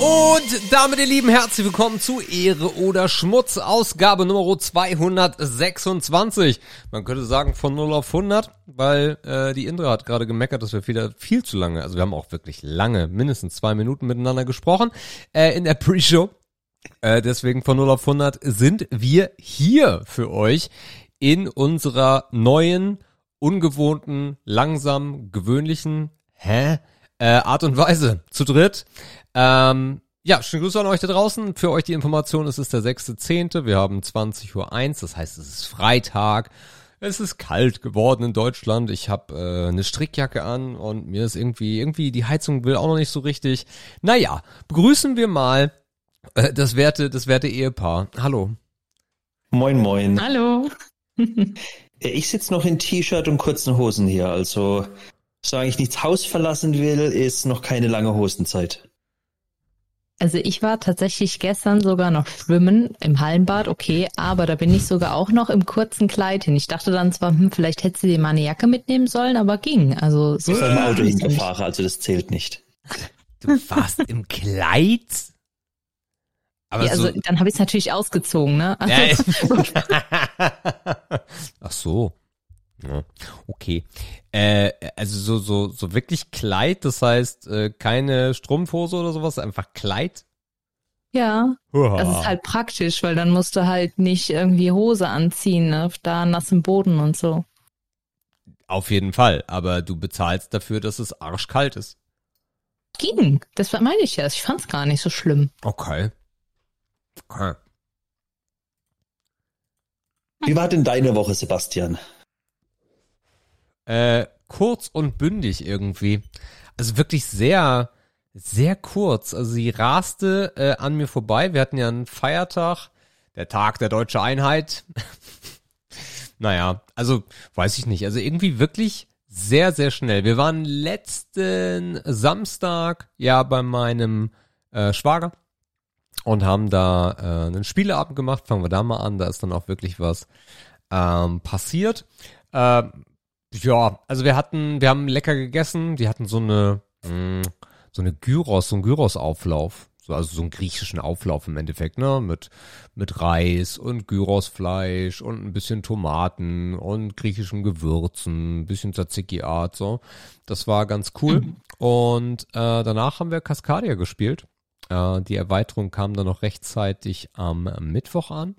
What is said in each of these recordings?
Und damit, ihr Lieben, herzlich willkommen zu Ehre oder Schmutz, Ausgabe Nummer 226. Man könnte sagen von 0 auf 100, weil äh, die Indra hat gerade gemeckert, dass wir wieder viel zu lange, also wir haben auch wirklich lange, mindestens zwei Minuten miteinander gesprochen äh, in der Pre-Show. Äh, deswegen von 0 auf 100 sind wir hier für euch in unserer neuen, ungewohnten, langsam, gewöhnlichen, hä? Äh, Art und Weise zu dritt. Ähm, ja, schöne Grüße an euch da draußen. Für euch die Information, es ist der 6.10. Wir haben 20.01 Uhr, das heißt, es ist Freitag. Es ist kalt geworden in Deutschland. Ich habe äh, eine Strickjacke an und mir ist irgendwie, irgendwie die Heizung will auch noch nicht so richtig. Naja, begrüßen wir mal äh, das werte, das werte Ehepaar. Hallo. Moin, moin. Hallo. ich sitze noch in T-Shirt und kurzen Hosen hier. Also, solange ich nichts Haus verlassen will, ist noch keine lange Hosenzeit. Also ich war tatsächlich gestern sogar noch schwimmen im Hallenbad, okay, aber da bin ich sogar auch noch im kurzen Kleid hin. Ich dachte dann zwar, hm, vielleicht hätte sie dir mal eine Jacke mitnehmen sollen, aber ging. Also so. Ich bin im Auto hingefahren, also das zählt nicht. Du warst im Kleid? Aber ja, also so dann habe ich es natürlich ausgezogen, ne? Also, ja, Ach so. Ja, okay. Äh, also so, so, so wirklich Kleid, das heißt äh, keine Strumpfhose oder sowas, einfach Kleid? Ja, Uah. das ist halt praktisch, weil dann musst du halt nicht irgendwie Hose anziehen, ne? da nass im Boden und so. Auf jeden Fall, aber du bezahlst dafür, dass es arschkalt ist. Ging, das meine ich ja, ich fand's gar nicht so schlimm. Okay. Okay. Wie war denn deine Woche, Sebastian? Äh, kurz und bündig irgendwie. Also wirklich sehr, sehr kurz. Also sie raste äh, an mir vorbei. Wir hatten ja einen Feiertag, der Tag der deutschen Einheit. naja, also weiß ich nicht. Also irgendwie wirklich sehr, sehr schnell. Wir waren letzten Samstag ja bei meinem äh, Schwager und haben da äh, einen Spieleabend gemacht. Fangen wir da mal an. Da ist dann auch wirklich was ähm, passiert. Äh, ja, also wir hatten, wir haben lecker gegessen. Die hatten so eine, mh, hm, so eine Gyros, so ein Gyros-Auflauf. So, also so einen griechischen Auflauf im Endeffekt, ne? Mit, mit Reis und Gyrosfleisch und ein bisschen Tomaten und griechischen Gewürzen, ein bisschen Tzatziki-Art, so. Das war ganz cool. Mhm. Und äh, danach haben wir Cascadia gespielt. Äh, die Erweiterung kam dann noch rechtzeitig am Mittwoch an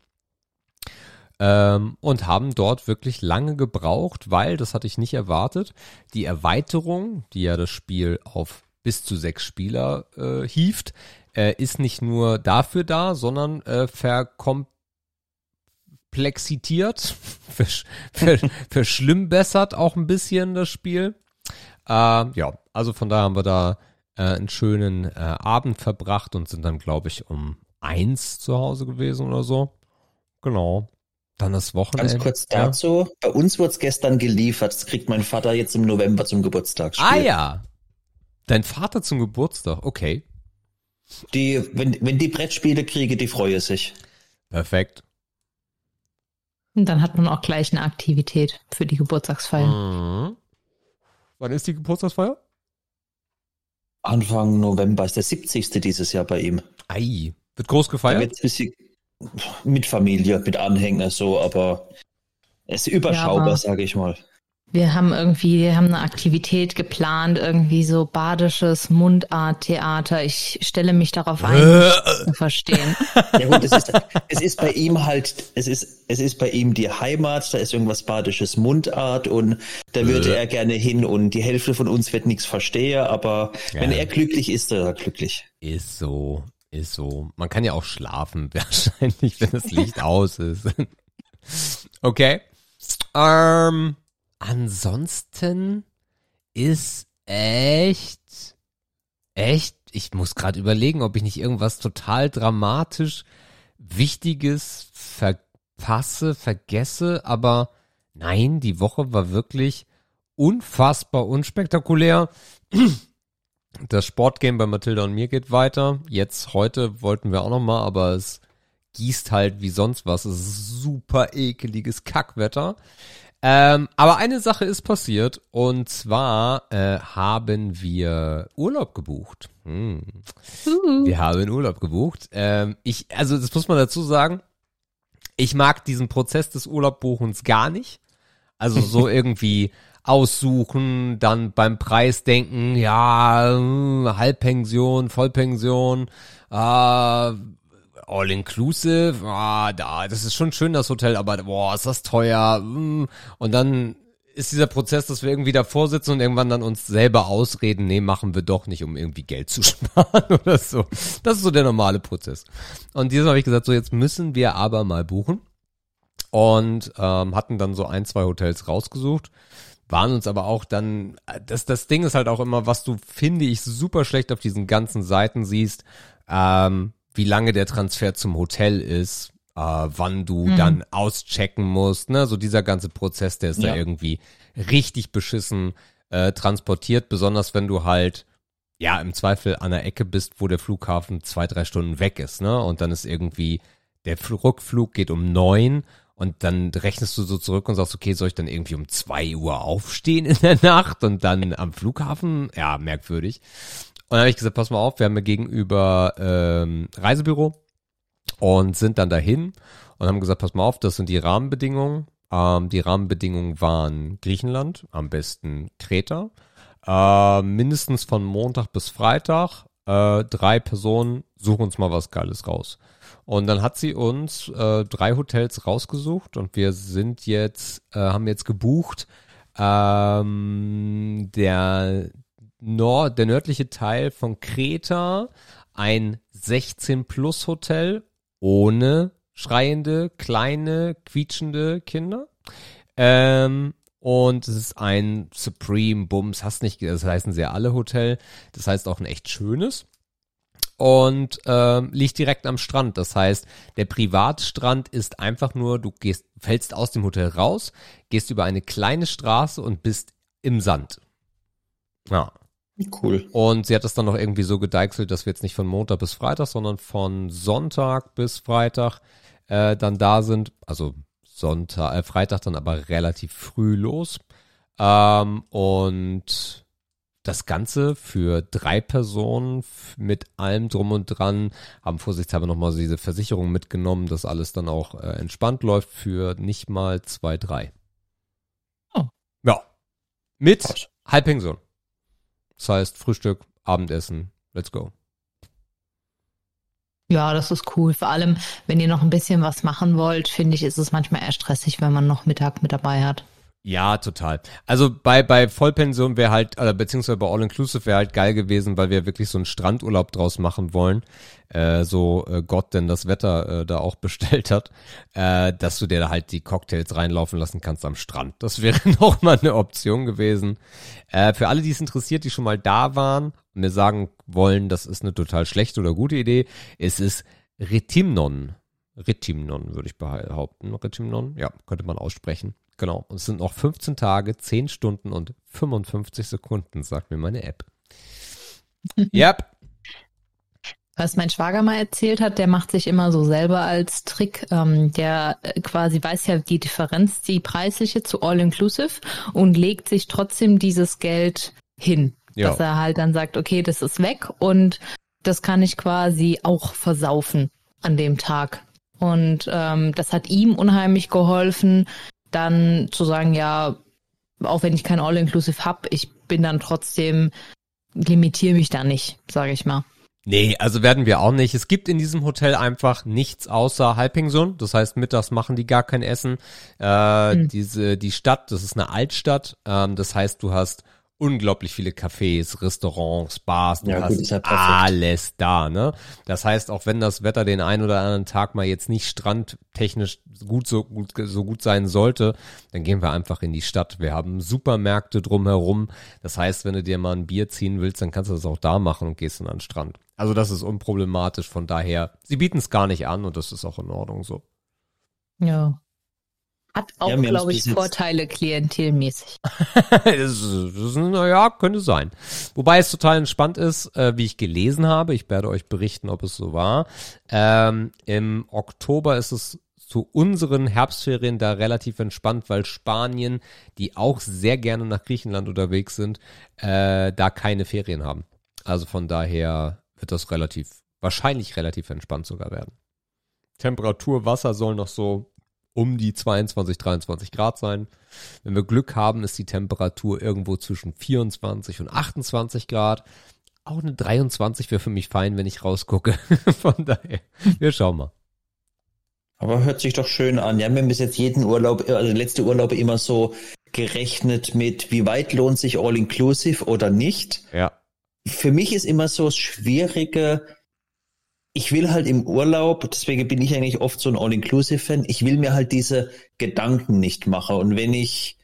ähm, und haben dort wirklich lange gebraucht, weil, das hatte ich nicht erwartet, die Erweiterung, die ja das Spiel auf bis zu sechs Spieler äh, hieft, äh, ist nicht nur dafür da, sondern äh, verkomplexitiert, versch ver verschlimmbessert auch ein bisschen das Spiel. Äh, ja, also von daher haben wir da äh, einen schönen äh, Abend verbracht und sind dann, glaube ich, um eins zu Hause gewesen oder so. Genau. Dann das Wochenende. Ganz kurz dazu. Ja. Bei uns wurde es gestern geliefert. Das kriegt mein Vater jetzt im November zum Geburtstag. Ah ja. Dein Vater zum Geburtstag, okay. Die, wenn, wenn die Brettspiele kriege, die freue sich. Perfekt. Und dann hat man auch gleich eine Aktivität für die Geburtstagsfeier. Mhm. Wann ist die Geburtstagsfeier? Anfang November ist der 70. dieses Jahr bei ihm. Ei. Wird groß gefeiert? Da wird ein bisschen, mit Familie, mit Anhänger so, aber es ist überschaubar, ja, sage ich mal. Wir haben irgendwie, wir haben eine Aktivität geplant, irgendwie so badisches Mundarttheater. Ich stelle mich darauf ein, zu verstehen. Ja gut, es ist, es ist bei ihm halt, es ist, es ist bei ihm die Heimat, da ist irgendwas badisches Mundart und da würde er gerne hin und die Hälfte von uns wird nichts verstehen, aber ja. wenn er glücklich ist, ist er glücklich. Ist so. Ist so. Man kann ja auch schlafen, wahrscheinlich, wenn das Licht aus ist. okay. Ähm, ansonsten ist echt, echt, ich muss gerade überlegen, ob ich nicht irgendwas total dramatisch Wichtiges verpasse, vergesse, aber nein, die Woche war wirklich unfassbar unspektakulär. Das Sportgame bei Mathilda und mir geht weiter. Jetzt heute wollten wir auch noch mal, aber es gießt halt wie sonst was. Es ist super ekeliges Kackwetter. Ähm, aber eine Sache ist passiert und zwar äh, haben wir Urlaub gebucht. Hm. Wir haben Urlaub gebucht. Ähm, ich, also das muss man dazu sagen. Ich mag diesen Prozess des Urlaubbuchens gar nicht. Also so irgendwie aussuchen, dann beim Preis denken, ja, hm, Halbpension, Vollpension, äh, all inclusive, ah, da, das ist schon schön, das Hotel, aber boah, ist das teuer. hm. Und dann ist dieser Prozess, dass wir irgendwie davor sitzen und irgendwann dann uns selber ausreden, nee, machen wir doch nicht, um irgendwie Geld zu sparen oder so. Das ist so der normale Prozess. Und dieses Mal habe ich gesagt, so jetzt müssen wir aber mal buchen. Und ähm, hatten dann so ein, zwei Hotels rausgesucht waren uns aber auch dann, das, das Ding ist halt auch immer, was du, finde ich, super schlecht auf diesen ganzen Seiten siehst, ähm, wie lange der Transfer zum Hotel ist, äh, wann du Mhm. dann auschecken musst, ne, so dieser ganze Prozess, der ist Ja. da irgendwie richtig beschissen äh, transportiert, besonders wenn du halt ja, im Zweifel an der Ecke bist, wo der Flughafen zwei, drei Stunden weg ist, ne? Und dann ist irgendwie, der Fl- Rückflug geht um neun und dann rechnest du so zurück und sagst, okay, soll ich dann irgendwie um zwei Uhr aufstehen in der Nacht und dann am Flughafen? Ja, merkwürdig. Und dann habe ich gesagt, pass mal auf, wir haben mir gegenüber ähm, Reisebüro und sind dann dahin und haben gesagt, pass mal auf, das sind die Rahmenbedingungen. Ähm, die Rahmenbedingungen waren Griechenland, am besten Kreta, äh, mindestens von Montag bis Freitag, äh, drei Personen, suchen uns mal was Geiles raus. Und dann hat sie uns äh, drei Hotels rausgesucht und wir sind jetzt, äh, haben jetzt gebucht, ähm, der, Nord, der nördliche Teil von Kreta, ein 16 Plus Hotel ohne schreiende, kleine, quietschende Kinder. Ähm, und es ist ein Supreme Bums, hast nicht, das heißen sie ja alle Hotel. Das heißt auch ein echt schönes. Und ähm, liegt direkt am Strand. Das heißt, der Privatstrand ist einfach nur, du gehst, fällst aus dem Hotel raus, gehst über eine kleine Straße und bist im Sand. Ja. Cool. Und sie hat das dann noch irgendwie so gedeichselt, dass wir jetzt nicht von Montag bis Freitag, sondern von Sonntag bis Freitag äh, dann da sind. Also Sonntag, äh, Freitag dann aber relativ früh los. Ähm, und das Ganze für drei Personen mit allem drum und dran, haben vorsichtshalber nochmal so diese Versicherung mitgenommen, dass alles dann auch äh, entspannt läuft für nicht mal zwei, drei. Oh. Ja. Mit Krass. Halbpension. Das heißt Frühstück, Abendessen, let's go. Ja, das ist cool. Vor allem, wenn ihr noch ein bisschen was machen wollt, finde ich, ist es manchmal eher stressig, wenn man noch Mittag mit dabei hat. Ja, total. Also bei, bei Vollpension wäre halt, oder beziehungsweise bei All Inclusive wäre halt geil gewesen, weil wir wirklich so einen Strandurlaub draus machen wollen. Äh, so äh, Gott denn das Wetter äh, da auch bestellt hat, äh, dass du dir da halt die Cocktails reinlaufen lassen kannst am Strand. Das wäre noch mal eine Option gewesen. Äh, für alle, die es interessiert, die schon mal da waren und mir sagen wollen, das ist eine total schlechte oder gute Idee, es ist Retimnon. Retimnon würde ich behaupten. Retimnon, ja, könnte man aussprechen. Genau. Und es sind noch 15 Tage, 10 Stunden und 55 Sekunden, sagt mir meine App. yep. Was mein Schwager mal erzählt hat, der macht sich immer so selber als Trick. Ähm, der äh, quasi weiß ja die Differenz, die preisliche zu All-Inclusive und legt sich trotzdem dieses Geld hin. Ja. Dass er halt dann sagt, okay, das ist weg und das kann ich quasi auch versaufen an dem Tag. Und ähm, das hat ihm unheimlich geholfen, dann zu sagen, ja, auch wenn ich kein All-Inclusive hab, ich bin dann trotzdem, limitiere mich da nicht, sage ich mal. Nee, also werden wir auch nicht. Es gibt in diesem Hotel einfach nichts außer Halbpension. Das heißt, mittags machen die gar kein Essen. Äh, Hm. Diese, die Stadt, das ist eine Altstadt. Ähm, das heißt, du hast unglaublich viele Cafés, Restaurants, Bars, du Ja, gut, hast ist ja perfekt. alles da, ne? Das heißt, auch wenn das Wetter den einen oder anderen Tag mal jetzt nicht strandtechnisch gut so gut so gut sein sollte, dann gehen wir einfach in die Stadt. Wir haben Supermärkte drumherum. Das heißt, wenn du dir mal ein Bier ziehen willst, dann kannst du das auch da machen und gehst dann an den Strand. Also das ist unproblematisch. Von daher, sie bieten es gar nicht an und das ist auch in Ordnung so. Ja. Hat auch, Ja, glaube ich, Vorteile klientelmäßig. naja, könnte sein. Wobei es total entspannt ist, äh, wie ich gelesen habe. Ich werde euch berichten, ob es so war. Ähm, Im Oktober ist es zu unseren Herbstferien da relativ entspannt, weil Spanien, die auch sehr gerne nach Griechenland unterwegs sind, äh, da keine Ferien haben. Also von daher wird das relativ, wahrscheinlich relativ entspannt sogar werden. Temperatur, Wasser soll noch so um die 22, 23 Grad sein. Wenn wir Glück haben, ist die Temperatur irgendwo zwischen 24 und 28 Grad. Auch eine 23 wäre für mich fein, wenn ich rausgucke. Von daher, wir schauen mal. Aber hört sich doch schön an. Ja, wir haben bis jetzt jeden Urlaub, also letzte Urlaube immer so gerechnet mit, wie weit lohnt sich All-Inclusive oder nicht. Ja. Für mich ist immer so das Schwierige, ich will halt im Urlaub, deswegen bin ich eigentlich oft so ein All-Inclusive-Fan, ich will mir halt diese Gedanken nicht machen. Und wenn ich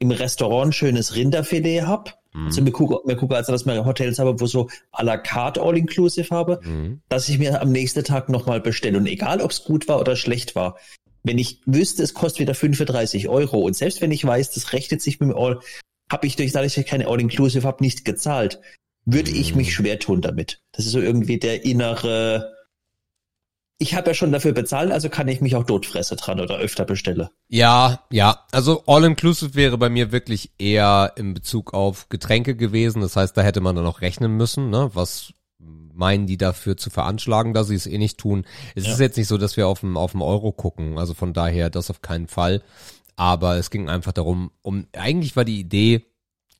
im Restaurant schönes Rinderfilet hab, mhm. also mir gucke, mir gucke also, dass wir Hotels habe, wo so à la carte All-Inclusive habe, mhm. dass ich mir am nächsten Tag nochmal bestelle. Und egal, ob es gut war oder schlecht war, wenn ich wüsste, es kostet wieder 35 Euro und selbst wenn ich weiß, das rechnet sich mit dem All, habe ich durch, dadurch, dass ich keine All-Inclusive habe, nicht gezahlt würde ich mich schwer tun damit. Das ist so irgendwie der innere, ich habe ja schon dafür bezahlt, also kann ich mich auch totfresse dran oder öfter bestelle. Ja, ja. Also All-Inclusive wäre bei mir wirklich eher in Bezug auf Getränke gewesen. Das heißt, da hätte man dann noch rechnen müssen, ne? Was meinen die dafür zu veranschlagen, da sie es eh nicht tun. Es ja. ist jetzt nicht so, dass wir auf dem, auf dem Euro gucken. Also von daher das auf keinen Fall. Aber es ging einfach darum, um, eigentlich war die Idee,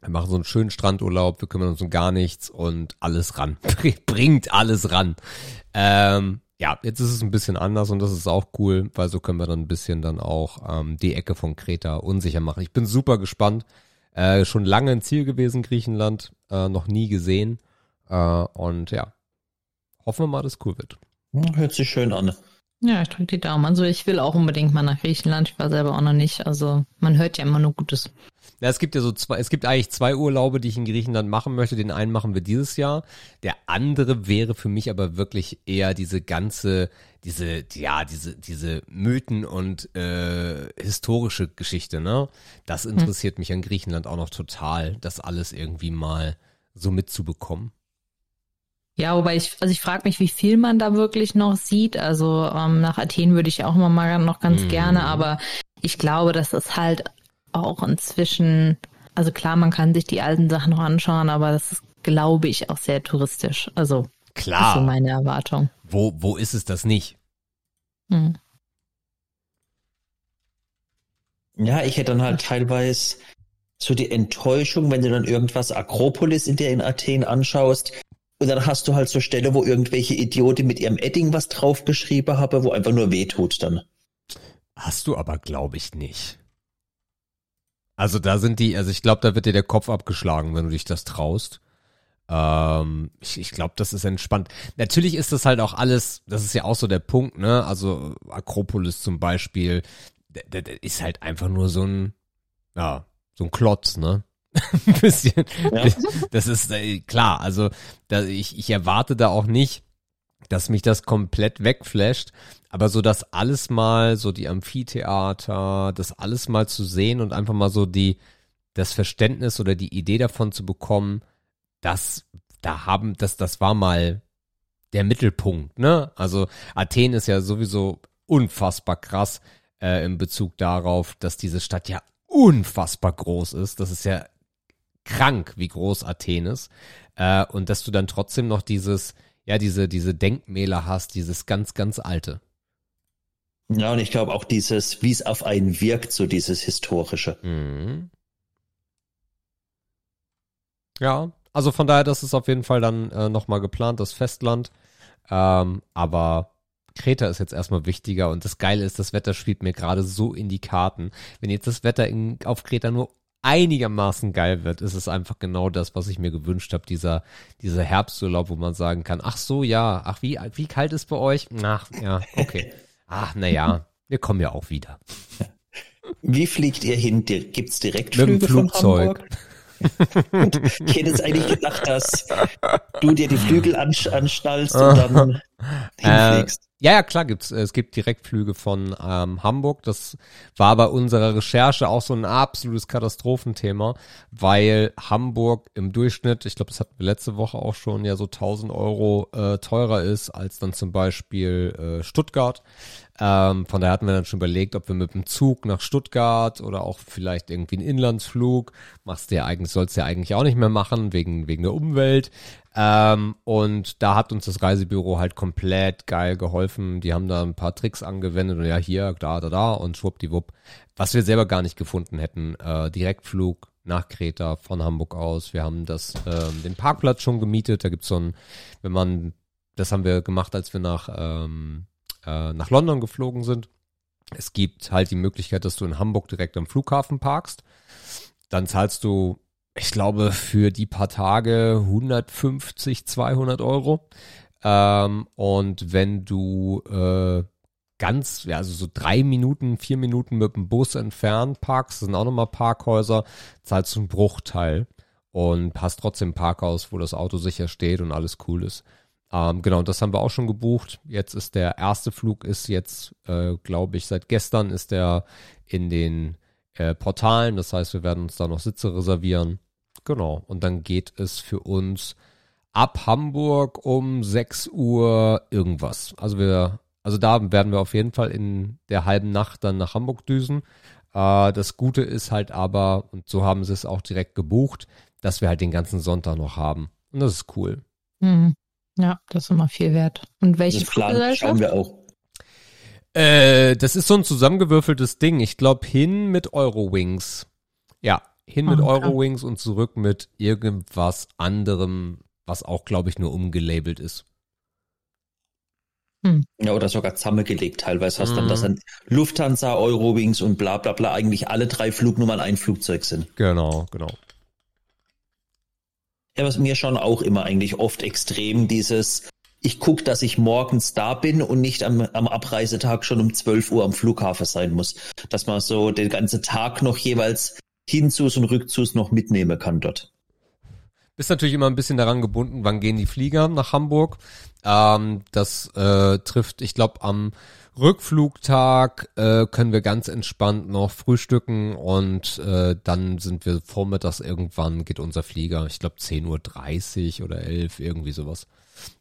wir machen so einen schönen Strandurlaub, wir kümmern uns um gar nichts und alles ran. Bringt alles ran. Ähm, ja, jetzt ist es ein bisschen anders und das ist auch cool, weil so können wir dann ein bisschen dann auch ähm, die Ecke von Kreta unsicher machen. Ich bin super gespannt. Äh, schon lange ein Ziel gewesen, Griechenland, äh, noch nie gesehen. Äh, und ja, hoffen wir mal, dass es cool wird. Hört sich schön an. Ja, ich drücke die Daumen. Also ich will auch unbedingt mal nach Griechenland. Ich war selber auch noch nicht. Also man hört ja immer nur Gutes. Ja, es gibt ja so zwei, es gibt eigentlich zwei Urlaube, die ich in Griechenland machen möchte. Den einen machen wir dieses Jahr. Der andere wäre für mich aber wirklich eher diese ganze, diese, ja, diese, diese Mythen und äh, historische Geschichte, ne? Das hm. interessiert hm. mich an Griechenland auch noch total, das alles irgendwie mal so mitzubekommen. Ja, wobei ich, also ich frage mich, wie viel man da wirklich noch sieht. Also ähm, nach Athen würde ich auch immer mal noch ganz mm. gerne, aber ich glaube, das halt auch inzwischen, also klar, man kann sich die alten Sachen noch anschauen, aber das ist, glaube ich, auch sehr touristisch. Also klar. Das ist so meine Erwartung. Wo, wo ist es das nicht? Hm. Ja, ich hätte dann halt teilweise so die Enttäuschung, wenn du dann irgendwas Akropolis in der in Athen anschaust, und dann hast du halt so Stelle, wo irgendwelche Idioten mit ihrem Edding was draufgeschrieben haben, wo einfach nur wehtut dann. Hast du aber, glaube ich, nicht. Also da sind die, also ich glaube, da wird dir der Kopf abgeschlagen, wenn du dich das traust. Ähm, ich ich glaube, das ist entspannt. Natürlich ist das halt auch alles, das ist ja auch so der Punkt, ne? Also Akropolis zum Beispiel, der, der ist halt einfach nur so ein, ja, so ein Klotz, ne? ein bisschen. Ja. Das ist äh, klar. Also da, ich, ich erwarte da auch nicht, dass mich das komplett wegflasht. Aber so das alles mal, so die Amphitheater, das alles mal zu sehen und einfach mal so die, das Verständnis oder die Idee davon zu bekommen, dass da haben, das, das war mal der Mittelpunkt, ne? Also Athen ist ja sowieso unfassbar krass äh, in Bezug darauf, dass diese Stadt ja unfassbar groß ist. Das ist ja krank, wie groß Athen ist. Äh, und dass du dann trotzdem noch dieses, ja, diese, diese Denkmäler hast, dieses ganz, ganz alte. Ja, und ich glaube auch dieses, wie es auf einen wirkt, so dieses Historische. Mhm. Ja, also von daher, das ist auf jeden Fall dann äh, nochmal geplant, das Festland. Ähm, aber Kreta ist jetzt erstmal wichtiger und das Geile ist, das Wetter spielt mir gerade so in die Karten. Wenn jetzt das Wetter in, auf Kreta nur einigermaßen geil wird, ist es einfach genau das, was ich mir gewünscht habe, dieser, dieser Herbsturlaub, wo man sagen kann, ach so, ja, ach, wie, wie kalt ist bei euch? Ach, ja, okay. Ach, na ja, wir kommen ja auch wieder. Wie fliegt ihr hin? Gibt's direkt Mit dem Flugzeug. und ich hätte jetzt eigentlich gedacht, dass du dir die Flügel anschnallst und dann hinfliegst. Ja, ja, klar gibt's. Es gibt Direktflüge von ähm, Hamburg. Das war bei unserer Recherche auch so ein absolutes Katastrophenthema, weil Hamburg im Durchschnitt, ich glaube, das hatten wir letzte Woche auch schon, ja so 1000 Euro äh, teurer ist als dann zum Beispiel äh, Stuttgart. Ähm, von daher hatten wir dann schon überlegt, ob wir mit dem Zug nach Stuttgart oder auch vielleicht irgendwie einen Inlandsflug, machst du ja eigentlich, sollst du ja eigentlich auch nicht mehr machen, wegen, wegen der Umwelt. Ähm, und da hat uns das Reisebüro halt komplett geil geholfen. Die haben da ein paar Tricks angewendet und ja, hier, da, da, da und schwuppdiwupp. Was wir selber gar nicht gefunden hätten. Äh, Direktflug nach Kreta von Hamburg aus. Wir haben das, äh, den Parkplatz schon gemietet. Da gibt's so ein, wenn man, das haben wir gemacht, als wir nach, ähm, äh, nach London geflogen sind. Es gibt halt die Möglichkeit, dass du in Hamburg direkt am Flughafen parkst. Dann zahlst du ich glaube, für die paar Tage 150, 200 Euro. Ähm, und wenn du äh, ganz, ja, also so drei Minuten, vier Minuten mit dem Bus entfernt parkst, sind auch nochmal Parkhäuser, zahlst du einen Bruchteil und hast trotzdem Parkhaus, wo das Auto sicher steht und alles cool ist. Ähm, genau, das haben wir auch schon gebucht. Jetzt ist der erste Flug ist jetzt, äh, glaube ich, seit gestern ist der in den äh, Portalen. Das heißt, wir werden uns da noch Sitze reservieren. Genau. Und dann geht es für uns ab Hamburg um 6 Uhr irgendwas. Also wir, also da werden wir auf jeden Fall in der halben Nacht dann nach Hamburg düsen. Äh, das Gute ist halt aber, und so haben sie es auch direkt gebucht, dass wir halt den ganzen Sonntag noch haben. Und das ist cool. Mhm. Ja, das ist immer viel wert. Und welche Das Plan schauen wir auch. Äh, das ist so ein zusammengewürfeltes Ding. Ich glaube hin mit Eurowings. Ja, hin mit Ah, Eurowings und zurück mit irgendwas anderem, was auch, glaube ich, nur umgelabelt ist. Ja, oder sogar zusammengelegt. Teilweise hast du dann, Mhm. dass dann Lufthansa, Eurowings und bla bla bla eigentlich alle drei Flugnummern ein Flugzeug sind. Genau, genau. Ja, was mir schon auch immer eigentlich oft extrem dieses, ich guck, dass ich morgens da bin und nicht am, am Abreisetag schon um 12 Uhr am Flughafen sein muss. Dass man so den ganzen Tag noch jeweils Hinzus und Rückzus noch mitnehmen kann dort. Bist natürlich immer ein bisschen daran gebunden, wann gehen die Flieger nach Hamburg. Ähm, das äh, trifft, ich glaube, am Rückflugtag äh, können wir ganz entspannt noch frühstücken und äh, dann sind wir vormittags irgendwann, geht unser Flieger, ich glaube 10.30 Uhr oder 11, irgendwie sowas.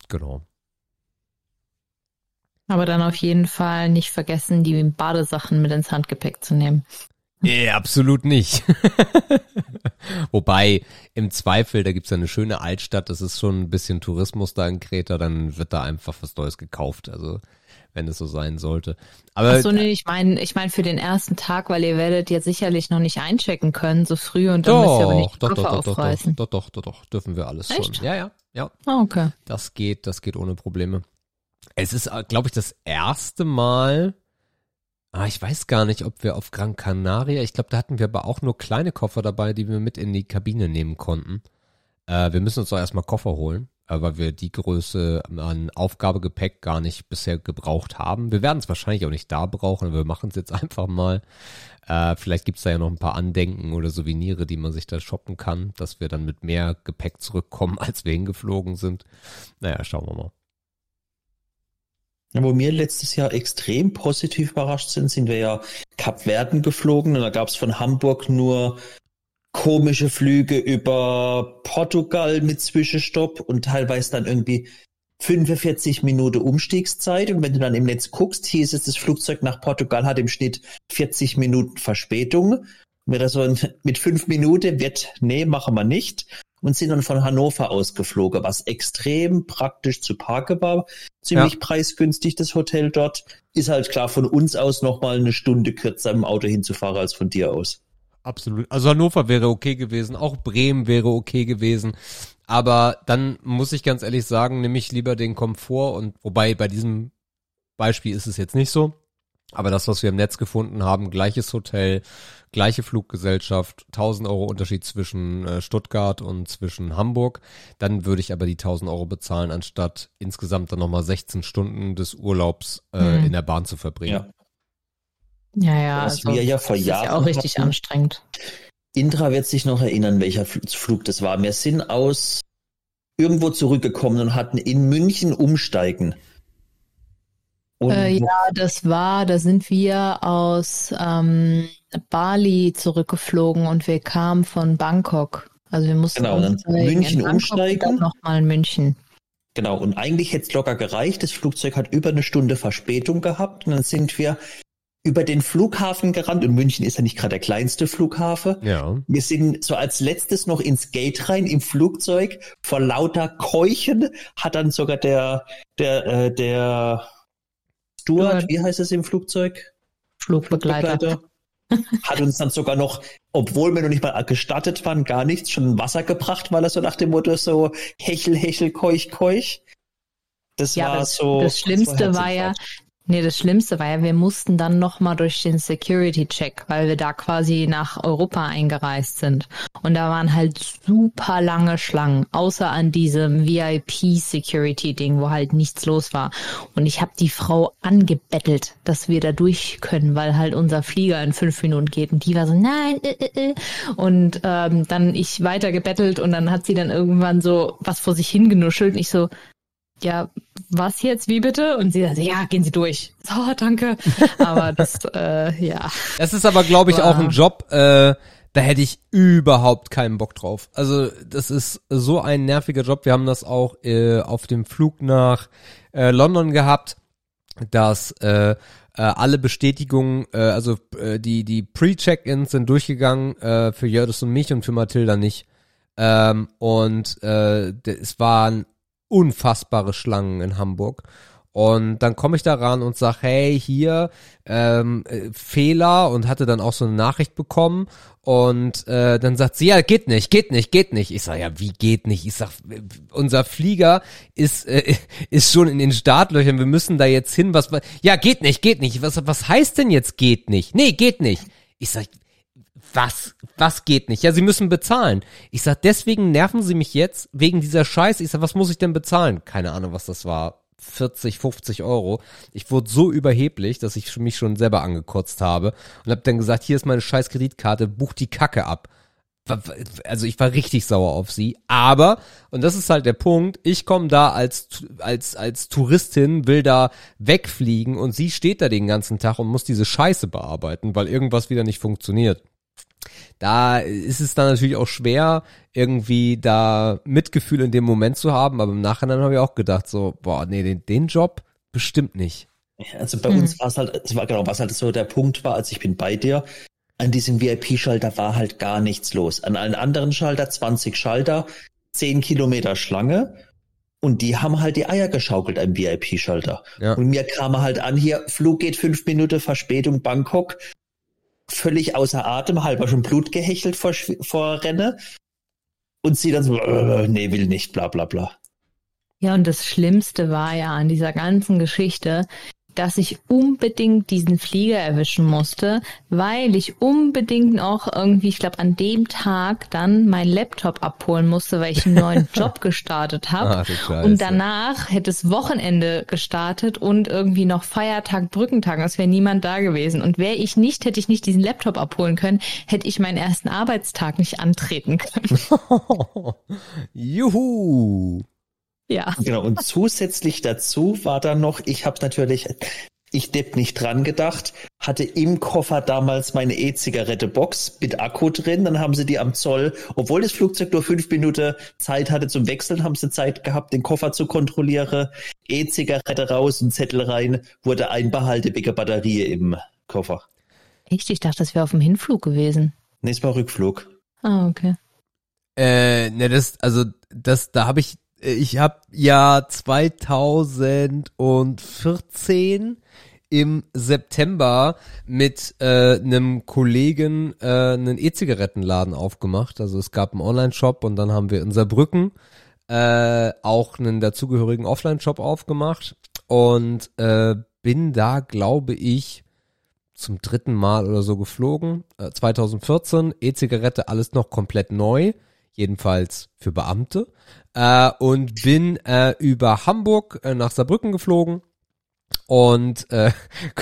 Genau. Aber dann auf jeden Fall nicht vergessen, die Badesachen mit ins Handgepäck zu nehmen. Nee, absolut nicht. Wobei, im Zweifel, da gibt's ja eine schöne Altstadt, das ist schon ein bisschen Tourismus da in Kreta, dann wird da einfach was Neues gekauft, also wenn es so sein sollte. Aber Ach so, nee, ich meine, ich meine für den ersten Tag, weil ihr werdet ja sicherlich noch nicht einchecken können so früh und dann müsst ihr aber nicht die doch, Koffer doch, doch, doch, doch, aufreißen. doch, doch, doch, doch, dürfen wir alles Echt? schon. Ja, ja, ja, Ah, okay. das geht, das geht ohne Probleme. Es ist, glaube ich, das erste Mal, ah, ich weiß gar nicht, ob wir auf Gran Canaria, ich glaube, da hatten wir aber auch nur kleine Koffer dabei, die wir mit in die Kabine nehmen konnten. Äh, wir müssen uns doch erstmal Koffer holen, weil wir die Größe an Aufgabegepäck gar nicht bisher gebraucht haben. Wir werden es wahrscheinlich auch nicht da brauchen, wir machen es jetzt einfach mal. Äh, vielleicht gibt's da ja noch ein paar Andenken oder Souvenire, die man sich da shoppen kann, dass wir dann mit mehr Gepäck zurückkommen, als wir hingeflogen sind. Naja, schauen wir mal. Wo wir letztes Jahr extrem positiv überrascht sind, sind wir ja Kapverden geflogen und da gab es von Hamburg nur komische Flüge über Portugal mit Zwischenstopp und teilweise dann irgendwie 45 Minuten Umstiegszeit und wenn du dann im Netz guckst, hieß es, das Flugzeug nach Portugal hat im Schnitt 40 Minuten Verspätung. Und wir da so ein- mit fünf Minuten wird, nee, machen wir nicht und sind dann von Hannover ausgeflogen, was extrem praktisch zu parken war. Ziemlich preisgünstig, das Hotel dort. Ist halt klar von uns aus nochmal eine Stunde kürzer im Auto hinzufahren als von dir aus. Absolut. Also Hannover wäre okay gewesen, auch Bremen wäre okay gewesen. Aber dann muss ich ganz ehrlich sagen, nehme ich lieber den Komfort und wobei bei diesem Beispiel ist es jetzt nicht so. Aber das, was wir im Netz gefunden haben, gleiches Hotel, gleiche Fluggesellschaft, 1000 Euro Unterschied zwischen äh, Stuttgart und zwischen Hamburg, dann würde ich aber die 1000 Euro bezahlen, anstatt insgesamt dann nochmal 16 Stunden des Urlaubs äh, Hm. in der Bahn zu verbringen. Ja. Ja, ja, Was also, wir ja vor das ist ja Jahren auch richtig hatten. anstrengend. Indra wird sich noch erinnern, welcher Fl- Flug das war. Wir sind aus irgendwo zurückgekommen und hatten in München umsteigen. Äh, ja, das war, da sind wir aus ähm, Bali zurückgeflogen und wir kamen von Bangkok. Also wir mussten Genau, dann München umsteigen. Nochmal in München. Genau, und eigentlich hätte es locker gereicht. Das Flugzeug hat über eine Stunde Verspätung gehabt und dann sind wir über den Flughafen gerannt und München ist ja nicht gerade der kleinste Flughafen. Ja. Wir sind so als letztes noch ins Gate rein im Flugzeug. Vor lauter Keuchen hat dann sogar der, der, äh, der Steward, Steward. wie heißt es im Flugzeug? Flugbegleiter. hat uns dann sogar noch, obwohl wir noch nicht mal gestattet waren, gar nichts, schon Wasser gebracht, weil er so nach dem Motto so hechel, hechel, keuch, keuch. Das Ja, war das, so. das Schlimmste war ja, nee, das Schlimmste war ja, wir mussten dann nochmal durch den Security-Check, weil wir da quasi nach Europa eingereist sind. Und da waren halt super lange Schlangen, außer an diesem VIP-Security-Ding, wo halt nichts los war. Und ich habe die Frau angebettelt, dass wir da durch können, weil halt unser Flieger in fünf Minuten geht. Und die war so, nein, äh, äh, äh. Und ähm, dann ich weiter gebettelt und dann hat sie dann irgendwann so was vor sich hingenuschelt. Und ich so, ja, was jetzt, wie bitte? Und sie sagte, ja, gehen Sie durch. So, danke. Aber das, äh, ja. Das ist aber, glaube ich, Wow. auch ein Job, äh, da hätte ich überhaupt keinen Bock drauf. Also das ist so ein nerviger Job. Wir haben das auch äh, auf dem Flug nach äh, London gehabt, dass äh, äh, alle Bestätigungen, äh, also äh, die die Pre-Check-ins sind durchgegangen äh, für Jördis und mich und für Mathilda nicht. Ähm, und äh, es waren unfassbare Schlangen in Hamburg. Und dann komme ich da ran und sag, hey, hier, ähm, äh, Fehler und hatte dann auch so eine Nachricht bekommen. Und äh, dann sagt sie, ja, geht nicht, geht nicht, geht nicht. Ich sag, ja, wie geht nicht? Ich sag, äh, unser Flieger ist, äh, ist schon in den Startlöchern, wir müssen da jetzt hin. Was, ja, geht nicht, geht nicht. Was, was heißt denn jetzt geht nicht? Nee, geht nicht. Ich sag, was, was geht nicht? Ja, sie müssen bezahlen. Ich sag, deswegen nerven sie mich jetzt wegen dieser Scheiße. Ich sag, was muss ich denn bezahlen? Keine Ahnung, was das war. 40, 50 Euro. Ich wurde so überheblich, dass ich mich schon selber angekotzt habe und habe dann gesagt, hier ist meine scheiß Kreditkarte, buch die Kacke ab. Also ich war richtig sauer auf sie, aber und das ist halt der Punkt, ich komme da als als als Touristin, will da wegfliegen und sie steht da den ganzen Tag und muss diese Scheiße bearbeiten, weil irgendwas wieder nicht funktioniert da ist es dann natürlich auch schwer, irgendwie da Mitgefühl in dem Moment zu haben, aber im Nachhinein habe ich auch gedacht, so, boah, nee, den, den Job bestimmt nicht. Ja, Also bei Mhm. uns war es halt, es war genau, was halt so der Punkt war, als ich bin bei dir. An diesem VIP-Schalter war halt gar nichts los. An allen anderen Schalter 20 Schalter, 10 Kilometer Schlange. Und die haben halt die Eier geschaukelt am VIP-Schalter. Ja. Und mir kam halt an, hier, Flug geht fünf Minuten, Verspätung, Bangkok. Völlig außer Atem, halber schon Blut gehechelt vor, vor Renne. Und sie dann so, äh, nee, will nicht, bla bla bla. Ja, und das Schlimmste war ja an dieser ganzen Geschichte, dass ich unbedingt diesen Flieger erwischen musste, weil ich unbedingt noch irgendwie, ich glaube, an dem Tag dann meinen Laptop abholen musste, weil ich einen neuen Job gestartet habe. Ah. Und danach hätte es Wochenende gestartet und irgendwie noch Feiertag, Brückentag. Es wäre niemand da gewesen. Und wäre ich nicht, hätte ich nicht diesen Laptop abholen können, hätte ich meinen ersten Arbeitstag nicht antreten können. Juhu. Ja. Genau, und zusätzlich dazu war dann noch, ich habe natürlich, ich depp nicht dran gedacht, hatte im Koffer damals meine E-Zigarette-Box mit Akku drin, dann haben sie die am Zoll, obwohl das Flugzeug nur fünf Minuten Zeit hatte zum Wechseln, haben sie Zeit gehabt, den Koffer zu kontrollieren, E-Zigarette raus, ein Zettel rein, wurde einbehalten wegen Batterie im Koffer. Echt? Ich dachte, das wäre auf dem Hinflug gewesen. Nächstes Mal Rückflug. Ah, okay. Äh, ne, das, also, das, da habe ich, ich habe ja 2014 im September mit äh, einem Kollegen äh, einen E-Zigarettenladen aufgemacht. Also es gab einen Online-Shop und dann haben wir in Saarbrücken äh, auch einen dazugehörigen Offline-Shop aufgemacht und äh, bin da, glaube ich, zum dritten Mal oder so geflogen. Äh, 2014, E-Zigarette, alles noch komplett neu, jedenfalls für Beamte. Äh, und bin äh, über Hamburg äh, nach Saarbrücken geflogen und äh,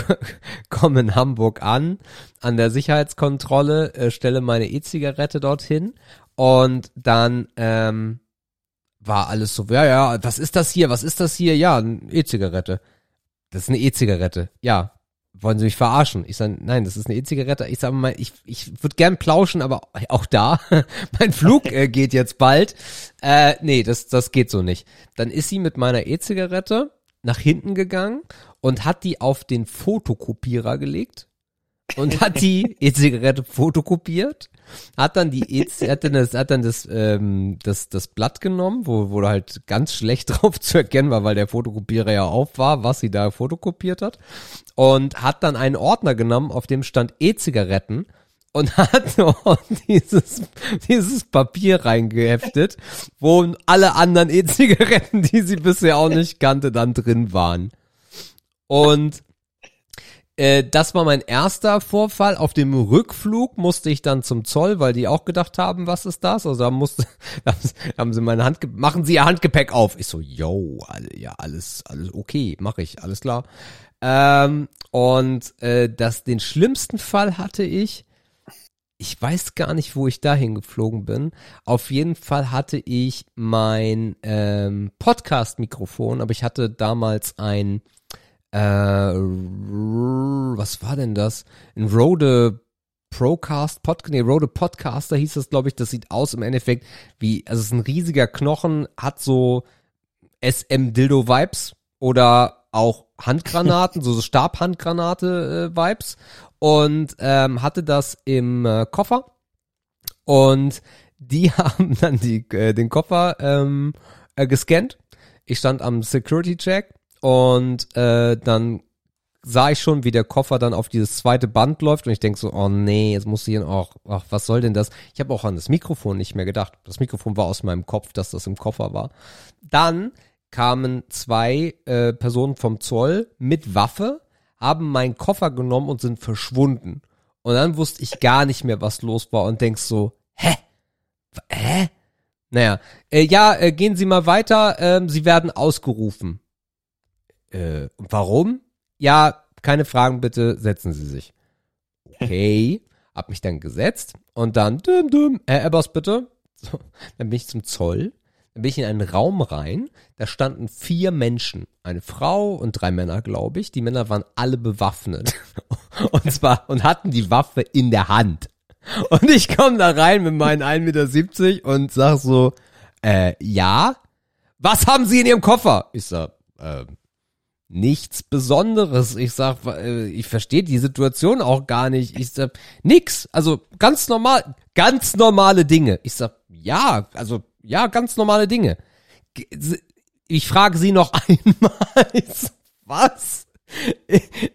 komme in Hamburg an, an der Sicherheitskontrolle, äh, stelle meine E-Zigarette dorthin und dann ähm, war alles so, ja, ja, was ist das hier, was ist das hier? Ja, eine E-Zigarette. das ist eine E-Zigarette. Ja. Wollen Sie mich verarschen? Ich sage, nein, das ist eine E-Zigarette. Ich sage mal, ich, ich würde gern plauschen, aber auch da, mein Flug äh, geht jetzt bald. Äh, nee, das, das geht so nicht. Dann ist sie mit meiner E-Zigarette nach hinten gegangen und hat die auf den Fotokopierer gelegt und hat die E-Zigarette fotokopiert, hat dann die e hat dann das, hat dann das, ähm, das, das Blatt genommen, wo, wo halt ganz schlecht drauf zu erkennen war, weil der Fotokopierer ja auf war, was sie da fotokopiert hat, und hat dann einen Ordner genommen, auf dem stand E-Zigaretten und hat dieses, dieses Papier reingeheftet, wo alle anderen E-Zigaretten, die sie bisher auch nicht kannte, dann drin waren. Und äh, das war mein erster Vorfall. Auf dem Rückflug musste ich dann zum Zoll, weil die auch gedacht haben, was ist das? Also da musste, haben sie meine Hand, machen Sie Ihr Handgepäck auf. Ich so, yo, ja, alles, alles okay, mache ich, alles klar. Ähm, und äh, das, den schlimmsten Fall hatte ich, ich weiß gar nicht, wo ich dahin geflogen bin. Auf jeden Fall hatte ich mein ähm, Podcast-Mikrofon, aber ich hatte damals ein äh, was war denn das? Ein Rode Procast, Pod, nee, Rode Podcaster hieß das, glaube ich. Das sieht aus im Endeffekt wie, also es ist ein riesiger Knochen, hat so SM-Dildo-Vibes oder auch Handgranaten, so, Stabhandgranate-Vibes äh, und ähm, hatte das im äh, Koffer und die haben dann die, äh, den Koffer ähm, äh, gescannt. Ich stand am Security-Check und äh, dann sah ich schon, wie der Koffer dann auf dieses zweite Band läuft und ich denk so, oh nee, jetzt muss ich auch, ach, was soll denn das? Ich habe auch an das Mikrofon nicht mehr gedacht. Das Mikrofon war aus meinem Kopf, dass das im Koffer war. Dann kamen zwei äh, Personen vom Zoll mit Waffe, haben meinen Koffer genommen und sind verschwunden. Und dann wusste ich gar nicht mehr, was los war und denk so, hä? Hä? Naja, äh, ja, äh, gehen Sie mal weiter, äh, Sie werden ausgerufen. Äh, warum? Ja, keine Fragen bitte, setzen Sie sich. Okay, hab mich dann gesetzt und dann, düm, düm, Herr Ebbers bitte. So, dann bin ich zum Zoll, dann bin ich in einen Raum rein, da standen vier Menschen, eine Frau und drei Männer, glaube ich. Die Männer waren alle bewaffnet und zwar und hatten die Waffe in der Hand. Und ich komme da rein mit meinen 1,70 Meter und sag so, äh, ja, was haben Sie in Ihrem Koffer? Ich sag, äh, nichts Besonderes. Ich sag, äh, ich verstehe die Situation auch gar nicht. Ich sag, nix. Also ganz normal, ganz normale Dinge. Ich sag, ja, also ja, ganz normale Dinge. Ich frage sie noch einmal. was?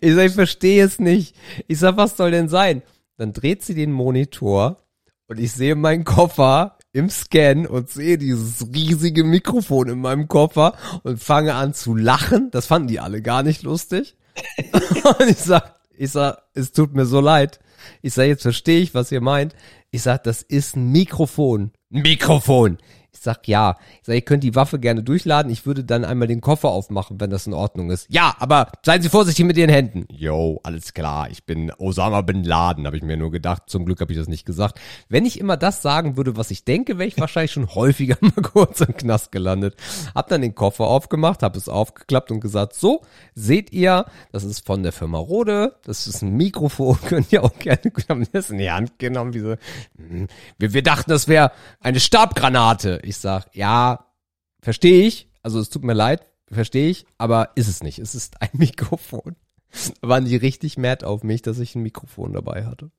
Ich sag, ich verstehe es nicht. Ich sag, was soll denn sein? Dann dreht sie den Monitor und ich sehe meinen Koffer im Scan und sehe dieses riesige Mikrofon in meinem Koffer und fange an zu lachen. Das fanden die alle gar nicht lustig. und ich sag, ich sag, es tut mir so leid. Ich sag, jetzt verstehe ich, was ihr meint. Ich sag, das ist ein Mikrofon. Mikrofon. Ich sag ja. Ich sag, ihr könnt die Waffe gerne durchladen. Ich würde dann einmal den Koffer aufmachen, wenn das in Ordnung ist. Ja, aber seien Sie vorsichtig mit Ihren Händen. Yo, alles klar. Ich bin Osama Bin Laden, habe ich mir nur gedacht. Zum Glück habe ich das nicht gesagt. Wenn ich immer das sagen würde, was ich denke, wäre ich wahrscheinlich schon häufiger mal kurz im Knast gelandet. Hab dann den Koffer aufgemacht, habe es aufgeklappt und gesagt, so, seht ihr, das ist von der Firma Rode, das ist ein Mikrofon, könnt ihr auch gerne, haben das in die Hand genommen, wie so, hm, wir, wir dachten, das wäre eine Stabgranate. Ich sag, ja, verstehe ich. Also es tut mir leid, verstehe ich, aber ist es nicht. Es ist ein Mikrofon. Waren die richtig mad auf mich, dass ich ein Mikrofon dabei hatte.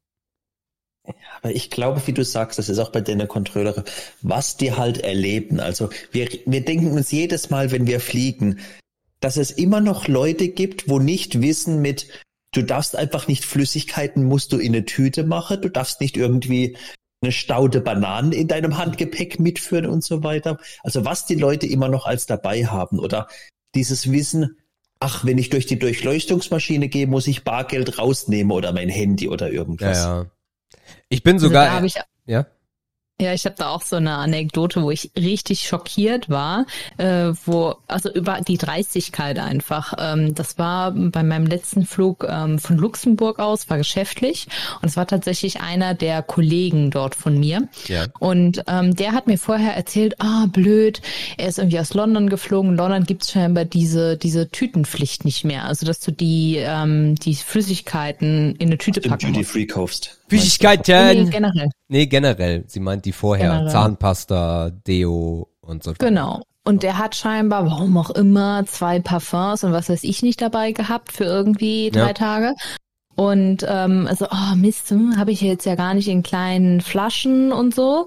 Aber ich glaube, wie du sagst, das ist auch bei den Kontrolleure, was die halt erleben. Also wir, wir denken uns jedes Mal, wenn wir fliegen, dass es immer noch Leute gibt, wo nicht wissen mit, du darfst einfach nicht Flüssigkeiten, musst du in eine Tüte machen, du darfst nicht irgendwie eine Staude Bananen in deinem Handgepäck mitführen und so weiter. Also was die Leute immer noch als dabei haben oder dieses Wissen, ach, wenn ich durch die Durchleuchtungsmaschine gehe, muss ich Bargeld rausnehmen oder mein Handy oder irgendwas. Ja, ja. Ich bin sogar, also ich, ja. Ja, ich habe da auch so eine Anekdote, wo ich richtig schockiert war, äh, wo also über die Dreistigkeit einfach. Ähm, das war bei meinem letzten Flug ähm, von Luxemburg aus, war geschäftlich und es war tatsächlich einer der Kollegen dort von mir. Ja. Und ähm, der hat mir vorher erzählt, ah blöd, er ist irgendwie aus London geflogen. In London gibt's scheinbar diese diese Tütenpflicht nicht mehr, also dass du die ähm, die Flüssigkeiten in eine Tüte Im packen Duty. Free kaufst. Nee, Flüssigkeiten. generell. Nee, generell. Sie meint die vorher. Generell. Zahnpasta, Deo und so. Genau. Und der hat scheinbar, warum auch immer, zwei Parfums und was weiß ich nicht dabei gehabt für irgendwie drei Ja. Tage. Und ähm, also, oh Mist, hm, habe ich jetzt ja gar nicht in kleinen Flaschen und so.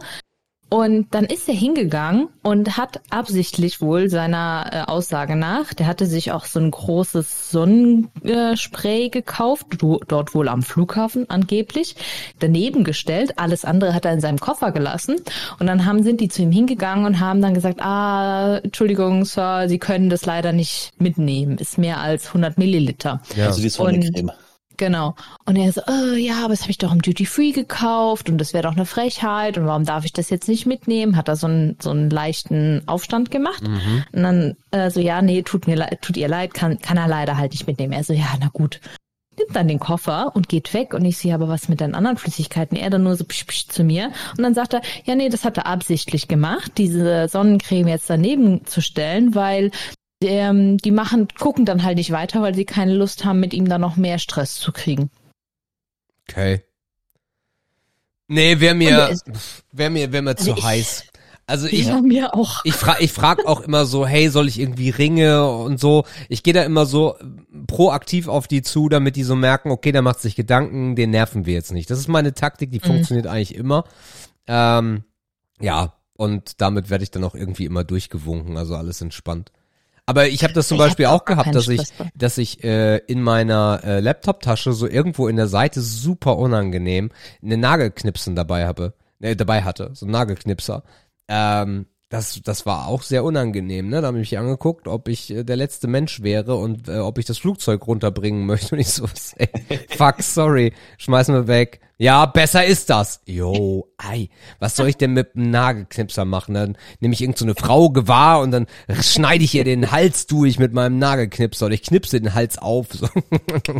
Und dann ist er hingegangen und hat absichtlich wohl seiner äh, Aussage nach, der hatte sich auch so ein großes Sonnenspray gekauft, du, dort wohl am Flughafen angeblich, daneben gestellt. Alles andere hat er in seinem Koffer gelassen. Und dann haben, sind die zu ihm hingegangen und haben dann gesagt, ah, Entschuldigung, Sir, Sie können das leider nicht mitnehmen. Ist mehr als 100 Milliliter. Ja. Also die Sonnencreme. Genau. Und er so, äh, ja, aber das habe ich doch im Duty Free gekauft und das wäre doch eine Frechheit und warum darf ich das jetzt nicht mitnehmen? Hat er so einen so einen leichten Aufstand gemacht und dann äh, so, ja, nee, tut mir leid, tut ihr leid, kann kann er leider halt nicht mitnehmen. Er so, ja, na gut. Nimmt dann den Koffer und geht weg und ich sehe aber was mit den anderen Flüssigkeiten. Er dann nur so psch, psch zu mir und dann sagt er, ja, nee, das hat er absichtlich gemacht, diese Sonnencreme jetzt daneben zu stellen, weil ähm, die machen, gucken dann halt nicht weiter, weil sie keine Lust haben, mit ihm dann noch mehr Stress zu kriegen. Okay. Nee, wäre mir, wäre mir, wäre mir Also zu ich- heiß. Also ich, ja, mir auch. ich frage ich frag auch immer so, hey, soll ich irgendwie Ringe und so. Ich gehe da immer so proaktiv auf die zu, damit die so merken, okay, der macht sich Gedanken, den nerven wir jetzt nicht. Das ist meine Taktik, die funktioniert eigentlich immer. Ähm, ja, und damit werde ich dann auch irgendwie immer durchgewunken, also alles entspannt. Aber ich habe das zum Ich Beispiel auch auch gehabt, dass ich, dass ich äh, in meiner äh, Laptop-Tasche so irgendwo in der Seite super unangenehm eine Nagelknipsen dabei habe, äh, dabei hatte, so ein Nagelknipser. Ähm, das, das war auch sehr unangenehm, ne? Da habe ich mich angeguckt, ob ich äh, der letzte Mensch wäre und äh, ob ich das Flugzeug runterbringen möchte. Und ich so, ey, fuck, sorry, schmeißen wir weg. Ja, besser ist das. Jo, ei, was soll ich denn mit einem Nagelknipser machen? Dann nehme ich irgend so Frau gewahr und dann schneide ich ihr den Hals durch mit meinem Nagelknipser oder ich knipse den Hals auf. So.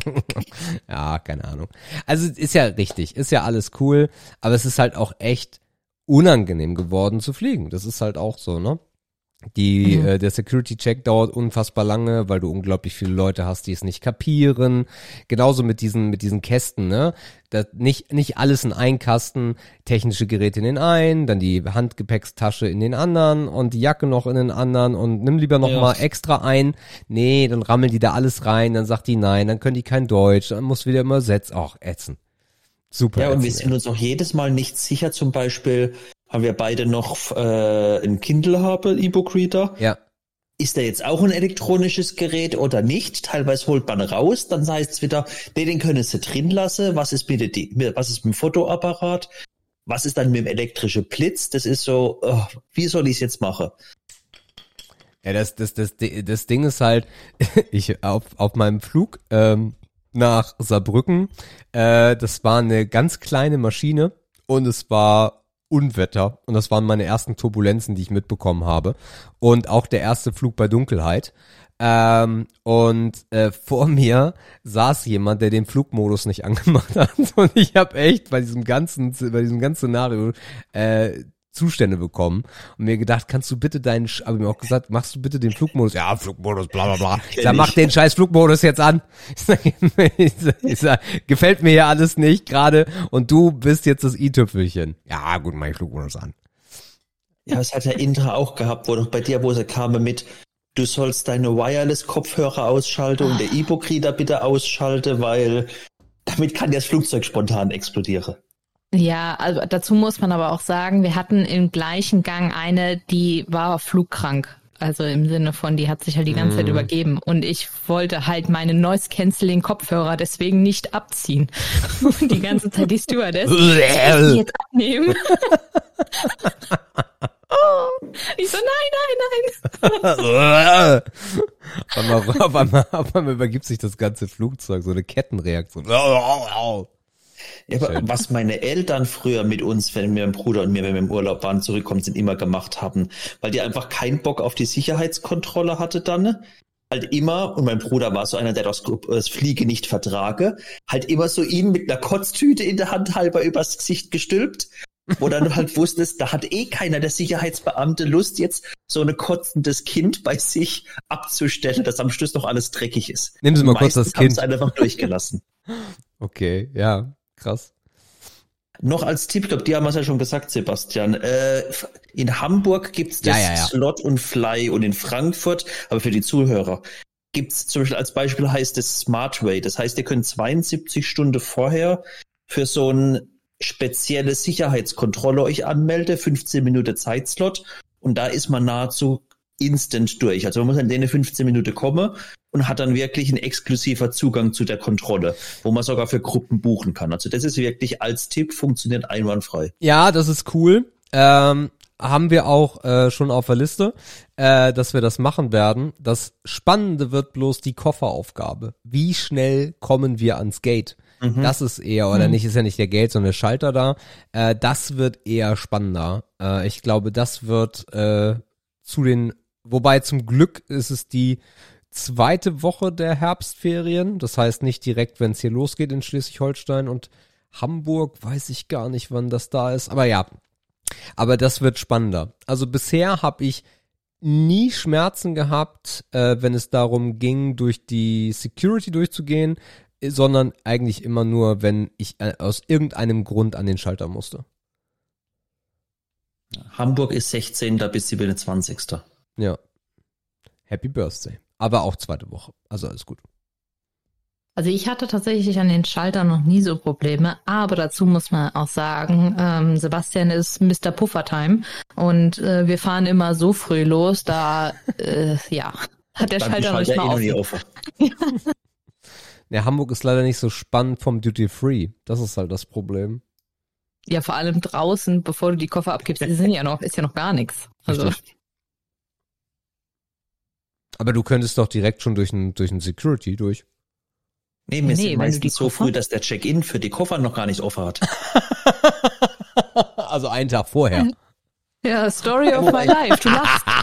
ja, keine Ahnung. Also ist ja richtig, ist ja alles cool, aber es ist halt auch echt unangenehm geworden zu fliegen. Das ist halt auch so, ne? Die, Mhm. äh, der Security-Check dauert unfassbar lange, weil du unglaublich viele Leute hast, die es nicht kapieren. Genauso mit diesen, mit diesen Kästen, ne? Das, nicht, nicht alles in einen Kasten, technische Geräte in den einen, dann die Handgepäckstasche in den anderen und die Jacke noch in den anderen und nimm lieber noch Ja. mal extra ein. Nee, dann rammeln die da alles rein, dann sagt die nein, dann können die kein Deutsch, dann muss wieder immer setzen. Ach, ätzen. Super. Ja, und wir sind uns auch jedes Mal nicht sicher. Zum Beispiel haben wir beide noch äh, ein Kindle haben, E-Book Reader. Ja. Ist der jetzt auch ein elektronisches Gerät oder nicht? Teilweise holt man raus, dann heißt es wieder, nee, den können sie drin lassen. Was ist bitte die, was ist mit dem Fotoapparat? Was ist dann mit dem elektrischen Blitz? Das ist so, oh, wie soll ich es jetzt machen? Ja, das, das, das, das Ding ist halt, ich auf, auf meinem Flug ähm, nach Saarbrücken, äh, das war eine ganz kleine Maschine und es war Unwetter. Und das waren meine ersten Turbulenzen, die ich mitbekommen habe. Und auch der erste Flug bei Dunkelheit. Ähm, und äh, vor mir saß jemand, der den Flugmodus nicht angemacht hat. Und ich habe echt bei diesem ganzen, bei diesem ganzen Szenario äh, Zustände bekommen und mir gedacht, kannst du bitte deinen, Sch- aber mir auch gesagt, machst du bitte den Flugmodus? Ja, Flugmodus, bla bla bla. Ich sag, mach den scheiß Flugmodus jetzt an. Ich sag, ich sag, gefällt mir hier alles nicht gerade und du bist jetzt das i-Tüpfelchen. Ja, gut, mach ich Flugmodus an. Ja, es hat ja Indra auch gehabt, wo doch bei dir, wo sie kam mit, du sollst deine Wireless-Kopfhörer ausschalten und der E-Book-Reader bitte ausschalten, weil damit kann das Flugzeug spontan explodieren. Ja, also dazu muss man aber auch sagen, wir hatten im gleichen Gang eine, die war flugkrank. Also im Sinne von, die hat sich halt die ganze Zeit Mm. übergeben. Und ich wollte halt meine Noise-Canceling-Kopfhörer deswegen nicht abziehen. Und die ganze Zeit die Stewardess, die jetzt abnehmen? ich so, nein, nein, nein. auf, einmal, auf, einmal, auf einmal übergibt sich das ganze Flugzeug, so eine Kettenreaktion. Ja, was meine Eltern früher mit uns, wenn mein Bruder und mir, wenn wir im Urlaub waren, zurückkommen sind, immer gemacht haben, weil die einfach keinen Bock auf die Sicherheitskontrolle hatte dann. Halt immer, und mein Bruder war so einer, der das, das Fliege nicht vertrage, halt immer so ihn mit einer Kotztüte in der Hand halber übers Gesicht gestülpt, wo dann halt wusstest, da hat eh keiner der Sicherheitsbeamte Lust, jetzt so ein kotzendes Kind bei sich abzustellen, dass am Schluss noch alles dreckig ist. Nehmen Sie mal kurz das Kind. haben's einfach durchgelassen. Okay, ja, krass. Noch als Tipp, ich glaube, die haben es ja schon gesagt, Sebastian. Äh, in Hamburg gibt's das Ja, ja, ja. Slot und Fly und in Frankfurt, aber für die Zuhörer gibt's zum Beispiel als Beispiel heißt es Smartway. Das heißt, ihr könnt 72 Stunden vorher für so ein spezielle Sicherheitskontrolle euch anmelden, 15 Minuten Zeitslot und da ist man nahezu instant durch. Also man muss in den 15 Minuten kommen und hat dann wirklich einen exklusiver Zugang zu der Kontrolle, wo man sogar für Gruppen buchen kann. Also das ist wirklich als Tipp, funktioniert einwandfrei. Ja, das ist cool. Ähm, haben wir auch äh, schon auf der Liste, äh, dass wir das machen werden. Das Spannende wird bloß die Kofferaufgabe. Wie schnell kommen wir ans Gate? Das ist eher, oder nicht, ist ja nicht der Gate, sondern der Schalter da. Äh, das wird eher spannender. Äh, ich glaube, das wird äh, zu den, wobei zum Glück ist es die zweite Woche der Herbstferien. Das heißt nicht direkt, wenn es hier losgeht in Schleswig-Holstein und Hamburg, weiß ich gar nicht, wann das da ist. Aber ja, aber das wird spannender. Also bisher habe ich nie Schmerzen gehabt, äh, wenn es darum ging, durch die Security durchzugehen, äh, sondern eigentlich immer nur, wenn ich äh, aus irgendeinem Grund an den Schalter musste. Hamburg ist 16. bis 27. Ja. Happy Birthday. Aber auch zweite Woche. Also alles gut. Also ich hatte tatsächlich an den Schaltern noch nie so Probleme, aber dazu muss man auch sagen, ähm, Sebastian ist Mr. Puffertime und äh, wir fahren immer so früh los, da äh, ja hat der Schalter noch nicht mal eh nie offen. Ja, Hamburg ist leider nicht so spannend vom Duty Free. Das ist halt das Problem. Ja, vor allem draußen, bevor du die Koffer abgibst, die sind ja noch, ist ja noch gar nichts. Also Richtig. Aber du könntest doch direkt schon durch ein, durch ein Security durch. Nee, wir Nee, sind meistens so früh, dass der Check-in für die Koffer noch gar nicht offen hat. also einen Tag vorher. ja, Story of my life. Du lachst.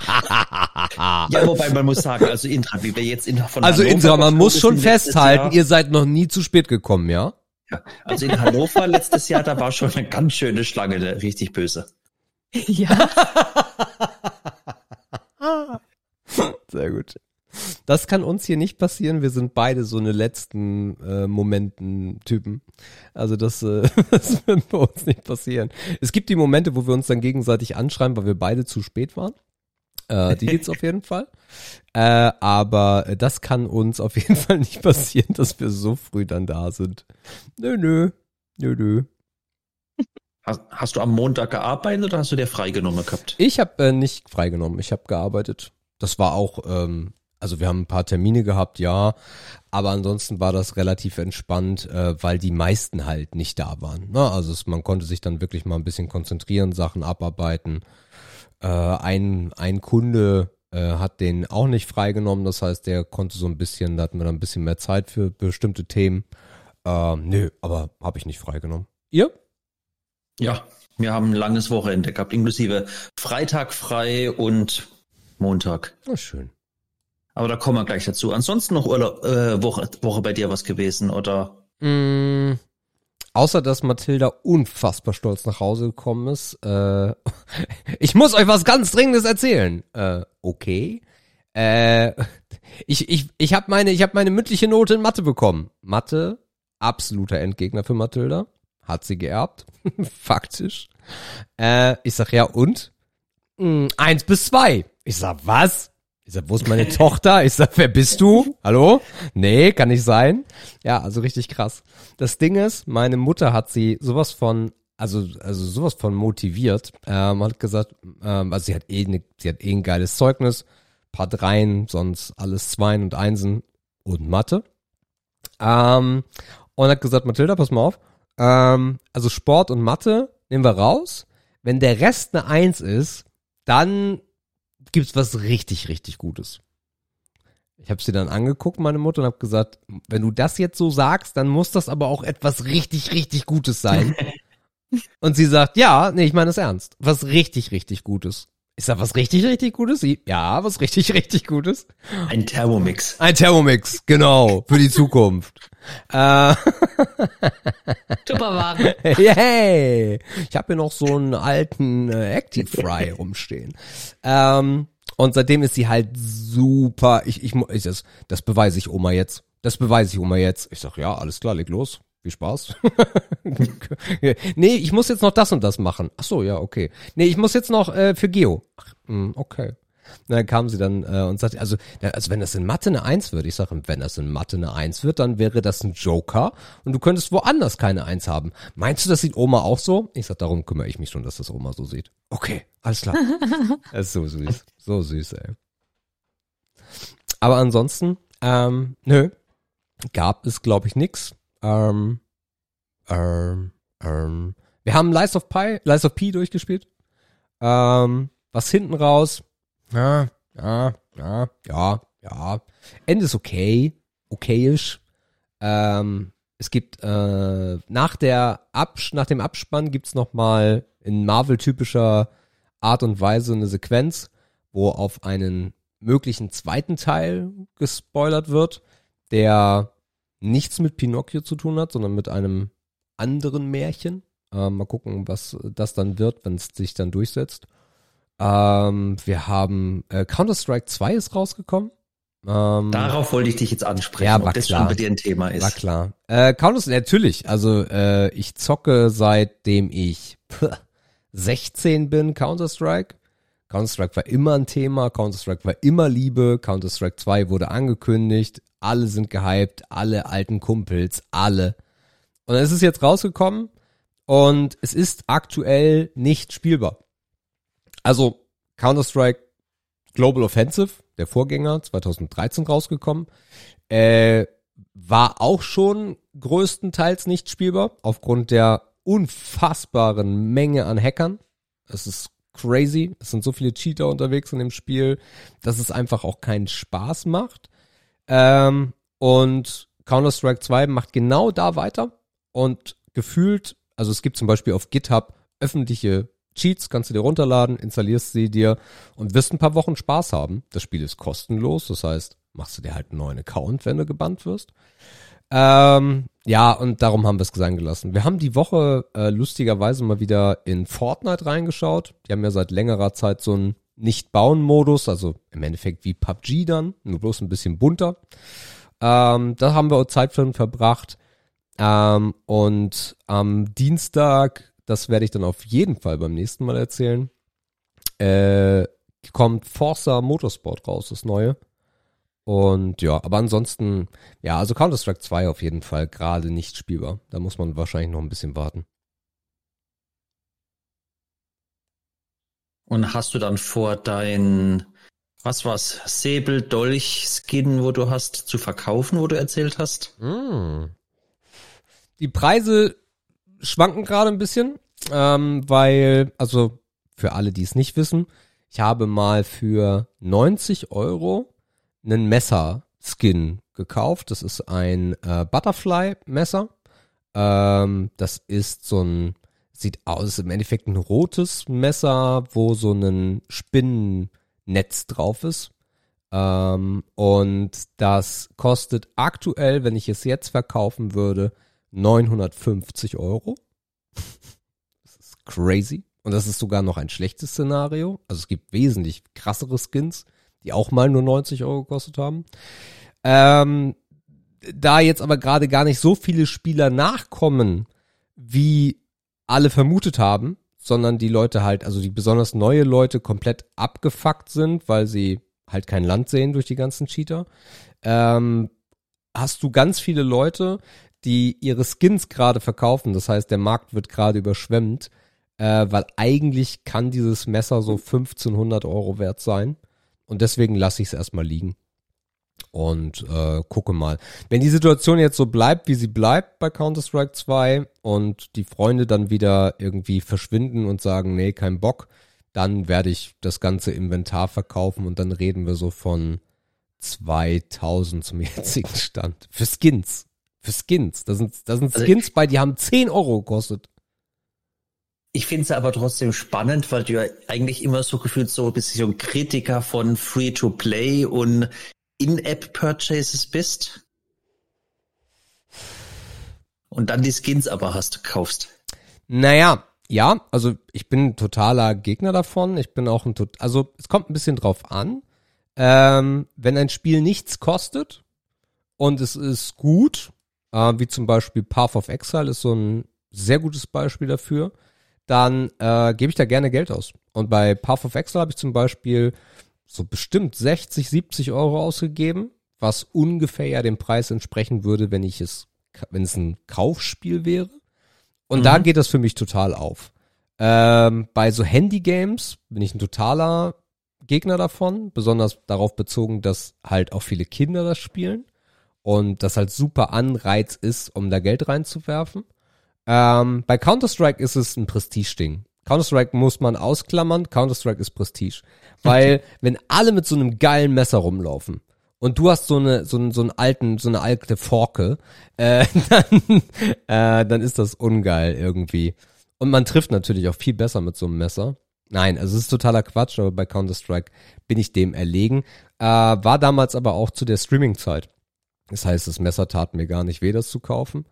Ja, wobei man muss sagen, also Intra, wie wir jetzt in, von Also Hannover Indra, man muss schon festhalten, Jahr, ihr seid noch nie zu spät gekommen, ja? ja, also in Hannover letztes Jahr, da war schon eine ganz schöne Schlange, ne, richtig böse. ja. Sehr gut. Das kann uns hier nicht passieren. Wir sind beide so eine letzten äh, Momenten-Typen. Also das, äh, das wird bei uns nicht passieren. Es gibt die Momente, wo wir uns dann gegenseitig anschreiben, weil wir beide zu spät waren. Äh, die gibt's auf jeden Fall. Äh, aber das kann uns auf jeden Fall nicht passieren, dass wir so früh dann da sind. Nö, nö. Nö, nö. Hast, hast du am Montag gearbeitet oder hast du dir freigenommen gehabt? Ich habe äh, nicht freigenommen, ich habe gearbeitet. Das war auch, ähm, also wir haben ein paar Termine gehabt, ja, aber ansonsten war das relativ entspannt, äh, weil die meisten halt nicht da waren. Ne? Also es, man konnte sich dann wirklich mal ein bisschen konzentrieren, Sachen abarbeiten. Äh, ein, ein Kunde äh, hat den auch nicht freigenommen, das heißt, der konnte so ein bisschen, da hatten wir dann ein bisschen mehr Zeit für bestimmte Themen. Äh, nö, aber habe ich nicht freigenommen. Ihr? Ja, wir haben ein langes Wochenende gehabt, inklusive Freitag frei und Montag. Oh, schön. Aber da kommen wir gleich dazu. Ansonsten noch Urlaub, äh, Woche, Woche bei dir was gewesen oder? Mm, außer dass Mathilda unfassbar stolz nach Hause gekommen ist. Äh, ich muss euch was ganz Dringendes erzählen. Äh, okay. Äh, ich ich, ich habe meine, ich hab meine mündliche Note in Mathe bekommen. Mathe, absoluter Endgegner für Mathilda. Hat sie geerbt. Faktisch. Äh, ich sag, ja, und? Mm, eins bis zwei. Ich sag, was? Ich sag, wo ist meine Tochter? Ich sag, wer bist du? Hallo? Nee, kann nicht sein. Ja, also richtig krass. Das Ding ist, meine Mutter hat sie sowas von, also, also sowas von motiviert. Ähm, hat gesagt, ähm, also sie hat eh, ne, sie hat eh ein geiles Zeugnis, paar Dreien, sonst alles Zweien und Einsen und Mathe. Ähm, und hat gesagt, Mathilda, pass mal auf. Ähm, also Sport und Mathe nehmen wir raus. Wenn der Rest eine Eins ist, dann gibt's was richtig, richtig Gutes. Ich habe sie dann angeguckt, meine Mutter, und habe gesagt, wenn du das jetzt so sagst, dann muss das aber auch etwas richtig, richtig Gutes sein. und sie sagt, ja, nee, ich meine es ernst. Was richtig, richtig Gutes. Ich sag, was richtig, richtig Gutes? Ja, was richtig, richtig Gutes. Ein Thermomix. Ein Thermomix, genau, für die Zukunft. Äh, Tupperware. Yay! Ich habe hier noch so einen alten äh, Active Fry rumstehen. Ähm, und seitdem ist sie halt super. Ich, ich, ich das, das beweise ich Oma jetzt. Das beweise ich Oma jetzt. Ich sag, ja, alles klar, leg los. Viel Spaß. nee, ich muss jetzt noch das und das machen. Ach so, ja, okay. Nee, ich muss jetzt noch äh, für Geo. Ach, mh, okay. Und dann kam sie dann äh, und sagte, also, also wenn das in Mathe eine Eins wird, ich sage, wenn das in Mathe eine Eins wird, dann wäre das ein Joker und du könntest woanders keine Eins haben. Meinst du, das sieht Oma auch so? Ich sag, darum kümmere ich mich schon, dass das Oma so sieht. Okay, alles klar. das ist so süß. So süß, ey. Aber ansonsten, ähm, nö, gab es, glaube ich, nix. Ähm, ähm, ähm, wir haben Lies of Pi, Lies of P durchgespielt. Ähm, was hinten raus, ja, ja, ja, ja, ja. Ende ist okay, okayisch. Ähm, es gibt äh, nach der Abs nach dem Abspann gibt's noch mal in Marvel-typischer Art und Weise eine Sequenz, wo auf einen möglichen zweiten Teil gespoilert wird, der nichts mit Pinocchio zu tun hat, sondern mit einem anderen Märchen. Ähm, mal gucken, was das dann wird, wenn es sich dann durchsetzt. Ähm, wir haben äh, Counter-Strike 2 ist rausgekommen. Ähm, Darauf wollte ich dich jetzt ansprechen, Ja, war das klar. schon bei dir ein Thema ist. war klar. Äh, Counter natürlich. Also äh, ich zocke seitdem ich puh, 16 bin Counter-Strike. Counter-Strike war immer ein Thema. Counter-Strike war immer Liebe. Counter-Strike 2 wurde angekündigt. Alle sind gehypt. Alle alten Kumpels. Alle. Und es ist jetzt rausgekommen. Und es ist aktuell nicht spielbar. Also Counter-Strike Global Offensive, der Vorgänger, 2013 rausgekommen, äh, war auch schon größtenteils nicht spielbar, aufgrund der unfassbaren Menge an Hackern. Es ist crazy. Es sind so viele Cheater unterwegs in dem Spiel, dass es einfach auch keinen Spaß macht. Ähm, und Counter-Strike 2 macht genau da weiter und gefühlt, also es gibt zum Beispiel auf GitHub öffentliche Cheats, kannst du dir runterladen, installierst sie dir und wirst ein paar Wochen Spaß haben. Das Spiel ist kostenlos, das heißt, machst du dir halt einen neuen Account, wenn du gebannt wirst. Ähm, ja, und darum haben wir es sein gelassen. Wir haben die Woche äh, lustigerweise mal wieder in Fortnite reingeschaut. Die haben ja seit längerer Zeit so einen Nicht-Bauen-Modus, also im Endeffekt wie PUBG dann, nur bloß ein bisschen bunter. Ähm, da haben wir Zeit für verbracht. Ähm, und am Dienstag, das werde ich dann auf jeden Fall beim nächsten Mal erzählen, äh, kommt Forza Motorsport raus, das neue. Und ja, aber ansonsten, ja, also Counter-Strike 2 auf jeden Fall gerade nicht spielbar. Da muss man wahrscheinlich noch ein bisschen warten. Und hast du dann vor, dein, was war's, Säbel, Dolch, Skin, wo du hast, zu verkaufen, wo du erzählt hast? Mm. Die Preise schwanken gerade ein bisschen, ähm, weil, also für alle, die es nicht wissen, ich habe mal für 90 Euro einen Messer-Skin gekauft. Das ist ein äh, Butterfly-Messer. Ähm, das ist so ein, sieht aus, im Endeffekt ein rotes Messer, wo so ein Spinnennetz drauf ist. Ähm, und das kostet aktuell, wenn ich es jetzt verkaufen würde, 950 Euro. Das ist crazy. Und das ist sogar noch ein schlechtes Szenario. Also es gibt wesentlich krassere Skins, die auch mal nur 90 Euro gekostet haben. Ähm, da jetzt aber gerade gar nicht so viele Spieler nachkommen, wie alle vermutet haben, sondern die Leute halt, also die besonders neue Leute komplett abgefuckt sind, weil sie halt kein Land sehen durch die ganzen Cheater, ähm, hast du ganz viele Leute, die ihre Skins gerade verkaufen. Das heißt, der Markt wird gerade überschwemmt, äh, weil eigentlich kann dieses Messer so 1500 Euro wert sein. Und deswegen lasse ich es erstmal liegen. Und äh, gucke mal. Wenn die Situation jetzt so bleibt, wie sie bleibt bei Counter-Strike 2 und die Freunde dann wieder irgendwie verschwinden und sagen, nee, kein Bock, dann werde ich das ganze Inventar verkaufen und dann reden wir so von 2000 zum jetzigen Stand. Für Skins. Für Skins. Da sind, da sind Also Skins bei, die haben 10 Euro gekostet. Ich finde es aber trotzdem spannend, weil du ja eigentlich immer so gefühlt so ein bisschen Kritiker von Free-to-Play und In-App-Purchases bist. Und dann die Skins aber hast, kaufst. Naja, ja, also ich bin ein totaler Gegner davon. Ich bin auch ein tot, also es kommt ein bisschen drauf an. Ähm, wenn ein Spiel nichts kostet und es ist gut, äh, wie zum Beispiel Path of Exile ist so ein sehr gutes Beispiel dafür, dann äh, gebe ich da gerne Geld aus. Und bei Path of Exile habe ich zum Beispiel so bestimmt 60, 70 Euro ausgegeben, was ungefähr ja dem Preis entsprechen würde, wenn ich es, wenn es ein Kaufspiel wäre. Und Mhm. da geht das für mich total auf. Ähm, bei so Handy-Games bin ich ein totaler Gegner davon, besonders darauf bezogen, dass halt auch viele Kinder das spielen und das halt super Anreiz ist, um da Geld reinzuwerfen. Ähm, bei Counter-Strike ist es ein Prestige-Ding. Counter-Strike muss man ausklammern, Counter-Strike ist Prestige. Weil, wenn alle mit so einem geilen Messer rumlaufen und du hast so eine, so einen, so einen alten, so eine alte Forke, äh, dann, äh, dann ist das ungeil irgendwie. Und man trifft natürlich auch viel besser mit so einem Messer. Nein, also es ist totaler Quatsch, aber bei Counter-Strike bin ich dem erlegen. Äh, war damals aber auch zu der Streaming-Zeit. Das heißt, das Messer tat mir gar nicht weh, das zu kaufen.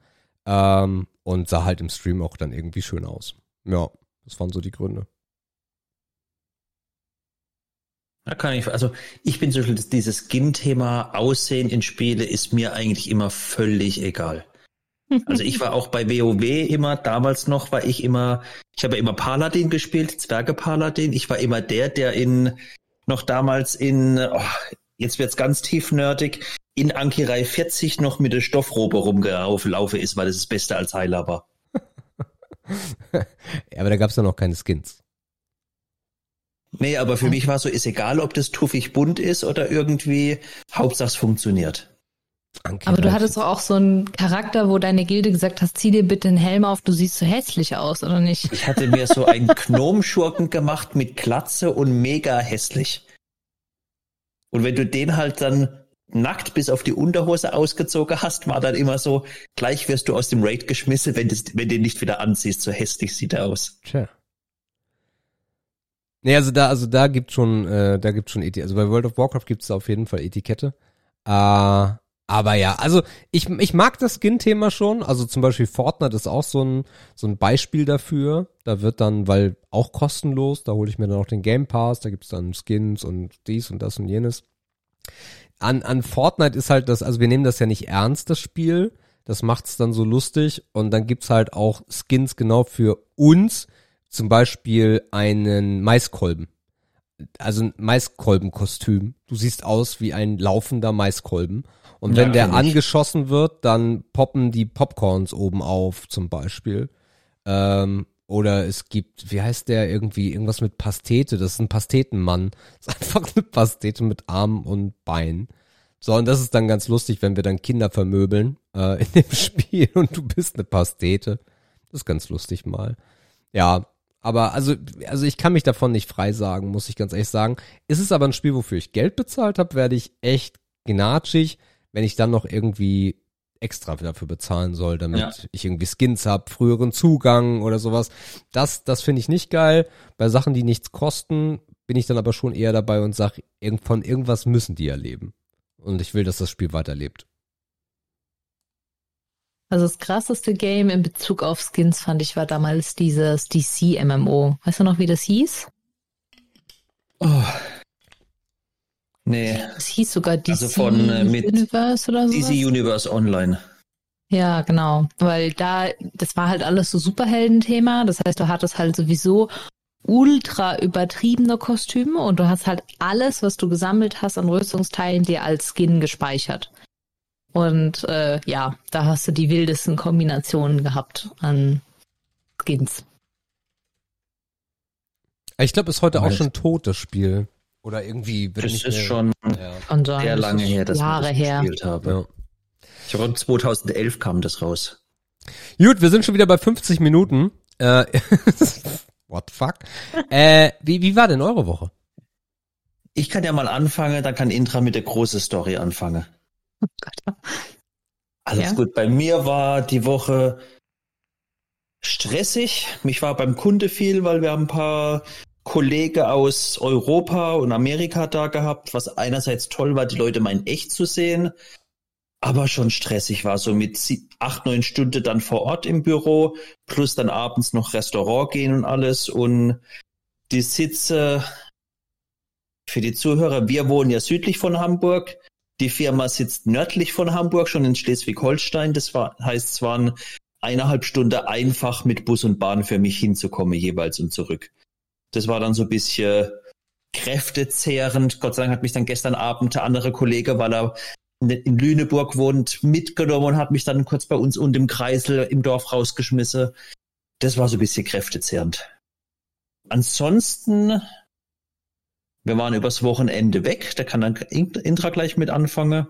Ähm, und sah halt im Stream auch dann irgendwie schön aus. Ja, das waren so die Gründe. Da kann ich, also ich bin das- dieses Skin-Thema Aussehen in Spiele ist mir eigentlich immer völlig egal. Also ich war auch bei WoW immer, damals noch war ich immer, ich habe immer Paladin gespielt, Zwerge Paladin. Ich war immer der, der in, noch damals in, oh, jetzt wird's ganz tief nerdig, in Ankirei 40 noch mit der Stoffrobe rumgelaufen ist, weil das das Beste als Heiler war. Ja, aber da gab's ja noch keine Skins. Nee, aber für mich war so, ist egal, ob das tuffig bunt ist oder irgendwie, Hauptsache es funktioniert. Anke Aber du hattest doch auch so einen Charakter, wo deine Gilde gesagt hast, zieh dir bitte einen Helm auf, du siehst so hässlich aus, oder nicht? Ich hatte mir so einen Gnomschurken gemacht mit Glatze und mega hässlich. Und wenn du den halt dann nackt bis auf die Unterhose ausgezogen hast, war dann immer so, gleich wirst du aus dem Raid geschmissen, wenn, das, wenn du den nicht wieder anziehst. So hässlich sieht er aus. Tja. Nee, also da, also da gibt schon, äh, da gibt schon Etikette. Also bei World of Warcraft gibt's da auf jeden Fall Etikette. Äh, aber ja, also ich, ich mag das Skin-Thema schon. Also zum Beispiel Fortnite ist auch so ein, so ein Beispiel dafür. Da wird dann, weil auch kostenlos, da hole ich mir dann auch den Game Pass, da gibt's dann Skins und dies und das und jenes. An, an Fortnite ist halt das, also wir nehmen das ja nicht ernst, das Spiel. Das macht's dann so lustig. Und dann gibt's halt auch Skins genau für uns. Zum Beispiel einen Maiskolben. Also ein Maiskolbenkostüm. Du siehst aus wie ein laufender Maiskolben. Und Ja, wenn der kenn ich. angeschossen wird, dann poppen die Popcorns oben auf, zum Beispiel. Ähm, oder es gibt, wie heißt der irgendwie, irgendwas mit Pastete. Das ist ein Pastetenmann. Das ist einfach eine Pastete mit Armen und Beinen. So, und das ist dann ganz lustig, wenn wir dann Kinder vermöbeln äh, in dem Spiel und du bist eine Pastete. Das ist ganz lustig mal. Ja, aber also, also ich kann mich davon nicht frei sagen, muss ich ganz ehrlich sagen. Ist es aber ein Spiel, wofür ich Geld bezahlt habe, werde ich echt gnatschig, wenn ich dann noch irgendwie extra dafür bezahlen soll, damit Ja. ich irgendwie Skins hab, früheren Zugang oder sowas. Das, das finde ich nicht geil. Bei Sachen, die nichts kosten, bin ich dann aber schon eher dabei und sage, irgend, von irgendwas müssen die ja leben. Und ich will, dass das Spiel weiterlebt. Also das krasseste Game in Bezug auf Skins fand ich war damals dieses DC MMO. Weißt du noch, wie das hieß? Oh. Nee, Es hieß sogar DC Also von, äh, mit Universe oder so. DC Universe Online. Ja, genau. Weil da, das war halt alles so Superhelden-Thema. Das heißt, du hattest halt sowieso ultra übertriebene Kostüme und du hast halt alles, was du gesammelt hast an Rüstungsteilen, dir als Skin gespeichert. Und äh, ja, da hast du die wildesten Kombinationen gehabt an Skins. Ich glaube, ist heute auch schon tot, das Spiel. Oder irgendwie wird Das nicht ist mehr, schon Ja. Sehr das lange ist her, dass Jahre ich das her. gespielt habe. ja. Ich glaube, 2011 kam das raus. Gut, wir sind schon wieder bei 50 Minuten. Äh, what the fuck? äh, wie, wie war denn eure Woche? Ich kann ja mal anfangen, dann kann Intra mit der großen Story anfangen. Oh Gott. Alles Ja. gut. Bei mir war die Woche stressig. Mich war beim Kunde viel, weil wir haben ein paar Kollegen aus Europa und Amerika da gehabt, was einerseits toll war, die Leute mal in echt zu sehen, aber schon stressig war, so mit sie- acht, neun Stunden dann vor Ort im Büro, plus dann abends noch Restaurant gehen und alles und die Sitze für die Zuhörer, wir wohnen ja südlich von Hamburg, die Firma sitzt nördlich von Hamburg, schon in Schleswig-Holstein. Das war, heißt, es waren eineinhalb Stunden einfach mit Bus und Bahn für mich hinzukommen, jeweils und zurück. Das war dann so ein bisschen kräftezehrend. Gott sei Dank hat mich dann gestern Abend der andere Kollege, weil er in Lüneburg wohnt, mitgenommen und hat mich dann kurz bei uns und im Kreisel im Dorf rausgeschmissen. Das war so ein bisschen kräftezehrend. Ansonsten, wir waren übers Wochenende weg, da kann dann Intra gleich mit anfangen,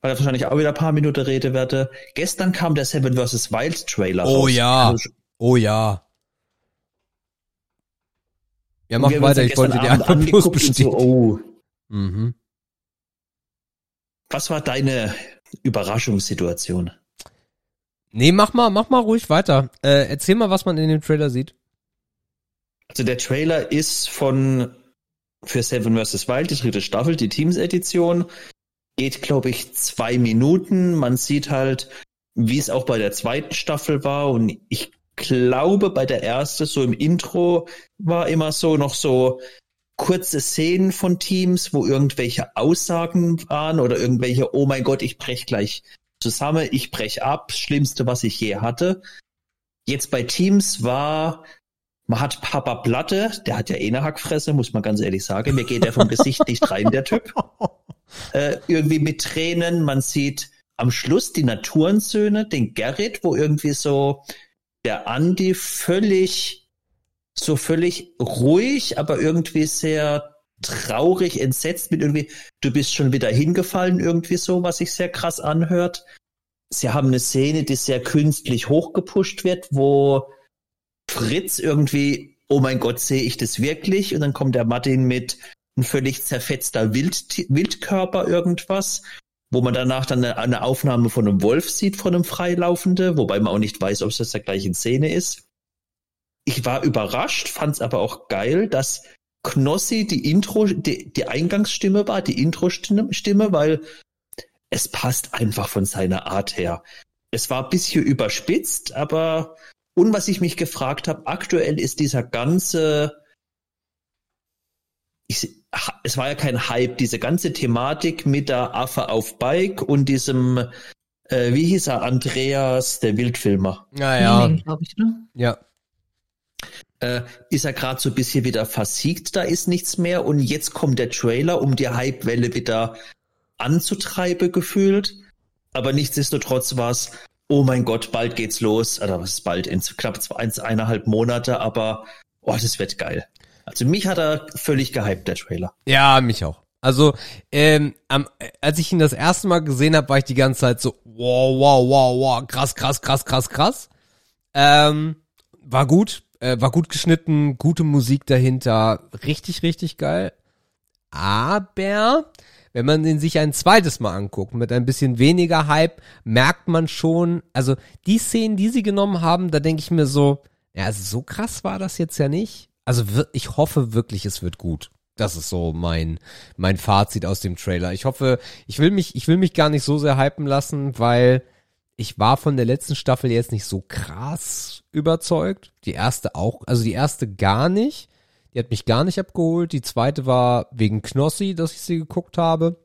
weil er wahrscheinlich auch wieder ein paar Minuten Rede werde. Gestern kam der Seven vs. Wild Trailer Oh raus. ja. Also, Oh ja. Ja, mach weiter, ich wollte die Antwort bloß bestätigen. so, oh, Mhm. was war deine Überraschungssituation? Nee, mach mal, mach mal ruhig weiter. Äh, erzähl mal, was man in dem Trailer sieht. Also der Trailer ist von für Seven vs. Wild, die dritte Staffel, die Teams-Edition. Geht, glaube ich, zwei Minuten. Man sieht halt, wie es auch bei der zweiten Staffel war. Und ich glaube, bei der ersten, so im Intro, war immer so noch so kurze Szenen von Teams, wo irgendwelche Aussagen waren oder irgendwelche, oh mein Gott, ich brech gleich zusammen, ich brech ab, schlimmste, was ich je hatte. Jetzt bei Teams war, man hat Papa Platte, der hat ja eh eine Hackfresse, muss man ganz ehrlich sagen. Mir geht der vom Gesicht nicht rein, der Typ. Äh, irgendwie mit Tränen. Man sieht am Schluss die Naturensöhne, den Gerrit, wo irgendwie so der Andi völlig, so völlig ruhig, aber irgendwie sehr traurig, entsetzt mit irgendwie, du bist schon wieder hingefallen, irgendwie so, was sich sehr krass anhört. Sie haben eine Szene, die sehr künstlich hochgepusht wird, wo Fritz irgendwie, oh mein Gott, sehe ich das wirklich? Und dann kommt der Martin mit ein völlig zerfetzter Wild, Wildkörper irgendwas, wo man danach dann eine, Aufnahme von einem Wolf sieht, von einem Freilaufende, wobei man auch nicht weiß, ob es das der gleichen Szene ist. Ich war überrascht, fand es aber auch geil, dass Knossi die Intro, die, die Eingangsstimme war, die Intro-Stimme, Stimme, weil es passt einfach von seiner Art her. Es war ein bisschen überspitzt, aber und was ich mich gefragt habe, aktuell ist dieser ganze, ich, es war ja kein Hype, diese ganze Thematik mit der Affe auf Bike und diesem, äh, wie hieß er, Andreas, der Wildfilmer, Naja, glaube ich, ne? ja. äh, ist er gerade so ein bisschen wieder versiegt, da ist nichts mehr und jetzt kommt der Trailer, um die Hypewelle wieder anzutreiben gefühlt, aber nichtsdestotrotz war es, oh mein Gott, bald geht's los, oder was ist bald, in knapp zwei, eins, eineinhalb Monate, aber oh, das wird geil. Also mich hat er völlig gehypt, der Trailer. Ja, mich auch. Also, ähm, am, als ich ihn das erste Mal gesehen habe, war ich die ganze Zeit so, wow, wow, wow, wow, krass, krass, krass, krass, krass. Ähm, war gut, äh, war gut geschnitten, gute Musik dahinter, richtig, richtig geil. Aber wenn man den sich ein zweites Mal anguckt, mit ein bisschen weniger Hype, merkt man schon, also die Szenen, die sie genommen haben, da denke ich mir so, ja, so krass war das jetzt ja nicht. Also ich hoffe wirklich, es wird gut. Das ist so mein, mein Fazit aus dem Trailer. Ich hoffe, ich will mich, ich will mich gar nicht so sehr hypen lassen, weil ich war von der letzten Staffel jetzt nicht so krass überzeugt. Die erste auch, also die erste gar nicht. Die hat mich gar nicht abgeholt. Die zweite war wegen Knossi, dass ich sie geguckt habe.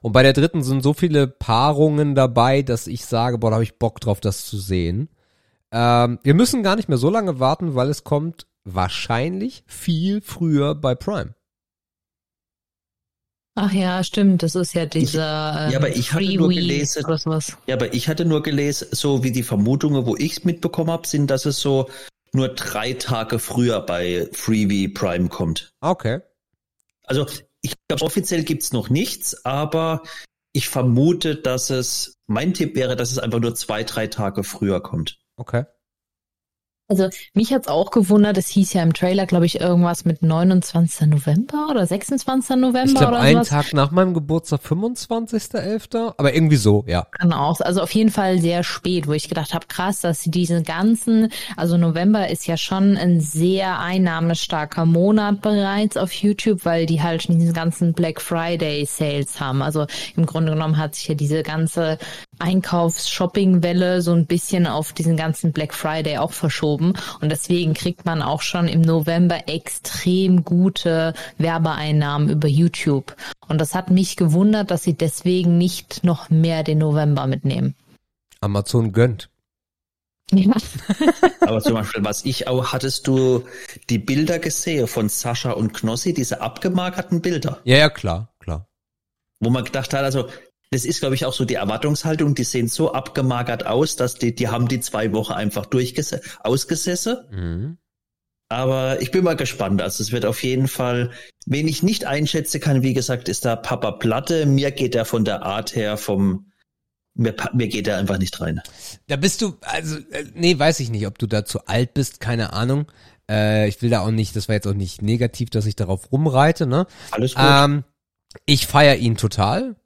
Und bei der dritten sind so viele Paarungen dabei, dass ich sage, boah, da habe ich Bock drauf, das zu sehen. Ähm, wir müssen gar nicht mehr so lange warten, weil es kommt wahrscheinlich viel früher bei Prime. Ach ja, stimmt. Das ist ja dieser ähm, ja, aber ich hatte nur Freewee gelesen- oder sowas. Ja, aber ich hatte nur gelesen, so wie die Vermutungen, wo ich es mitbekommen habe, sind, dass es so nur drei Tage früher bei Freebie Prime kommt. Okay. Also ich glaube, offiziell gibt's noch nichts, aber ich vermute, dass es, mein Tipp wäre, dass es einfach nur zwei, drei Tage früher kommt. Okay. Also mich hat's auch gewundert, es hieß ja im Trailer, glaube ich, irgendwas mit 29. November oder 26. November Ich glaube, oder einen sowas. Tag nach meinem Geburtstag, 25.11., aber irgendwie so, ja. Kann auch, also auf jeden Fall sehr spät, wo ich gedacht habe, krass, dass sie diesen ganzen, also November ist ja schon ein sehr einnahmestarker Monat bereits auf YouTube, weil die halt schon diesen ganzen Black Friday Sales haben. Also im Grunde genommen hat sich ja diese ganze Einkaufs-Shopping-Welle so ein bisschen auf diesen ganzen Black Friday auch verschoben und deswegen kriegt man auch schon im November extrem gute Werbeeinnahmen über YouTube. Und das hat mich gewundert, dass sie deswegen nicht noch mehr den November mitnehmen. Amazon gönnt. Ja. Aber zum Beispiel, was ich auch, hattest du die Bilder gesehen von Sascha und Knossi, diese abgemagerten Bilder, Ja, ja, klar, klar. wo man gedacht hat, also das ist, glaube ich, auch so die Erwartungshaltung, die sehen so abgemagert aus, dass die, die haben die zwei Wochen einfach durchgese ausgesessen. Mhm. Aber ich bin mal gespannt. Also es wird auf jeden Fall, wen ich nicht einschätzen kann, wie gesagt, ist da Papa Platte. Mir geht er von der Art her vom, mir, mir geht er einfach nicht rein. Da bist du, also, äh, nee, weiß ich nicht, ob du da zu alt bist, keine Ahnung. Äh, ich will da auch nicht, das war jetzt auch nicht negativ, dass ich darauf rumreite, ne? Alles gut. Ähm, ich feiere ihn total.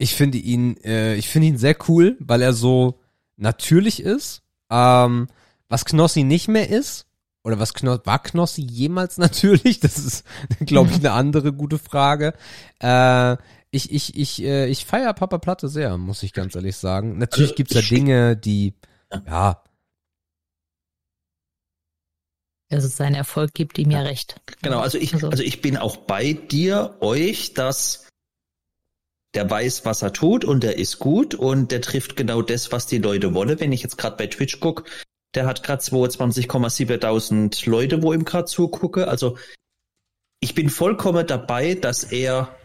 Ich finde ihn, äh, ich finde ihn sehr cool, weil er so natürlich ist. Ähm, was Knossi nicht mehr ist, oder was Knossi, war Knossi jemals natürlich? Das ist, glaube ich, eine andere gute Frage. Äh, ich, ich, ich, äh, ich feiere Papa Platte sehr, muss ich ganz ehrlich sagen. Natürlich Also, gibt's da Dinge, die, ja, Also sein Erfolg gibt ihm ja recht. Genau, also ich, also ich bin auch bei dir, euch, dass der weiß, was er tut und der ist gut und der trifft genau das, was die Leute wollen. Wenn ich jetzt gerade bei Twitch gucke, der hat gerade 22,7.000 Leute, wo ihm gerade zugucke. Also ich bin vollkommen dabei, dass er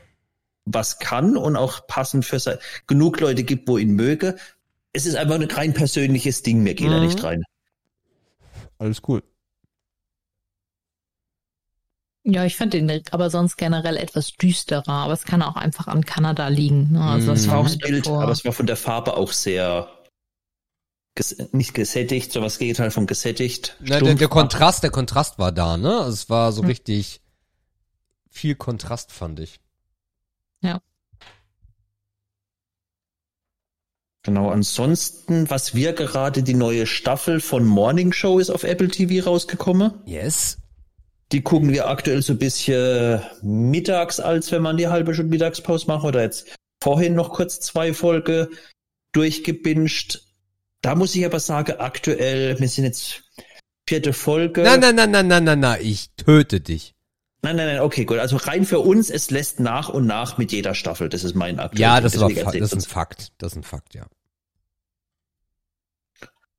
was kann und auch passend für sein, genug Leute gibt, wo ihn möge. Es ist einfach ein rein persönliches Ding, mir geht er Mhm. nicht rein. alles cool. Ja, ich fand ihn aber sonst generell etwas düsterer, aber es kann auch einfach an Kanada liegen. Ne? Also das Es war auch das halt Bild, davor- aber es war von der Farbe auch sehr ges nicht gesättigt, so was Gegenteil von gesättigt. Na, der, der Kontrast, der Kontrast war da, ne? Also Es war so Hm. richtig viel Kontrast, fand ich. Genau, ansonsten, was wir gerade, die neue Staffel von Morning Show ist auf Apple TV rausgekommen. Yes. Die gucken wir aktuell so ein bisschen mittags, als wenn man die halbe Stunde Mittagspause machen oder jetzt vorhin noch kurz zwei Folge durchgebinged. Da muss ich aber sagen, aktuell, wir sind jetzt vierte Folge. Nein, nein, nein, nein, nein, nein, nein, ich töte dich. Nein, nein, nein, okay, gut. Also rein für uns, es lässt nach und nach mit jeder Staffel. Das ist mein aktueller. Ja, das, Fa- erzähl das ist ein. Fakt. Das ist ein Fakt, ja.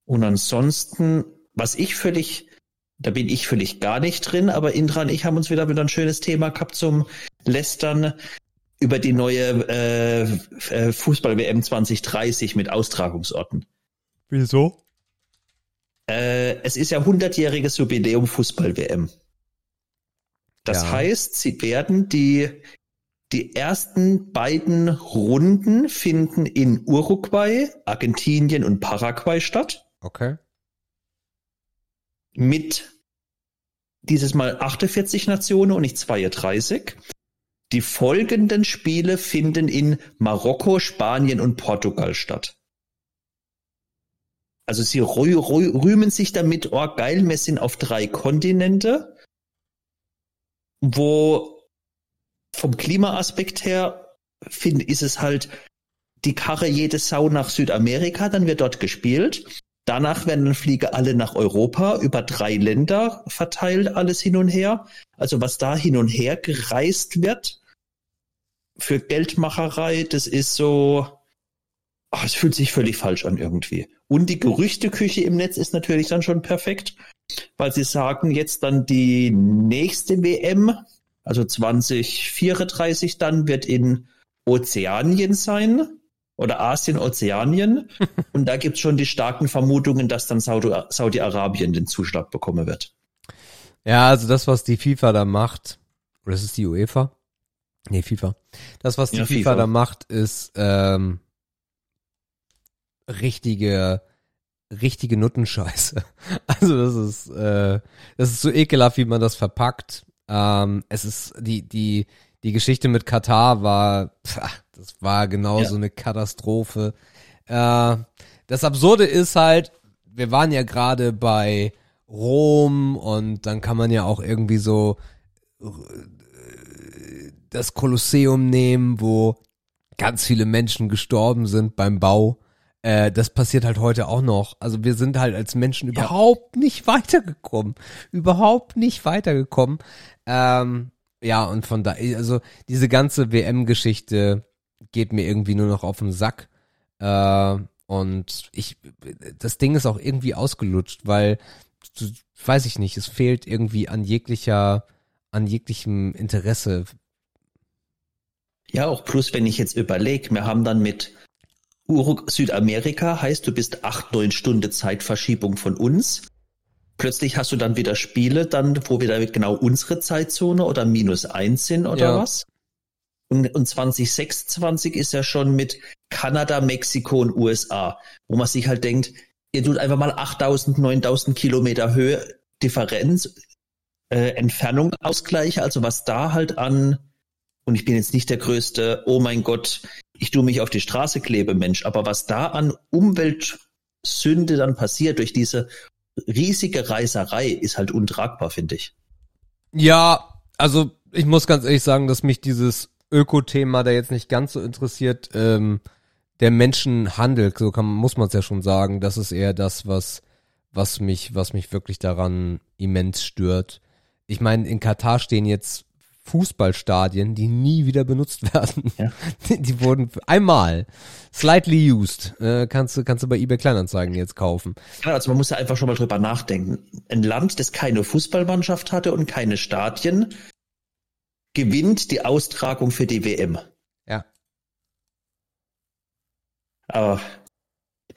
Und ansonsten, was ich völlig, da bin ich völlig gar nicht drin, aber Indra und ich haben uns wieder wieder ein schönes Thema gehabt zum Lästern über die neue äh, äh, Fußball-WM 2030 mit Austragungsorten. Wieso? Äh, es ist ja 100-jähriges Jubiläum Fußball-WM. Das Ja. heißt, sie werden die, die ersten beiden Runden finden in Uruguay, Argentinien und Paraguay statt. Okay. Mit dieses Mal 48 Nationen und nicht 32. Die folgenden Spiele finden in Marokko, Spanien und Portugal statt. Also sie rü rü rühmen sich damit, oh geil, wir sind auf drei Kontinente, wo vom Klimaaspekt her find, ist es halt die Karre jede Sau nach Südamerika, dann wird dort gespielt. Danach werden dann Flieger alle nach Europa, über drei Länder verteilt, alles hin und her. Also was da hin und her gereist wird für Geldmacherei, das ist so, ach, es fühlt sich völlig falsch an irgendwie. Und die Gerüchteküche im Netz ist natürlich dann schon perfekt, weil sie sagen, jetzt dann die nächste WM, also 2034 dann, wird in Ozeanien sein oder Asien, Ozeanien. Und da gibt's schon die starken Vermutungen, dass dann Saudi- Saudi-Arabien den Zuschlag bekommen wird. Ja, also das, was die FIFA da macht, oder ist es die UEFA? Nee, FIFA. Das, was die Ja, FIFA, FIFA. da macht, ist ähm, richtige richtige Nuttenscheiße. Also das ist, äh, das ist so ekelhaft, wie man das verpackt. Ähm, es ist die die die Geschichte mit Katar war, pff, das war genau ja. so eine Katastrophe. Äh, das Absurde ist halt, wir waren ja gerade bei Rom und dann kann man ja auch irgendwie so äh, das Kolosseum nehmen, wo ganz viele Menschen gestorben sind beim Bau. Äh, das passiert halt heute auch noch. Also wir sind halt als Menschen ja. überhaupt nicht weitergekommen. Überhaupt nicht weitergekommen. Ähm, ja, und von da, also diese ganze WM-Geschichte geht mir irgendwie nur noch auf den Sack. Äh, und ich, das Ding ist auch irgendwie ausgelutscht, weil, weiß ich nicht, es fehlt irgendwie an jeglicher, an jeglichem Interesse ja, auch plus, wenn ich jetzt überlege, wir haben dann mit Uruk Südamerika, heißt du bist acht, neun Stunden Zeitverschiebung von uns. Plötzlich hast du dann wieder Spiele, dann, wo wieder genau unsere Zeitzone oder minus eins sind oder ja. was. Und, und 2026 ist ja schon mit Kanada, Mexiko und USA, wo man sich halt denkt, ihr tut einfach mal 8000, 9000 Kilometer Höhe Differenz, äh, Entfernung ausgleiche, also was da halt an und ich bin jetzt nicht der größte, oh mein Gott, ich tue mich auf die Straße klebe Mensch, aber was da an Umweltsünde dann passiert durch diese riesige Reiserei ist halt untragbar, finde ich. Ja, also ich muss ganz ehrlich sagen, dass mich dieses Öko-Thema da jetzt nicht ganz so interessiert. Ähm, der Menschenhandel, so kann, muss man es ja schon sagen, das ist eher das, was, was mich, was mich wirklich daran immens stört. Ich meine, in Katar stehen jetzt Fußballstadien, die nie wieder benutzt werden. Ja. Die, die, wurden einmal slightly used. Äh, kannst du kannst du bei eBay Kleinanzeigen jetzt kaufen. Also man muss ja einfach schon mal drüber nachdenken. Ein Land, das keine Fußballmannschaft hatte und keine Stadien, gewinnt die Austragung für die WM. Ja. Aber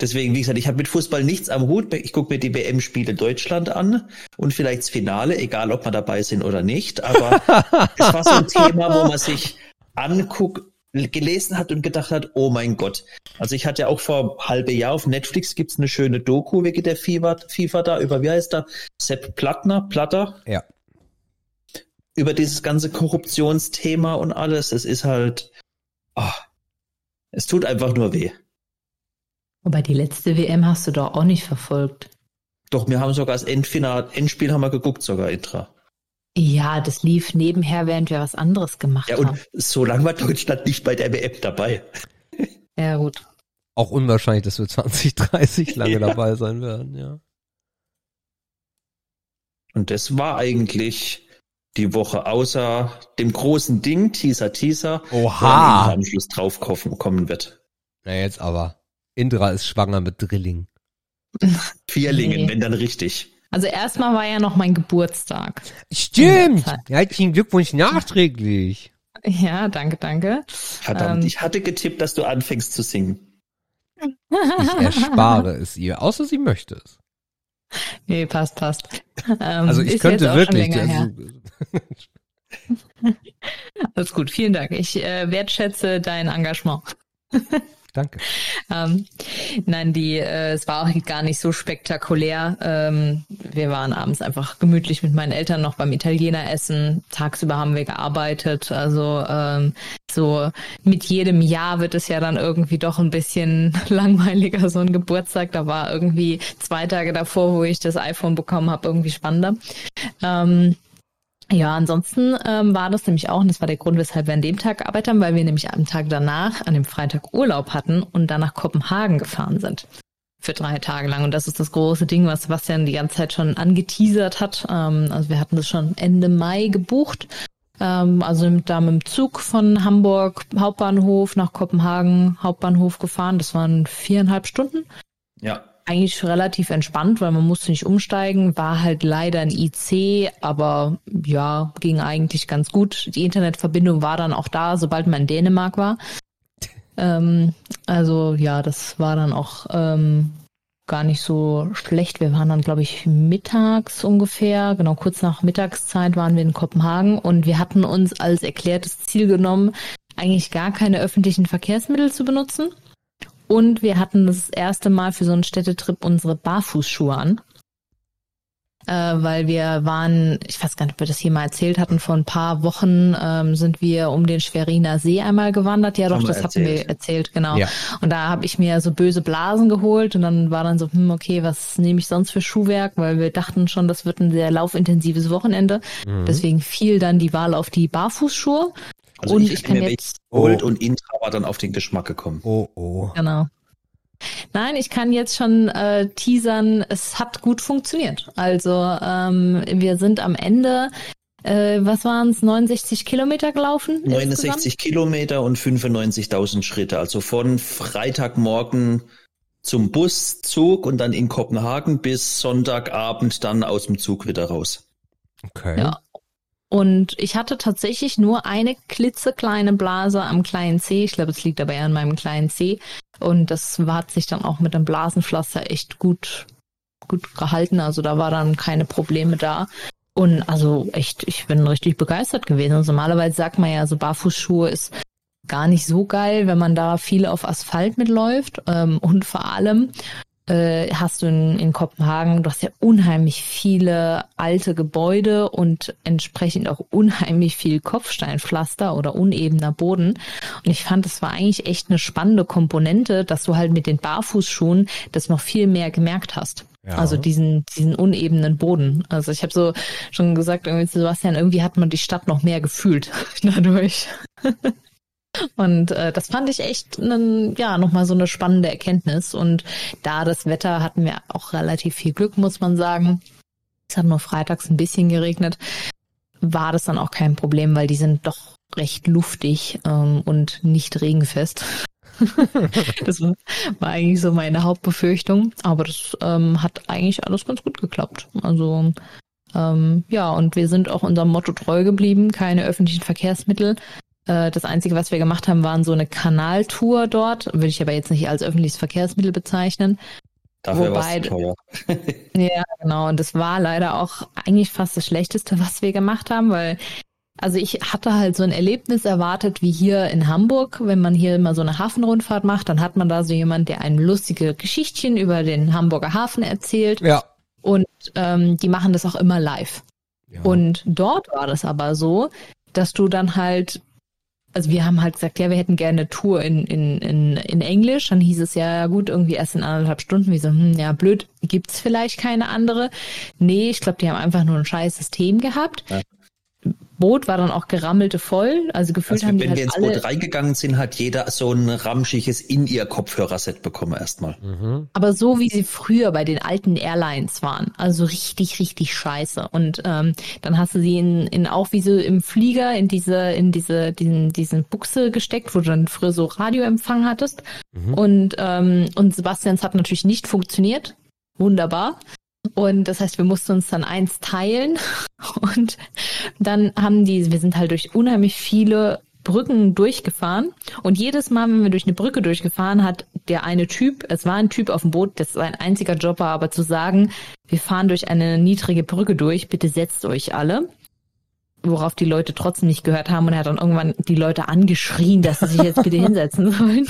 Deswegen, wie gesagt, ich habe mit Fußball nichts am Hut. Ich gucke mir die WM-Spiele Deutschland an und vielleicht das Finale, egal ob wir dabei sind oder nicht. Aber es war so ein Thema, wo man sich anguckt, gelesen hat und gedacht hat, oh mein Gott. Also ich hatte ja auch vor halbe Jahr auf Netflix gibt's eine schöne Doku wegen der FIFA, FIFA da über, wie heißt der? Sepp Plattner, Platter? Ja. Über dieses ganze Korruptionsthema und alles. Es ist halt, oh, es tut einfach nur weh. Aber die letzte WM hast du doch auch nicht verfolgt. Doch, wir haben sogar das Endfinal, Endspiel haben wir geguckt, sogar Intra. Ja, das lief nebenher, während wir was anderes gemacht haben. Ja, und so lange war Deutschland nicht bei der WM dabei. Ja, gut. Auch unwahrscheinlich, dass wir 2030 lange ja. dabei sein werden, ja. Und das war eigentlich die Woche außer dem großen Ding, Teaser, Teaser, Oha. am Schluss drauf kommen wird. Na jetzt aber. Indra ist schwanger mit Drilling. Vierlingen, nee. wenn dann richtig. Also erstmal war ja noch mein Geburtstag. Stimmt. Herzlichen Glückwunsch nachträglich. Ja, danke, danke. Verdammt, ähm, ich hatte getippt, dass du anfängst zu singen. Ich erspare es ihr, außer sie möchte es. Nee, passt, passt. Ähm, also ich könnte wirklich. Also, Alles gut, vielen Dank. Ich äh, wertschätze dein Engagement. Danke. Ähm, nein, die, äh, es war auch gar nicht so spektakulär. Ähm, wir waren abends einfach gemütlich mit meinen Eltern noch beim Italiener essen. Tagsüber haben wir gearbeitet. Also ähm, so mit jedem Jahr wird es ja dann irgendwie doch ein bisschen langweiliger, so ein Geburtstag. Da war irgendwie zwei Tage davor, wo ich das iPhone bekommen habe, irgendwie spannender. Ähm, ja, ansonsten ähm, war das nämlich auch, und das war der Grund, weshalb wir an dem Tag gearbeitet haben, weil wir nämlich am Tag danach, an dem Freitag Urlaub hatten und dann nach Kopenhagen gefahren sind. Für drei Tage lang. Und das ist das große Ding, was Sebastian die ganze Zeit schon angeteasert hat. Ähm, also wir hatten das schon Ende Mai gebucht. Ähm, also da mit dem Zug von Hamburg Hauptbahnhof nach Kopenhagen Hauptbahnhof gefahren. Das waren viereinhalb Stunden. Ja eigentlich relativ entspannt, weil man musste nicht umsteigen. War halt leider ein IC, aber ja, ging eigentlich ganz gut. Die Internetverbindung war dann auch da, sobald man in Dänemark war. Ähm, also ja, das war dann auch ähm, gar nicht so schlecht. Wir waren dann, glaube ich, mittags ungefähr, genau kurz nach Mittagszeit waren wir in Kopenhagen und wir hatten uns als erklärtes Ziel genommen, eigentlich gar keine öffentlichen Verkehrsmittel zu benutzen Und wir hatten das erste Mal für so einen Städtetrip unsere Barfußschuhe an äh, weil wir waren, ich weiß gar nicht, ob wir das hier mal erzählt hatten, vor ein paar Wochen ähm, sind wir um den Schweriner See einmal gewandert. Ja, doch, das hatten wir erzählt, genau. Ja. Und da habe ich mir so böse Blasen geholt und dann war dann so, hm, okay, was nehme ich sonst für Schuhwerk? Weil wir dachten schon, das wird ein sehr laufintensives Wochenende. Mhm. Deswegen fiel dann die Wahl auf die Barfußschuhe. Also und ich, ich kann jetzt Gold oh. und Intra war dann auf den Geschmack gekommen. Oh, oh. Genau. Nein, ich kann jetzt schon äh, teasern, es hat gut funktioniert. Also ähm, wir sind am Ende, äh, was waren es, 69 Kilometer gelaufen? 69 insgesamt? Kilometer und 95.000 Schritte. Also von Freitagmorgen zum Bus, Zug und dann in Kopenhagen bis Sonntagabend dann aus dem Zug wieder raus. Okay. Ja. Und ich hatte tatsächlich nur eine klitzekleine Blase am kleinen C. Ich glaube, es liegt aber eher an meinem kleinen C. Und das hat sich dann auch mit dem Blasenpflaster echt gut, gut gehalten. Also da war dann keine Probleme da. Und also echt, ich bin richtig begeistert gewesen. Also normalerweise sagt man ja, so Barfußschuhe ist gar nicht so geil, wenn man da viel auf Asphalt mitläuft. Ähm, und vor allem, äh, hast du in, in Kopenhagen, du hast ja unheimlich viele alte Gebäude und entsprechend auch unheimlich viel Kopfsteinpflaster oder unebener Boden. Und ich fand, das war eigentlich echt eine spannende Komponente, dass du halt mit den Barfußschuhen das noch viel mehr gemerkt hast. Ja. Also diesen, diesen unebenen Boden. Also ich habe so schon gesagt, irgendwie Sebastian, irgendwie hat man die Stadt noch mehr gefühlt dadurch. Und äh, das fand ich echt einen, ja, nochmal so eine spannende Erkenntnis. Und da das Wetter hatten wir auch relativ viel Glück, muss man sagen. Es hat nur freitags ein bisschen geregnet. War das dann auch kein Problem, weil die sind doch recht luftig ähm, und nicht regenfest. das war, war eigentlich so meine Hauptbefürchtung. Aber das ähm, hat eigentlich alles ganz gut geklappt. Also ähm, ja, und wir sind auch unserem Motto treu geblieben, keine öffentlichen Verkehrsmittel. Äh, das Einzige, was wir gemacht haben, waren so eine Kanaltour dort. Würde ich aber jetzt nicht als öffentliches Verkehrsmittel bezeichnen. Dafür Wobei, teuer. ja, genau. Und das war leider auch eigentlich fast das Schlechteste, was wir gemacht haben, weil also ich hatte halt so ein Erlebnis erwartet wie hier in Hamburg, wenn man hier immer so eine Hafenrundfahrt macht, dann hat man da so jemand, der ein lustige Geschichtchen über den Hamburger Hafen erzählt. Ja. Und ähm, die machen das auch immer live. Ja. Und dort war das aber so, dass du dann halt also wir haben halt gesagt, ja, wir hätten gerne eine Tour in, in, in, in Englisch. Dann hieß es ja, gut, irgendwie erst in anderthalb Stunden. Wie so, hm, ja, blöd, gibt's vielleicht keine andere? Nee, ich glaube, die haben einfach nur ein scheiß System gehabt. Ja. Boot war dann auch gerammelte voll. Also gefühlt also, haben die wenn halt wir ins alle Boot reingegangen sind, hat jeder so ein ramschiges In-Ear-Kopfhörerset bekommen erstmal. Mhm. Aber so wie sie früher bei den alten Airlines waren. Also richtig, richtig scheiße. Und ähm, dann hast du sie in, in auch wie so im Flieger in diese, in diese, diesen, diesen Buchse gesteckt, wo du dann früher so Radioempfang hattest. Mhm. Und, ähm, und Sebastians hat natürlich nicht funktioniert. Wunderbar. Und das heißt, wir mussten uns dann eins teilen. Und dann haben die, wir sind halt durch unheimlich viele Brücken durchgefahren. Und jedes Mal, wenn wir durch eine Brücke durchgefahren, hat der eine Typ, es war ein Typ auf dem Boot, das sein einziger Job war, aber zu sagen, wir fahren durch eine niedrige Brücke durch, bitte setzt euch alle worauf die Leute trotzdem nicht gehört haben und er hat dann irgendwann die Leute angeschrien, dass sie sich jetzt bitte hinsetzen sollen.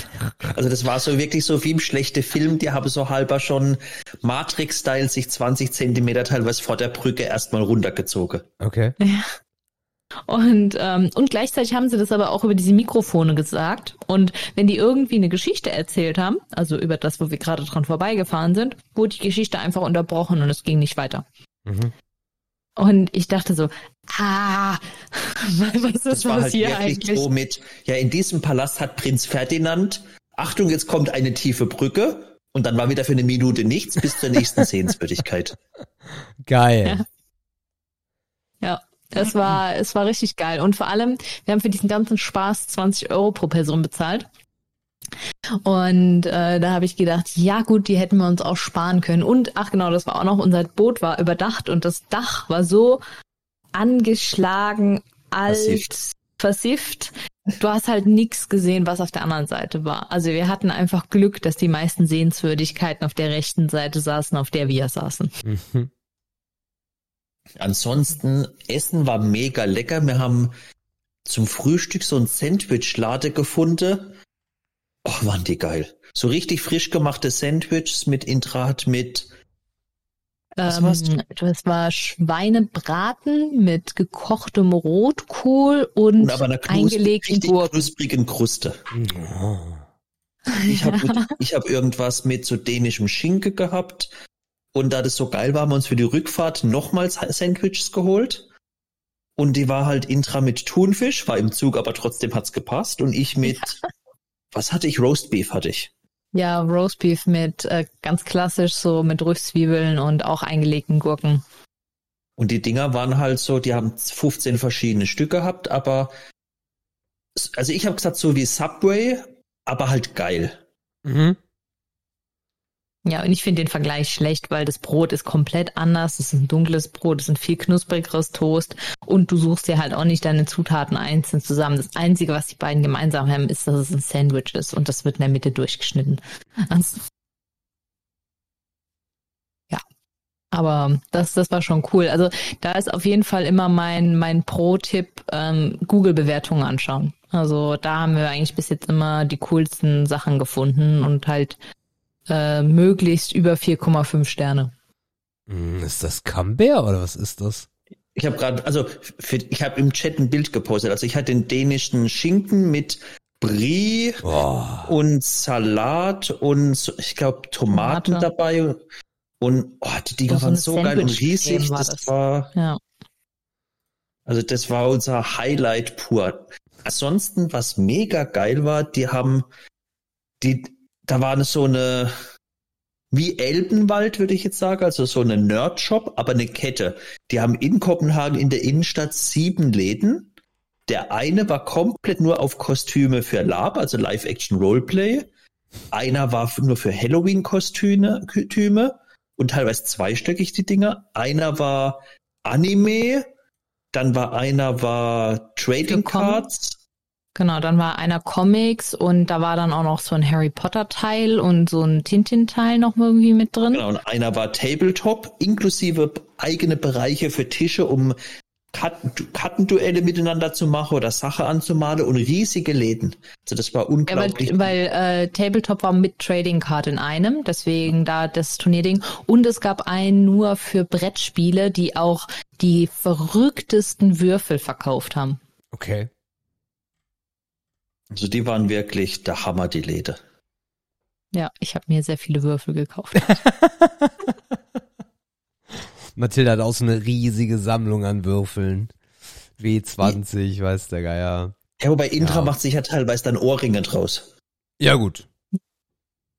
Also das war so wirklich so wie im schlechten Film, die haben so halber schon Matrix-Style sich 20 Zentimeter teilweise vor der Brücke erstmal runtergezogen. Okay. Ja. Und, ähm, und gleichzeitig haben sie das aber auch über diese Mikrofone gesagt. Und wenn die irgendwie eine Geschichte erzählt haben, also über das, wo wir gerade dran vorbeigefahren sind, wurde die Geschichte einfach unterbrochen und es ging nicht weiter. Mhm. Und ich dachte so, ah, was ist das, war halt hier eigentlich? So mit, ja, in diesem Palast hat Prinz Ferdinand, Achtung, jetzt kommt eine tiefe Brücke und dann war wieder für eine Minute nichts bis zur nächsten Sehenswürdigkeit. Geil. Ja. ja. Es war, es war richtig geil. Und vor allem, wir haben für diesen ganzen Spaß 20 Euro pro Person bezahlt. Und äh, da habe ich gedacht, ja gut, die hätten wir uns auch sparen können. Und ach genau, das war auch noch, unser Boot war überdacht und das Dach war so angeschlagen, alt, versifft. versifft. Du hast halt nichts gesehen, was auf der anderen Seite war. Also wir hatten einfach Glück, dass die meisten Sehenswürdigkeiten auf der rechten Seite saßen, auf der wir saßen. Mhm. Ansonsten, Essen war mega lecker. Wir haben zum Frühstück so ein Sandwich-Lade gefunden Oh, waren die geil. So richtig frisch gemachte Sandwiches mit Intrat mit ähm, das war Schweinebraten mit gekochtem Rotkohl und, und aber einer eingelegten Gurken. knusprigen Kruste. Oh. Ich habe hab irgendwas mit so dänischem Schinke gehabt. Und da das so geil war, haben wir uns für die Rückfahrt nochmals Sandwiches geholt. Und die war halt intra mit Thunfisch, war im Zug, aber trotzdem hat's gepasst. Und ich mit, ja. Was hatte ich? Roastbeef hatte ich. Ja, Roastbeef mit äh, ganz klassisch so mit Rüstzwiebeln und auch eingelegten Gurken. Und die Dinger waren halt so, die haben 15 verschiedene Stück gehabt, aber also ich habe gesagt so wie Subway, aber halt geil. Mhm. Ja, und ich finde den Vergleich schlecht, weil das Brot ist komplett anders. Es ist ein dunkles Brot, es ist ein viel knusprigeres Toast und du suchst dir halt auch nicht deine Zutaten einzeln zusammen. Das Einzige, was die beiden gemeinsam haben, ist, dass es ein Sandwich ist und das wird in der Mitte durchgeschnitten. Also, ja, aber das, das war schon cool. Also da ist auf jeden Fall immer mein, mein Pro-Tipp, ähm, Google-Bewertungen anschauen. Also da haben wir eigentlich bis jetzt immer die coolsten Sachen gefunden und halt äh, möglichst über 4,5 Sterne. Hm, ist das Camembert oder was ist das? Ich habe gerade, also für, ich habe im Chat ein Bild gepostet. Also ich hatte den dänischen Schinken mit Brie oh. und Salat und ich glaube Tomaten Tomate. dabei. Und oh, die Dinger waren so geil und riesig. War das, das, war. Ja. Also das war unser Highlight pur. Ansonsten, was mega geil war, die haben die da war so eine, wie Elbenwald, würde ich jetzt sagen, also so eine Nerd-Shop, aber eine Kette. Die haben in Kopenhagen in der Innenstadt sieben Läden. Der eine war komplett nur auf Kostüme für Lab, also Live-Action-Roleplay. Einer war nur für Halloween-Kostüme und teilweise zweistöckig die Dinger. Einer war Anime, dann war einer war Trading Cards Genau, dann war einer Comics und da war dann auch noch so ein Harry Potter Teil und so ein Tintin Teil noch irgendwie mit drin. Genau, und einer war Tabletop, inklusive eigene Bereiche für Tische, um Kartenduelle miteinander zu machen oder Sache anzumalen und riesige Läden. Also das war unglaublich. Ja, weil, weil äh, Tabletop war mit Trading Card in einem, deswegen da das Turnierding. Und es gab einen nur für Brettspiele, die auch die verrücktesten Würfel verkauft haben. Okay. Also die waren wirklich der Hammer, die Läde. Ja, ich habe mir sehr viele Würfel gekauft. Mathilda hat auch so eine riesige Sammlung an Würfeln. W20, ja. weiß der Geier. Ja, wobei Intra ja. macht sich ja teilweise dann Ohrringe draus. Ja, gut.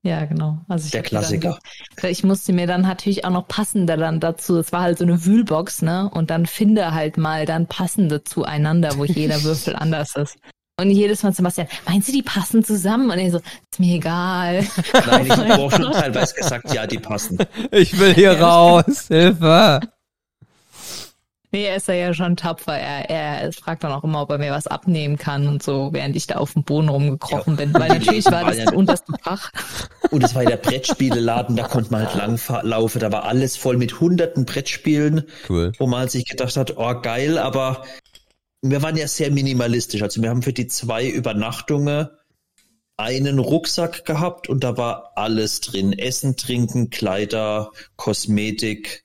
Ja, genau. Also ich der Klassiker. Dann, ich musste mir dann natürlich auch noch passende dann dazu. Es war halt so eine Wühlbox, ne? Und dann finde halt mal dann passende zueinander, wo jeder Würfel anders ist. Und jedes Mal Sebastian, meinst du, die passen zusammen? Und er so, ist mir egal. Nein, ich habe auch schon teilweise gesagt, ja, die passen. Ich will hier raus, Hilfe. Nee, er ist ja schon tapfer. Er, er fragt dann auch immer, ob er mir was abnehmen kann und so, während ich da auf dem Boden rumgekrochen ja. bin. Weil natürlich war das das unterste Fach. Und es war ja der Brettspieleladen, da konnte man halt langlaufen. Da war alles voll mit hunderten Brettspielen. Cool. Wo man halt sich gedacht hat, oh geil, aber wir waren ja sehr minimalistisch. Also wir haben für die zwei Übernachtungen einen Rucksack gehabt und da war alles drin. Essen, Trinken, Kleider, Kosmetik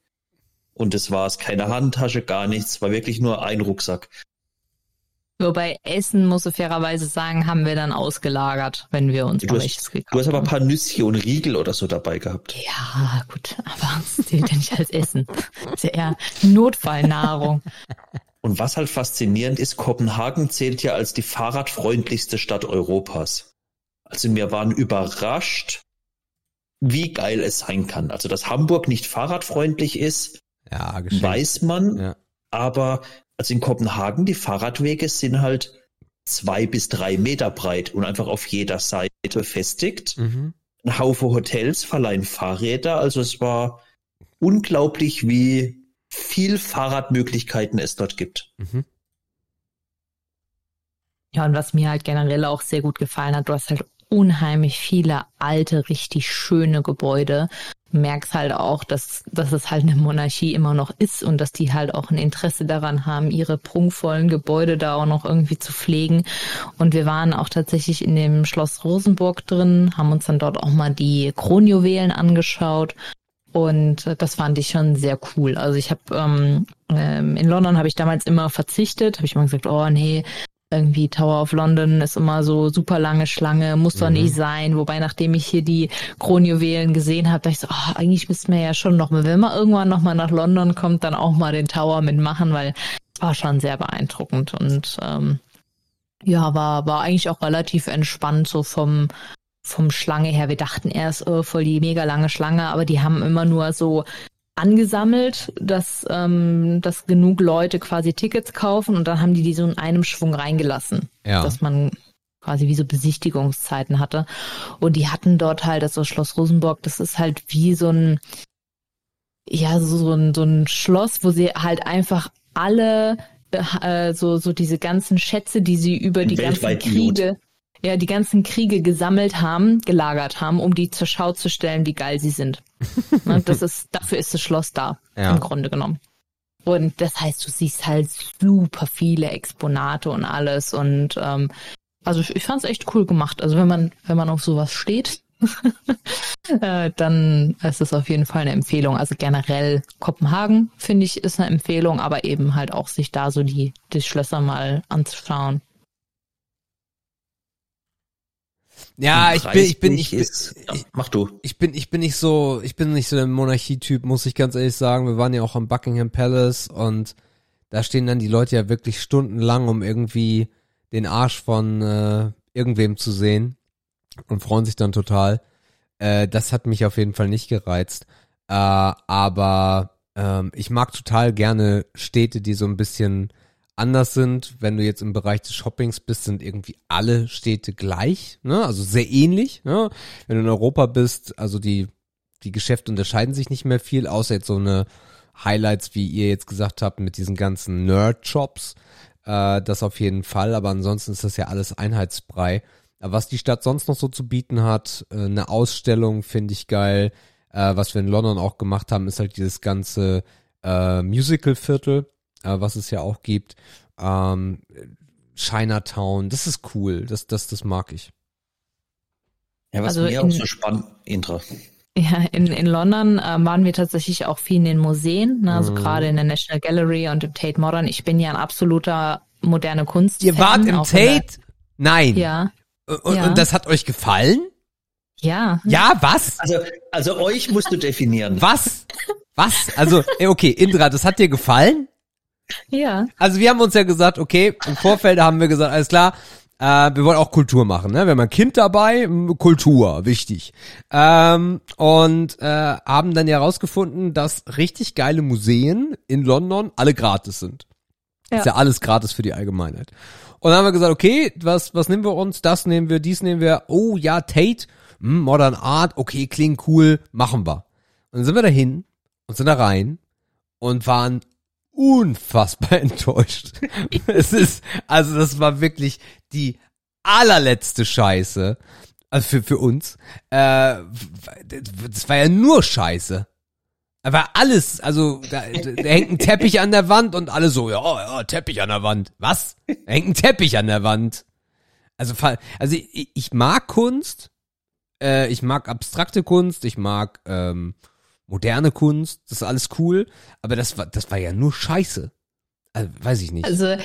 und das war's. Keine Handtasche, gar nichts. War wirklich nur ein Rucksack. Wobei Essen, muss ich fairerweise sagen, haben wir dann ausgelagert, wenn wir uns du hast, gekauft Du hast aber ein paar Nüsschen und Riegel oder so dabei gehabt. Ja, gut, aber das zählt ja nicht als Essen. Das ist ja eher Notfallnahrung. Und was halt faszinierend ist, Kopenhagen zählt ja als die fahrradfreundlichste Stadt Europas. Also wir waren überrascht, wie geil es sein kann. Also dass Hamburg nicht fahrradfreundlich ist, ja, weiß man. Ja. Aber also in Kopenhagen, die Fahrradwege sind halt zwei bis drei Meter breit und einfach auf jeder Seite befestigt. Mhm. Ein Haufe Hotels verleihen Fahrräder. Also es war unglaublich, wie viel Fahrradmöglichkeiten es dort gibt. Mhm. Ja, und was mir halt generell auch sehr gut gefallen hat, du hast halt unheimlich viele alte, richtig schöne Gebäude. Du merkst halt auch, dass, dass es halt eine Monarchie immer noch ist und dass die halt auch ein Interesse daran haben, ihre prunkvollen Gebäude da auch noch irgendwie zu pflegen. Und wir waren auch tatsächlich in dem Schloss Rosenburg drin, haben uns dann dort auch mal die Kronjuwelen angeschaut. Und das fand ich schon sehr cool. Also ich habe ähm, ähm, in London habe ich damals immer verzichtet, habe ich immer gesagt, oh nee, irgendwie Tower of London ist immer so super lange Schlange, muss doch mhm. nicht sein. Wobei, nachdem ich hier die Kronjuwelen gesehen habe, dachte ich so, oh, eigentlich müssten wir ja schon noch mal, wenn man irgendwann noch mal nach London kommt, dann auch mal den Tower mitmachen, weil es war schon sehr beeindruckend und ähm, ja, war, war eigentlich auch relativ entspannt so vom, vom Schlange her. Wir dachten erst, oh, voll die mega lange Schlange, aber die haben immer nur so angesammelt, dass, ähm, dass genug Leute quasi Tickets kaufen und dann haben die die so in einem Schwung reingelassen, ja. dass man quasi wie so Besichtigungszeiten hatte. Und die hatten dort halt, das also Schloss Rosenburg, das ist halt wie so ein, ja, so ein, so ein Schloss, wo sie halt einfach alle, äh, so, so diese ganzen Schätze, die sie über die ganzen Kriege, ja, die ganzen Kriege gesammelt haben, gelagert haben, um die zur Schau zu stellen, wie geil sie sind. Ne, das ist, dafür ist das Schloss da, ja. im Grunde genommen. Und das heißt, du siehst halt super viele Exponate und alles. Und ähm, also ich, ich fand es echt cool gemacht. Also wenn man, wenn man auf sowas steht, äh, dann ist es auf jeden Fall eine Empfehlung. Also generell Kopenhagen, finde ich, ist eine Empfehlung, aber eben halt auch sich da so die, die Schlösser mal anzuschauen. Ja, ich bin, ich bin, ich bin, ist, ja, mach du. Ich bin, ich bin nicht so, ich bin nicht so der Monarchie-Typ, muss ich ganz ehrlich sagen. Wir waren ja auch am Buckingham Palace und da stehen dann die Leute ja wirklich stundenlang, um irgendwie den Arsch von äh, irgendwem zu sehen und freuen sich dann total. Äh, das hat mich auf jeden Fall nicht gereizt. Äh, aber ähm, ich mag total gerne Städte, die so ein bisschen anders sind. Wenn du jetzt im Bereich des Shoppings bist, sind irgendwie alle Städte gleich, ne? also sehr ähnlich. Ne? Wenn du in Europa bist, also die, die Geschäfte unterscheiden sich nicht mehr viel, außer jetzt so eine Highlights, wie ihr jetzt gesagt habt, mit diesen ganzen Nerd-Shops. Äh, das auf jeden Fall, aber ansonsten ist das ja alles Einheitsbrei. Aber was die Stadt sonst noch so zu bieten hat, äh, eine Ausstellung finde ich geil. Äh, was wir in London auch gemacht haben, ist halt dieses ganze äh, Musical-Viertel äh, was es ja auch gibt. Ähm, Chinatown, das ist cool, das, das, das mag ich. Ja, was also mir in, auch so spannend, Intra. Ja, in, in London äh, waren wir tatsächlich auch viel in den Museen, ne? also mm. gerade in der National Gallery und im Tate Modern. Ich bin ja ein absoluter moderne Kunst. Ihr wart im Tate? Der, Nein. Ja. Und, ja. und das hat euch gefallen? Ja. Ja, was? Also, also euch musst du definieren. Was? Was? Also, okay, Indra, das hat dir gefallen? Ja. Also wir haben uns ja gesagt, okay, im Vorfeld haben wir gesagt, alles klar, äh, wir wollen auch Kultur machen, ne? Wir haben ein Kind dabei, Kultur, wichtig. Ähm, und äh, haben dann ja rausgefunden, dass richtig geile Museen in London alle gratis sind. Ja. Ist ja alles gratis für die Allgemeinheit. Und dann haben wir gesagt, okay, was, was nehmen wir uns? Das nehmen wir, dies nehmen wir. Oh ja, Tate, hm, Modern Art, okay, klingt cool, machen wir. Und dann sind wir dahin und sind da rein und waren unfassbar enttäuscht. es ist, also das war wirklich die allerletzte Scheiße. Also für, für uns. Äh, das war ja nur Scheiße. Aber alles, also da, da hängt ein Teppich an der Wand und alle so, ja, ja, Teppich an der Wand. Was? Da hängt ein Teppich an der Wand. Also, also ich, ich mag Kunst, äh, ich mag abstrakte Kunst, ich mag ähm, moderne Kunst, das ist alles cool, aber das war, das war ja nur Scheiße. Also, weiß ich nicht. Also,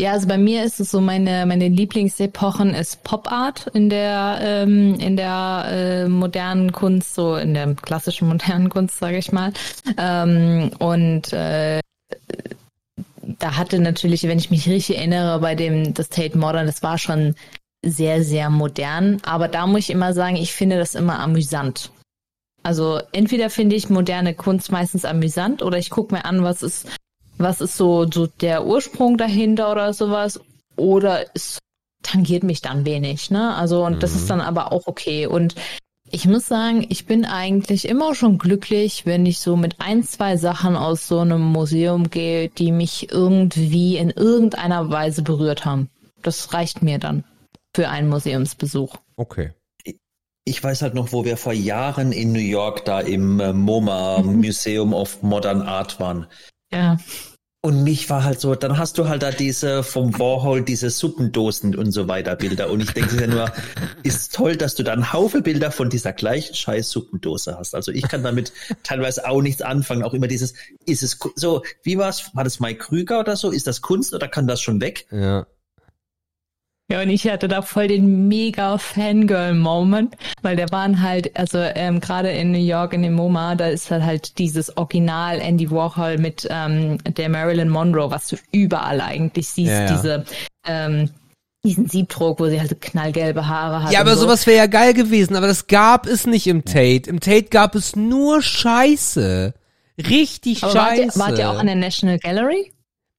ja, also bei mir ist es so, meine, meine Lieblingsepochen ist Pop Art in der, ähm, in der äh, modernen Kunst, so in der klassischen modernen Kunst, sage ich mal. Ähm, und äh, da hatte natürlich, wenn ich mich richtig erinnere, bei dem das Tate Modern, das war schon sehr, sehr modern. Aber da muss ich immer sagen, ich finde das immer amüsant. Also entweder finde ich moderne Kunst meistens amüsant oder ich gucke mir an, was ist, was ist so, so der Ursprung dahinter oder sowas. Oder es tangiert mich dann wenig, ne? Also, und mhm. das ist mhm. dann aber auch okay. Und ich muss sagen, ich bin eigentlich immer schon glücklich, wenn ich so mit ein, zwei Sachen aus so einem Museum gehe, die mich irgendwie in irgendeiner Weise berührt haben. Das reicht mir dann für einen Museumsbesuch. Okay. Ich weiß halt noch, wo wir vor Jahren in New York da im äh, MoMA Museum of Modern Art waren. Ja. Und mich war halt so, dann hast du halt da diese vom Warhol, diese Suppendosen und so weiter Bilder. Und ich denke ja nur, ist toll, dass du da einen Haufen Bilder von dieser gleichen scheiß Suppendose hast. Also ich kann damit teilweise auch nichts anfangen. Auch immer dieses, ist es so, wie war's? War das Mike Krüger oder so? Ist das Kunst oder kann das schon weg? Ja. Ja, und ich hatte da voll den mega Fangirl-Moment, weil der waren halt, also ähm, gerade in New York in dem MoMA, da ist halt halt dieses Original Andy Warhol mit ähm, der Marilyn Monroe, was du überall eigentlich siehst, Ja, ja. diese ähm, diesen Siebdruck, wo sie halt so knallgelbe Haare hat. Ja, aber so. sowas wäre ja geil gewesen, aber das gab es nicht im Tate. Im Tate gab es nur Scheiße. Richtig Aber wart ihr, Scheiße. wart ihr auch an der National Gallery?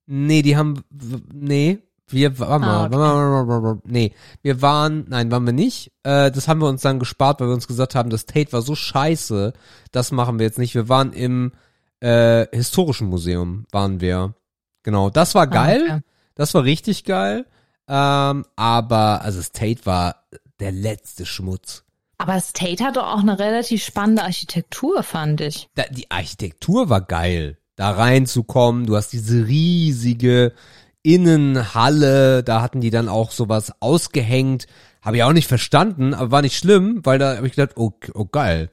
Nee, die haben, w- nee, wir, warte mal, Ah, okay. mal, nee, wir waren, nein, waren wir nicht, äh, das haben wir uns dann gespart, weil wir uns gesagt haben, das Tate war so scheiße, das machen wir jetzt nicht, wir waren im, äh, historischen Museum, waren wir, genau, das war geil, Ah, okay. das war richtig geil, ähm, aber, also das Tate war der letzte Schmutz. Aber das Tate hat doch auch eine relativ spannende Architektur, fand ich. da, die Architektur war geil, da reinzukommen. Du hast diese riesige Innenhalle, da hatten die dann auch sowas ausgehängt. Habe ich auch nicht verstanden, aber war nicht schlimm, weil da habe ich gedacht, oh, oh geil.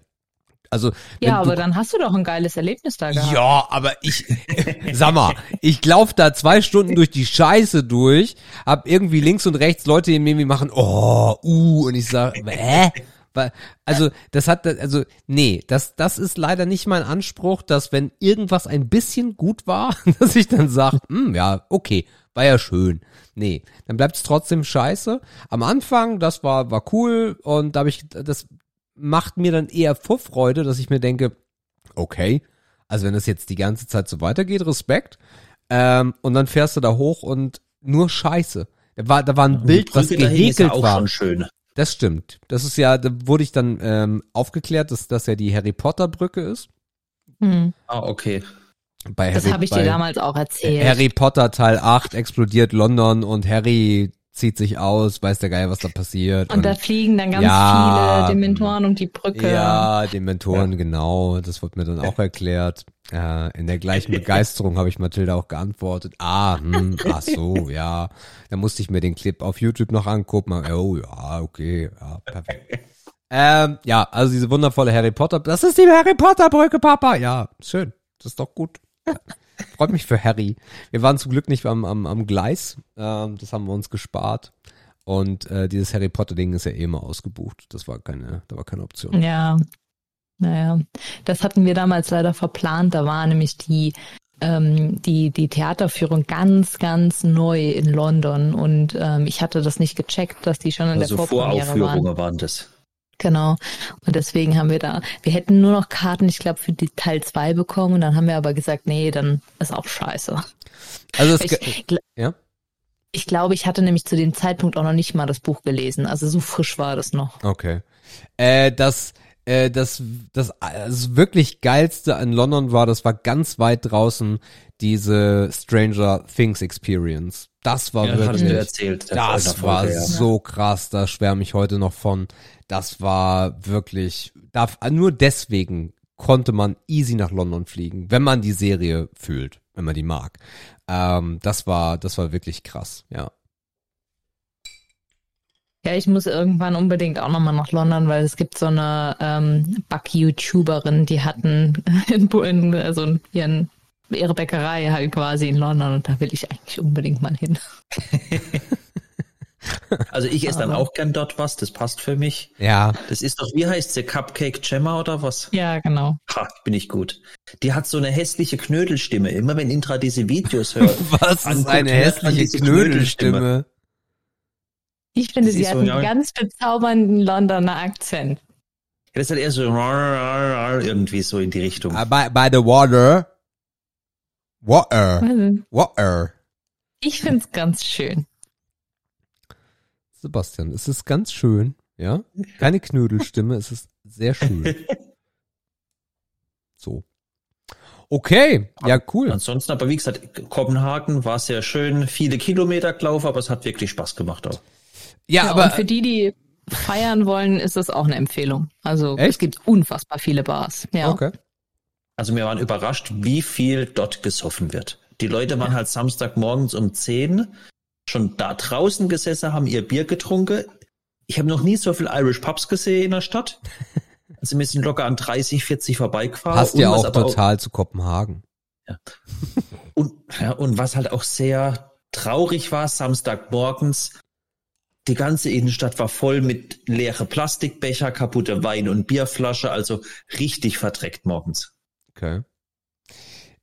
Also Ja, aber du, dann hast du doch ein geiles Erlebnis da gehabt. ja, aber ich, sag mal, ich lauf da zwei Stunden durch die Scheiße durch, hab irgendwie links und rechts Leute, die mir irgendwie machen, oh, uh, und ich sag, hä? Weil- Also, das hat, also, nee, das, das ist leider nicht mein Anspruch, dass wenn irgendwas ein bisschen gut war, dass ich dann sag, hm, ja, okay, war ja schön. Nee, dann bleibt es trotzdem scheiße. Am Anfang, das war, war cool und da habe ich, das macht mir dann eher Vorfreude, dass ich mir denke, okay, also wenn das jetzt die ganze Zeit so weitergeht, Respekt. Ähm, und dann fährst du da hoch und nur Scheiße. Da war, da war ein Bild, was ja gehäkelt auch war. schon schön. Das stimmt. Das ist ja, da wurde ich dann ähm, aufgeklärt, dass das ja die Harry Potter Brücke ist. Hm. Ah, okay. Bei Das habe ich dir damals auch erzählt. Harry Potter Teil 8 explodiert London und Harry zieht sich aus, weiß der Geil, was da passiert. und da fliegen dann ganz Ja, viele Dementoren um die Brücke. Ja, die Mentoren, genau. Das wurde mir dann auch erklärt. Äh, in der gleichen Begeisterung habe ich Mathilda auch geantwortet. Ah, hm, ach so, ja. Da musste ich mir den Clip auf YouTube noch angucken. Oh, ja, okay, ja, perfekt. ähm, ja, also diese wundervolle Harry Potter. Das ist die Harry Potter Brücke, Papa. Ja, schön. Das ist doch gut. Freut mich für Harry. Wir waren zum Glück nicht am, am, am Gleis. Ähm, das haben wir uns gespart. Und äh, dieses Harry Potter Ding ist ja eh immer ausgebucht. Das war keine, da war keine Option. Ja. Naja, das hatten wir damals leider verplant. Da war nämlich die, ähm, die, die Theaterführung ganz, ganz neu in London. Und ähm, ich hatte das nicht gecheckt, dass die schon in Also der Vorpremiere waren. Voraufführungen waren das. Genau. Und deswegen haben wir da, wir hätten nur noch Karten, ich glaube, für die Teil 2 bekommen. Und dann haben wir aber gesagt, nee, dann ist auch scheiße. Also es, Ich, ja. ich glaube, ich hatte nämlich zu dem Zeitpunkt auch noch nicht mal das Buch gelesen. Also so frisch war das noch. Okay. Äh, das, äh, das, das, das wirklich geilste in London war, das war ganz weit draußen diese Stranger Things Experience. Das war Ja, das wirklich, du erzählt. das Folge, war ja. so krass, da schwärme ich heute noch von. Das war wirklich, da, nur deswegen konnte man easy nach London fliegen, wenn man die Serie fühlt, wenn man die mag. Ähm, das war, das war wirklich krass, ja. Ja, ich muss irgendwann unbedingt auch nochmal nach London, weil es gibt so eine ähm, Back-YouTuberin, die hatten in, in, also ihren, ihre Bäckerei halt quasi in London und da will ich eigentlich unbedingt mal hin. Also ich esse dann Aber- auch gern dort was, das passt für mich. Ja, Das ist doch, wie heißt sie, Cupcake Gemma oder was? Ja, genau. Ha, bin ich gut. Die hat so eine hässliche Knödelstimme. Immer wenn Intra diese Videos hört. was ist eine hässliche diese Knödelstimme. Ich finde, Das sie hat so, einen ja. ganz bezaubernden Londoner Akzent. Das ist halt eher so irgendwie so in die Richtung. Uh, by, by the water. Water. Also, Water. Ich finde es ganz schön. Sebastian, es ist ganz schön, ja? Keine Knödelstimme, es ist sehr schön. So. Okay, ja, cool. Ansonsten, aber wie gesagt, Kopenhagen war sehr schön, viele Kilometer gelaufen, aber es hat wirklich Spaß gemacht auch. Ja, Ja, aber und für die, die feiern wollen, ist das auch eine Empfehlung. Also Echt? es gibt unfassbar viele Bars. Ja. Okay. Also wir waren überrascht, wie viel dort gesoffen wird. Die Leute waren halt Samstagmorgens um 10 schon da draußen gesessen, haben ihr Bier getrunken. Ich habe noch nie so viel Irish Pubs gesehen in der Stadt. Also wir sind locker an 30, 40 vorbeigefahren. Passt ja auch total zu Kopenhagen. Und, ja, und was halt auch sehr traurig war, Samstagmorgens, die ganze Innenstadt war voll mit leere Plastikbecher, kaputte Wein- und Bierflasche, also richtig verdreckt morgens. Okay.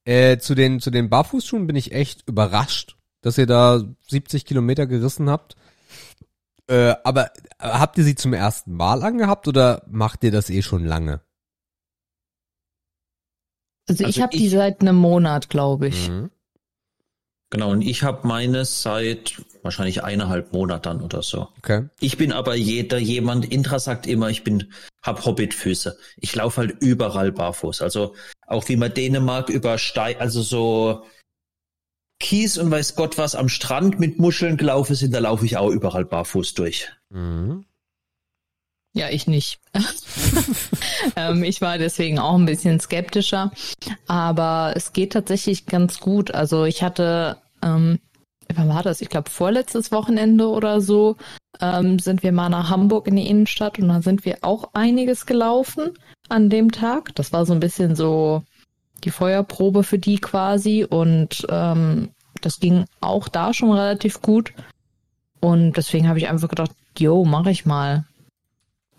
Äh, zu den, zu den Barfußschuhen bin ich echt überrascht, dass ihr da 70 Kilometer gerissen habt. Äh, aber äh, habt ihr sie zum ersten Mal angehabt oder macht ihr das eh schon lange? Also, ich Also habe die ich- seit einem Monat, glaube ich. Mhm. Genau, und ich habe meine seit wahrscheinlich eineinhalb Monaten oder so. Okay. Ich bin aber jeder jemand, Intra sagt immer, ich bin, hab Hobbitfüße. Ich laufe halt überall barfuß. Also auch wie man Dänemark über Stein, also so Kies und weiß Gott was am Strand mit Muscheln gelaufen sind, da laufe ich auch überall barfuß durch. Mhm. Ja, ich nicht. ähm, ich war deswegen auch ein bisschen skeptischer. Aber es geht tatsächlich ganz gut. Also ich hatte, ähm, wann war das? Ich glaube vorletztes Wochenende oder so, ähm, sind wir mal nach Hamburg in die Innenstadt und da sind wir auch einiges gelaufen an dem Tag. Das war so ein bisschen so die Feuerprobe für die quasi und ähm, das ging auch da schon relativ gut. Und deswegen habe ich einfach gedacht, yo, mache ich mal.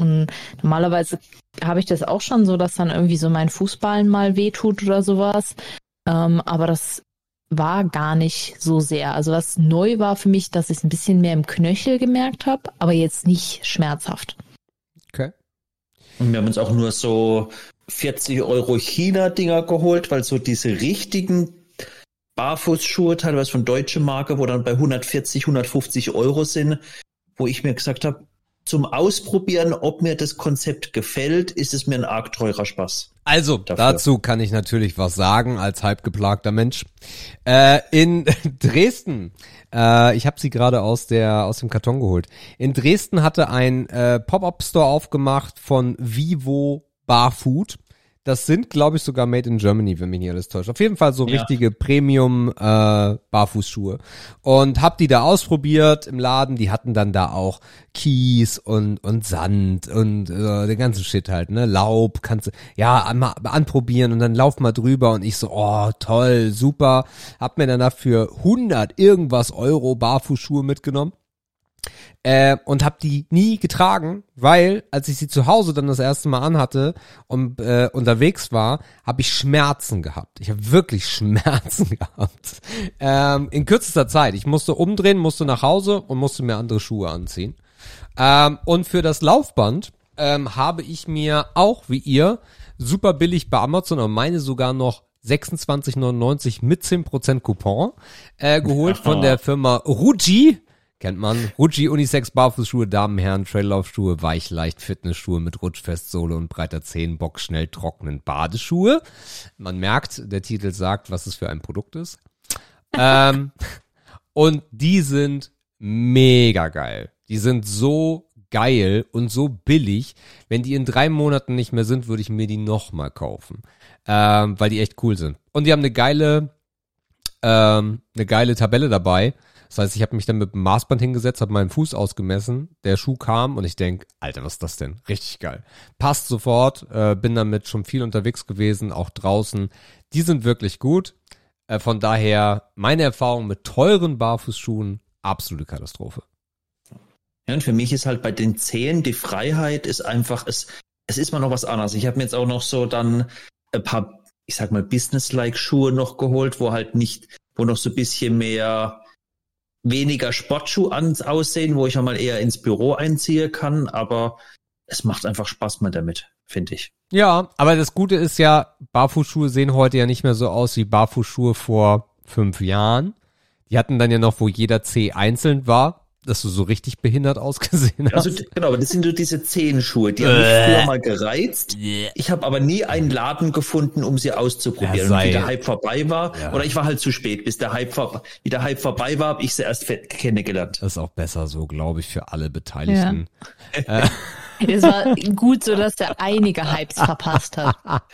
Und normalerweise habe ich das auch schon so, dass dann irgendwie so mein Fußballen mal wehtut oder sowas. Ähm, aber das war gar nicht so sehr. Also was neu war für mich, dass ich es ein bisschen mehr im Knöchel gemerkt habe, aber jetzt nicht schmerzhaft. Okay. Und wir haben uns auch nur so 40 Euro China-Dinger geholt, weil so diese richtigen Barfußschuhe, teilweise von deutsche Marke, wo dann bei 140, 150 Euro sind, wo ich mir gesagt habe, zum Ausprobieren, ob mir das Konzept gefällt, ist es mir ein arg teurer Spaß. Also, Dafür. dazu kann ich natürlich was sagen als halbgeplagter Mensch. Äh, in Dresden, äh, ich habe sie gerade aus der aus dem Karton geholt. In Dresden hatte ein äh, Pop-up-Store aufgemacht von Vivo Barfood. Das sind, glaube ich, sogar made in Germany, wenn mich nicht alles täuscht. Auf jeden Fall so Ja. richtige Premium äh, Barfußschuhe. Und hab die da ausprobiert im Laden. Die hatten dann da auch Kies und und Sand und äh, den ganzen Shit halt, ne? Laub, kannst du ja einmal anprobieren und dann lauf mal drüber und ich so, oh, toll, super. Hab mir dann dafür 100 irgendwas Euro Barfußschuhe mitgenommen. Äh, und hab die nie getragen, weil als ich sie zu Hause dann das erste Mal anhatte und äh, unterwegs war, habe ich Schmerzen gehabt. Ich habe wirklich Schmerzen gehabt. Ähm, in kürzester Zeit. Ich musste umdrehen, musste nach Hause und musste mir andere Schuhe anziehen. Ähm, und für das Laufband ähm, habe ich mir auch, wie ihr, super billig bei Amazon und meine sogar noch 26,99 mit 10% Coupon äh, geholt von der Firma Ruji. Kennt man. Ruji Unisex Barfußschuhe, Damenherren, Traillaufschuhe, weichleicht Fitnessschuhe mit Rutschfestsohle und breiter Zehen, bockschnell trocknen Badeschuhe. Man merkt, der Titel sagt, was es für ein Produkt ist. ähm, und die sind mega geil. Die sind so geil und so billig. Wenn die in drei Monaten nicht mehr sind, würde ich mir die nochmal kaufen. Ähm, weil die echt cool sind. Und die haben eine geile, ähm, eine geile Tabelle dabei. Das heißt, ich habe mich dann mit dem Maßband hingesetzt, habe meinen Fuß ausgemessen, der Schuh kam und ich denk, Alter, was ist das denn? Richtig geil. Passt sofort, äh, bin damit schon viel unterwegs gewesen, auch draußen. Die sind wirklich gut. Äh, von daher, meine Erfahrung mit teuren Barfußschuhen, absolute Katastrophe. Ja, und für mich ist halt bei den Zehen die Freiheit ist einfach, es, es ist mal noch was anderes. Ich habe mir jetzt auch noch so dann ein paar, ich sag mal, Business-like Schuhe noch geholt, wo halt nicht, wo noch so ein bisschen mehr weniger Sportschuh an, aussehen, wo ich auch mal eher ins Büro einziehen kann, aber es macht einfach Spaß mal damit, finde ich. Ja, aber das Gute ist ja, Barfußschuhe sehen heute ja nicht mehr so aus wie Barfußschuhe vor fünf Jahren. Die hatten dann ja noch, wo jeder Zeh einzeln war. Dass du so richtig behindert ausgesehen hast. Also genau, aber das sind so diese Zehenschuhe, die haben mich Äh. früher mal gereizt. Ich habe aber nie einen Laden gefunden, um sie auszuprobieren. Ja, und sei- wie der Hype vorbei war, Ja. oder ich war halt zu spät, bis der Hype vor, wie der Hype vorbei war, habe ich sie erst kennengelernt. Das ist auch besser so, glaube ich, für alle Beteiligten. Es war gut so, dass der einige Hypes verpasst hat.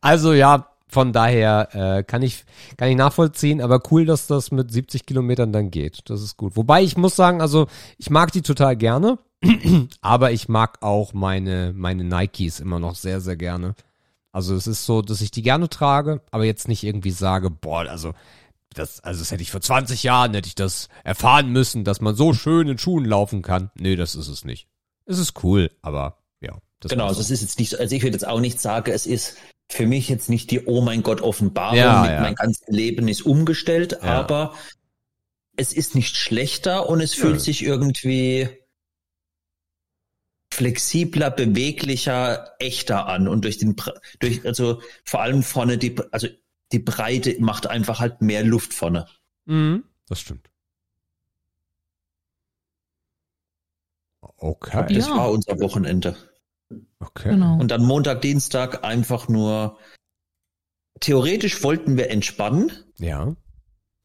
Also ja, von daher äh, kann ich kann ich nachvollziehen, aber cool, dass das mit 70 Kilometern dann geht. Das ist gut. Wobei ich muss sagen, also ich mag die total gerne, aber ich mag auch meine meine Nikes immer noch sehr sehr gerne. Also es ist so, dass ich die gerne trage, aber jetzt nicht irgendwie sage, boah, also das, also das hätte ich vor 20 Jahren hätte ich das erfahren müssen, dass man so schön in Schuhen laufen kann. Nee, das ist es nicht. Es ist cool, aber ja. Das Genau, also es ist jetzt nicht, so- also ich würde jetzt auch nicht sagen, es ist für mich jetzt nicht die Oh mein Gott Offenbarung, Ja, mit ja. mein ganzes Leben ist umgestellt, Ja. aber es ist nicht schlechter und es fühlt sich irgendwie flexibler, beweglicher, echter an und durch den, durch, also vor allem vorne die, also die Breite macht einfach halt mehr Luft vorne. Mhm, das stimmt. Okay. Das Ja. war unser Wochenende. Okay. Genau. Und dann Montag, Dienstag einfach nur, theoretisch wollten wir entspannen, Ja.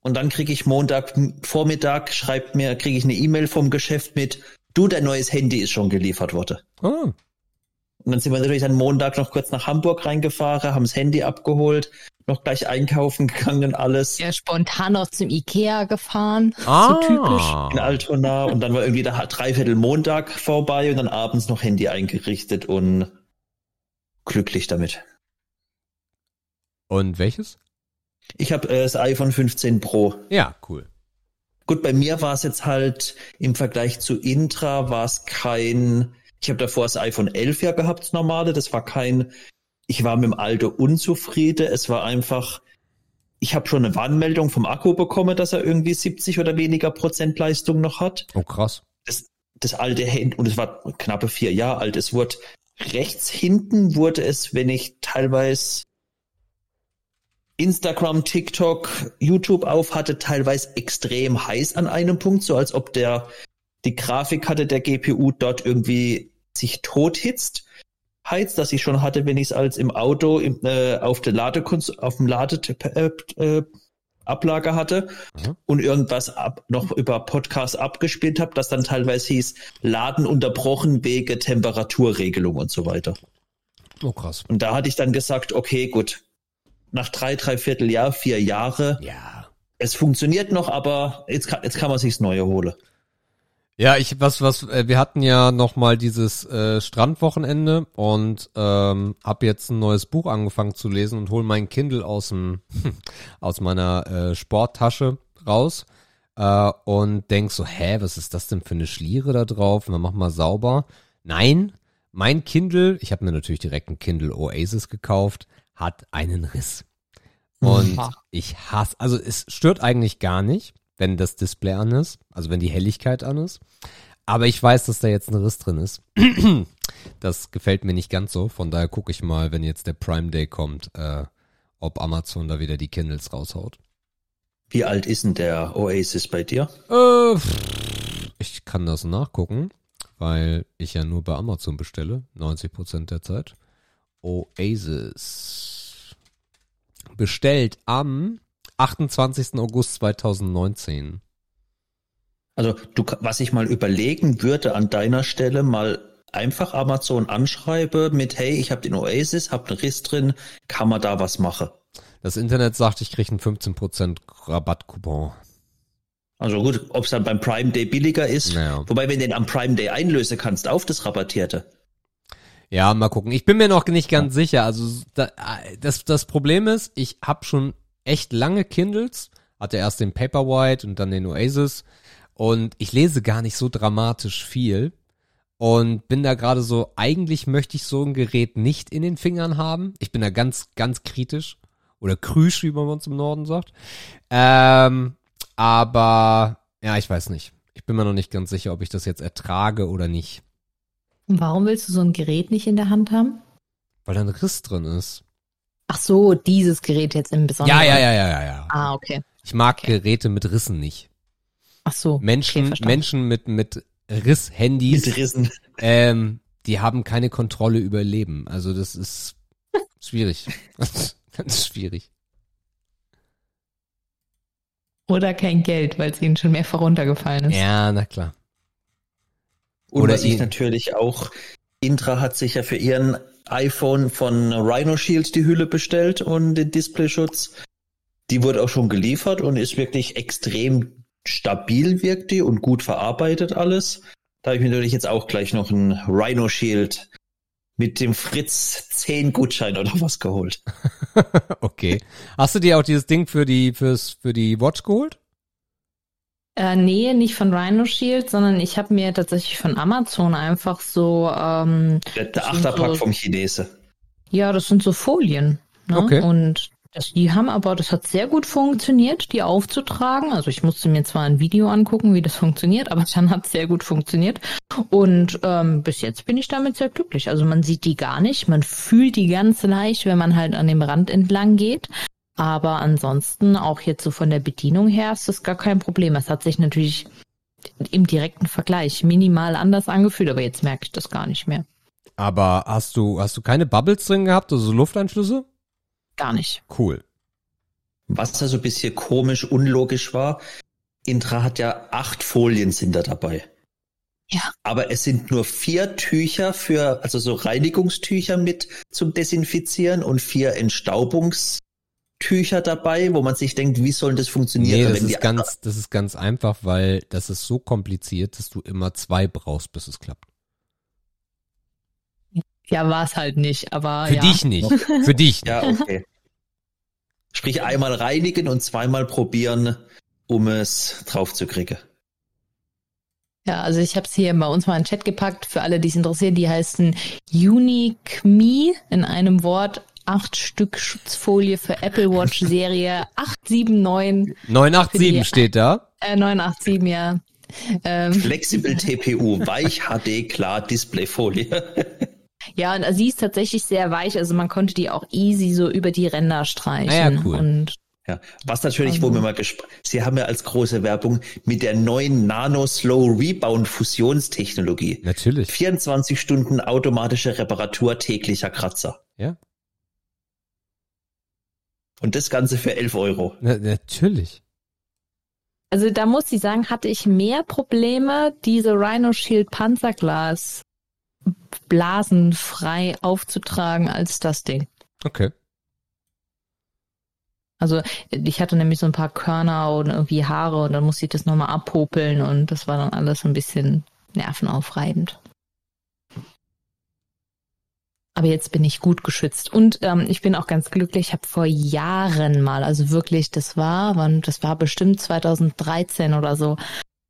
Und dann kriege ich Montag Vormittag, schreibt mir, kriege ich eine E-Mail vom Geschäft mit, du, dein neues Handy ist schon geliefert worden. Oh, Und dann sind wir natürlich am Montag noch kurz nach Hamburg reingefahren, haben das Handy abgeholt, noch gleich einkaufen gegangen und alles Ja, spontan noch zum Ikea gefahren. ah. So typisch. in Altona. Und dann war irgendwie der Dreiviertel Montag vorbei und dann abends noch Handy eingerichtet und glücklich damit. Und welches? Ich habe äh, das iPhone 15 Pro. Ja, cool. Gut, bei mir war es jetzt halt im Vergleich zu Intra war es kein, ich habe davor das iPhone 11 ja gehabt, das normale, das war kein, ich war mit dem Alter unzufrieden, es war einfach, ich habe schon eine Warnmeldung vom Akku bekommen, dass er irgendwie 70 oder weniger Prozent Leistung noch hat. Oh, krass. Das, das alte Handy, und es war knappe vier Jahre alt, es wurde rechts hinten wurde es, wenn ich teilweise Instagram, TikTok, YouTube auf hatte, teilweise extrem heiß an einem Punkt, so als ob der die Grafikkarte der GPU dort irgendwie sich tothitzt. Heizt, dass ich schon hatte, wenn ich es als im Auto im, äh, auf der Ladekons auf dem Lade äh, äh, hatte Mhm. und irgendwas ab, noch über Podcast abgespielt habe, das dann teilweise hieß Laden unterbrochen wegen Temperaturregelung und so weiter. Oh, krass. Und da hatte ich dann gesagt, okay, gut, nach drei, drei Vierteljahr, vier Jahre, Ja. es funktioniert noch, aber jetzt kann, jetzt kann man sich's neue holen. Ja, ich was was äh, wir hatten ja noch mal dieses äh, Strandwochenende und ähm, hab jetzt ein neues Buch angefangen zu lesen und hol mein Kindle aus dem aus meiner äh, Sporttasche raus äh, und denk so, hä, was ist das denn für eine Schliere da drauf? Und dann mach mal sauber. Nein, mein Kindle, ich habe mir natürlich direkt ein Kindle Oasis gekauft, hat einen Riss. Und ich hasse, also es stört eigentlich gar nicht, wenn das Display an ist, also wenn die Helligkeit an ist. Aber ich weiß, dass da jetzt ein Riss drin ist. Das gefällt mir nicht ganz so. Von daher gucke ich mal, wenn jetzt der Prime Day kommt, äh, ob Amazon da wieder die Kindles raushaut. Wie alt ist denn der Oasis bei dir? Äh, ich kann das nachgucken, weil ich ja nur bei Amazon bestelle, 90% der Zeit. Oasis. Bestellt am 28. August 2019. Also du, was ich mal überlegen würde an deiner Stelle, mal einfach Amazon anschreibe mit, hey, ich habe den Oasis, hab einen Riss drin, kann man da was machen? Das Internet sagt, ich kriege einen 15% Rabattcoupon. Also gut, ob es dann beim Prime Day billiger ist. Naja. Wobei, wenn du den am Prime Day einlösen kannst auf das Rabattierte. Ja, mal gucken. Ich bin mir noch nicht ganz sicher. Also da, das, das Problem ist, ich habe schon echt lange Kindles. Hatte erst den Paperwhite und dann den Oasis. Und ich lese gar nicht so dramatisch viel. Und bin da gerade so, eigentlich möchte ich so ein Gerät nicht in den Fingern haben. Ich bin da ganz, ganz kritisch. Oder krüsch, wie man uns im Norden sagt. Ähm, aber, ja, ich weiß nicht. Ich bin mir noch nicht ganz sicher, ob ich das jetzt ertrage oder nicht. Und warum willst du so ein Gerät nicht in der Hand haben? Weil da ein Riss drin ist. Ach so, dieses Gerät jetzt im Besonderen. Ja, ja, ja, ja, ja, ja. Ah, okay. Ich mag Okay. Geräte mit Rissen nicht. Ach so. Menschen, verstanden. Menschen mit, mit Riss-Handys, Mit Rissen. ähm, die haben keine Kontrolle über Leben. Also das ist schwierig. Ganz schwierig. Oder kein Geld, weil es ihnen schon mehrfach runtergefallen ist. Ja, na klar. Oder was ich natürlich auch, Intra hat sich ja für ihren iPhone von Rhino Shield die Hülle bestellt und den Displayschutz. Die wurde auch schon geliefert und ist wirklich extrem stabil, wirkt die und gut verarbeitet alles. Da habe ich mir natürlich jetzt auch gleich noch ein Rhino Shield mit dem Fritz 10 Gutschein oder was geholt. okay. Hast du dir auch dieses Ding für die, fürs, für die Watch geholt? Äh, nee, nicht von Rhino Shield, sondern ich habe mir tatsächlich von Amazon einfach so, ähm, Der, Achterpack so- vom Chinese. ja, das sind so Folien. Ne? Okay. Und das, die haben aber, das hat sehr gut funktioniert, die aufzutragen. Also ich musste mir zwar ein Video angucken, wie das funktioniert, aber dann hat es sehr gut funktioniert. Und ähm, bis jetzt bin ich damit sehr glücklich. Also man sieht die gar nicht, man fühlt die ganz leicht, wenn man halt an dem Rand entlang geht. Aber ansonsten, auch jetzt so von der Bedienung her, ist das gar kein Problem. Es hat sich natürlich im direkten Vergleich minimal anders angefühlt, aber jetzt merke ich das gar nicht mehr. Aber hast du, hast du keine Bubbles drin gehabt, also so Lufteinschlüsse? Gar nicht. Cool. Was da so ein bisschen komisch, unlogisch war, Intra hat ja acht Folien sind da dabei. Ja. Aber es sind nur vier Tücher für, also so Reinigungstücher mit zum Desinfizieren und vier Entstaubungstücher dabei, wo man sich denkt, wie soll das funktionieren? Nee, das wenn die ist ganz, das ist ganz einfach, weil das ist so kompliziert, dass du immer zwei brauchst, bis es klappt. Ja, war es halt nicht, aber Für ja. dich nicht. Für dich nicht. Ja, okay. Sprich einmal reinigen und zweimal probieren, um es drauf zu kriegen. Ja, also ich habe es hier bei uns mal in den Chat gepackt, für alle, die es interessiert, die heißen Unique Me in einem Wort. Acht Stück Schutzfolie für Apple Watch Serie 879, 987 Für die- steht da. äh, 987, ja. Ähm, Flexibel TPU, weich HD, klar, Displayfolie. ja, und sie ist tatsächlich sehr weich, also man konnte die auch easy so über die Ränder streichen. Ah ja, cool. Und Ja, was natürlich, wo Also- wir mal Sie haben ja als große Werbung mit der neuen Nano Slow Rebound Fusionstechnologie. Natürlich. 24 Stunden automatische Reparatur täglicher Kratzer. Ja. Und das Ganze für 11 Euro. Na, natürlich. Also da muss ich sagen, hatte ich mehr Probleme, diese Rhino Shield Panzerglas blasenfrei aufzutragen als das Ding. Okay. Also ich hatte nämlich so ein paar Körner und irgendwie Haare und dann musste ich das nochmal abhopeln und das war dann alles ein bisschen nervenaufreibend. Aber jetzt bin ich gut geschützt und ähm, ich bin auch ganz glücklich. Ich habe vor Jahren mal, also wirklich, das war, wann, das war bestimmt 2013 oder so,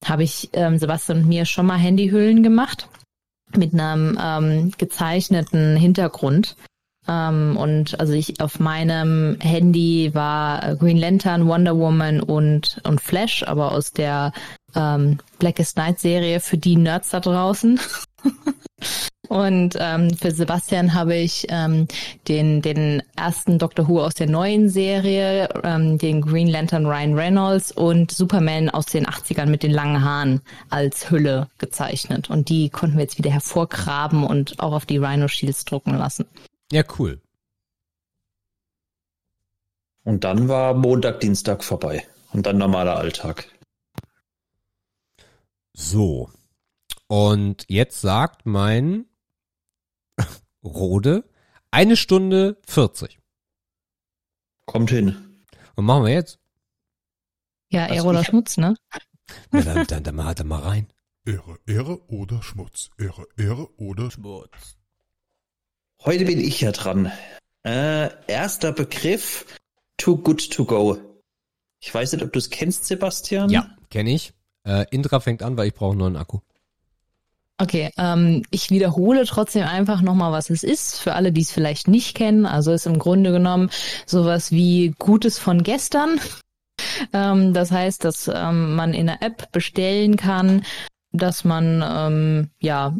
habe ich ähm, Sebastian und mir schon mal Handyhüllen gemacht mit einem ähm, gezeichneten Hintergrund. Ähm, und also ich auf meinem Handy war äh, Green Lantern, Wonder Woman und und Flash, aber aus der ähm, Blackest Night Serie für die Nerds da draußen. und ähm, für Sebastian habe ich ähm, den den ersten Doctor Who aus der neuen Serie, ähm, den Green Lantern Ryan Reynolds und Superman aus den 80ern mit den langen Haaren als Hülle gezeichnet. Und die konnten wir jetzt wieder hervorgraben und auch auf die Rhino Shields drucken lassen. Ja, cool. Und dann war Montag, Dienstag vorbei. Und dann normaler Alltag. So. Und jetzt sagt mein Rode eine Stunde 40. Kommt hin. Und machen wir jetzt? Ja, Also Ehre oder ich- Schmutz, ne? Ja, dann, dann, dann, mal, dann mal rein. Ehre, Ehre oder Schmutz. Ehre, Ehre oder Schmutz. Heute bin ich ja dran. Äh, erster Begriff, too good to go. Ich weiß nicht, ob du es kennst, Sebastian. Ja, kenne ich. Äh, Indra fängt an, weil ich brauche einen neuen Akku. Okay, ähm, ich wiederhole trotzdem einfach nochmal, was es ist, für alle, die es vielleicht nicht kennen. Also ist im Grunde genommen sowas wie Gutes von gestern. Ähm, das heißt, dass ähm, man in der App bestellen kann, dass man ähm, ja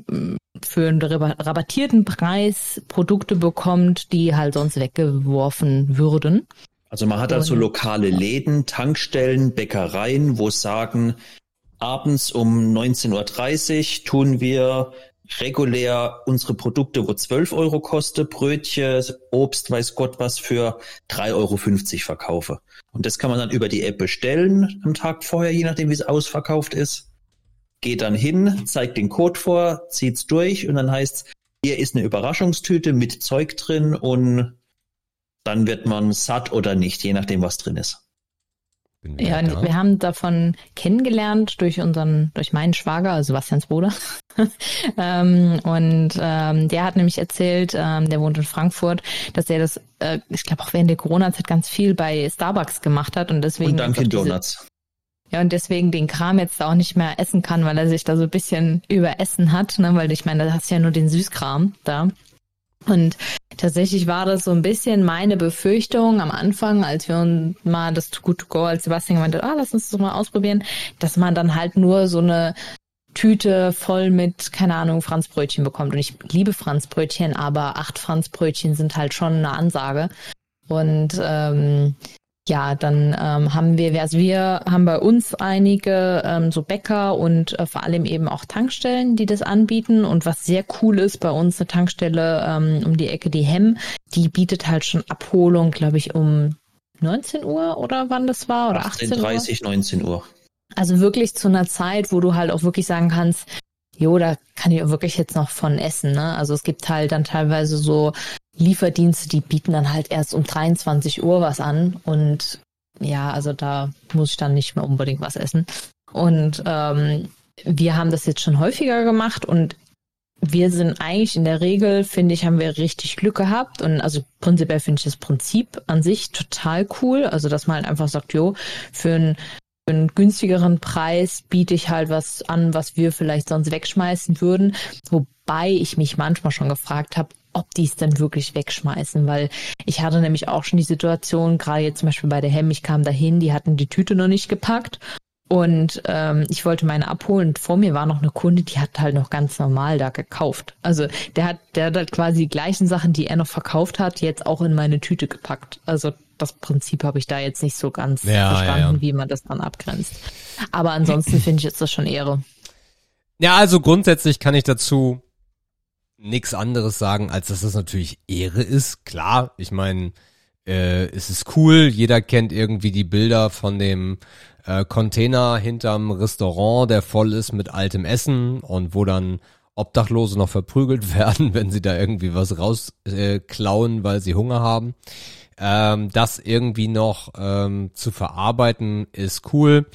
für einen raba- rabattierten Preis Produkte bekommt, die halt sonst weggeworfen würden. Also man hat also lokale Läden, Tankstellen, Bäckereien, wo sagen, abends um 19.30 Uhr tun wir regulär unsere Produkte, wo 12 Euro koste, Brötchen, Obst, weiß Gott was, für 3,50 Euro verkaufe. Und das kann man dann über die App bestellen am Tag vorher, je nachdem, wie es ausverkauft ist. Geht dann hin, zeigt den Code vor, zieht's durch und dann heißt's, hier ist eine Überraschungstüte mit Zeug drin und dann wird man satt oder nicht, je nachdem, was drin ist. Ja, da. wir haben davon kennengelernt durch unseren, durch meinen Schwager, also Sebastians Bruder. ähm, und ähm, der hat nämlich erzählt, ähm, der wohnt in Frankfurt, dass er das, äh, ich glaube auch während der Corona-Zeit ganz viel bei Starbucks gemacht hat und deswegen. Und Dunkin' Donuts. Ja, und deswegen den Kram jetzt auch nicht mehr essen kann, weil er sich da so ein bisschen überessen hat, ne? weil ich meine, da hast du ja nur den Süßkram da. Und tatsächlich war das so ein bisschen meine Befürchtung am Anfang, als wir uns mal das Too Good To Go, als Sebastian gemeint hat, ah, lass uns das mal ausprobieren, dass man dann halt nur so eine Tüte voll mit, keine Ahnung, Franzbrötchen bekommt. Und ich liebe Franzbrötchen, aber acht Franzbrötchen sind halt schon eine Ansage. Und ähm, ja, dann ähm, haben wir, also wir haben bei uns einige ähm, so Bäcker und äh, vor allem eben auch Tankstellen, die das anbieten. Und was sehr cool ist, bei uns eine Tankstelle ähm, um die Ecke, die Hemm, die bietet halt schon Abholung, glaube ich, um 19 Uhr oder wann das war oder 18 Uhr. 30, 19 Uhr. Also wirklich zu einer Zeit, wo du halt auch wirklich sagen kannst, jo, da kann ich auch wirklich jetzt noch von essen. Ne? Also es gibt halt dann teilweise so Lieferdienste, die bieten dann halt erst um 23 Uhr was an und ja, also da muss ich dann nicht mehr unbedingt was essen. Und ähm, wir haben das jetzt schon häufiger gemacht und wir sind eigentlich in der Regel, finde ich, haben wir richtig Glück gehabt. Und also prinzipiell finde ich das Prinzip an sich total cool. Also, dass man halt einfach sagt, jo, für einen, für einen günstigeren Preis biete ich halt was an, was wir vielleicht sonst wegschmeißen würden. Wobei ich mich manchmal schon gefragt habe, ob die es dann wirklich wegschmeißen, weil ich hatte nämlich auch schon die Situation, gerade jetzt zum Beispiel bei der Hemm, ich kam dahin, die hatten die Tüte noch nicht gepackt und ähm, ich wollte meine abholen und vor mir war noch eine Kunde, die hat halt noch ganz normal da gekauft. Also der hat, der hat halt quasi die gleichen Sachen, die er noch verkauft hat, jetzt auch in meine Tüte gepackt. Also das Prinzip habe ich da jetzt nicht so ganz ja, verstanden, ja, ja. wie man das dann abgrenzt. Aber ansonsten finde ich jetzt das schon Ehre. Ja, also grundsätzlich kann ich dazu nichts anderes sagen, als dass das natürlich Ehre ist. Klar, ich meine, äh, es ist cool. Jeder kennt irgendwie die Bilder von dem äh, Container hinterm Restaurant, der voll ist mit altem Essen und wo dann Obdachlose noch verprügelt werden, wenn sie da irgendwie was rausklauen, äh, weil sie Hunger haben. Ähm, das irgendwie noch ähm, zu verarbeiten ist cool.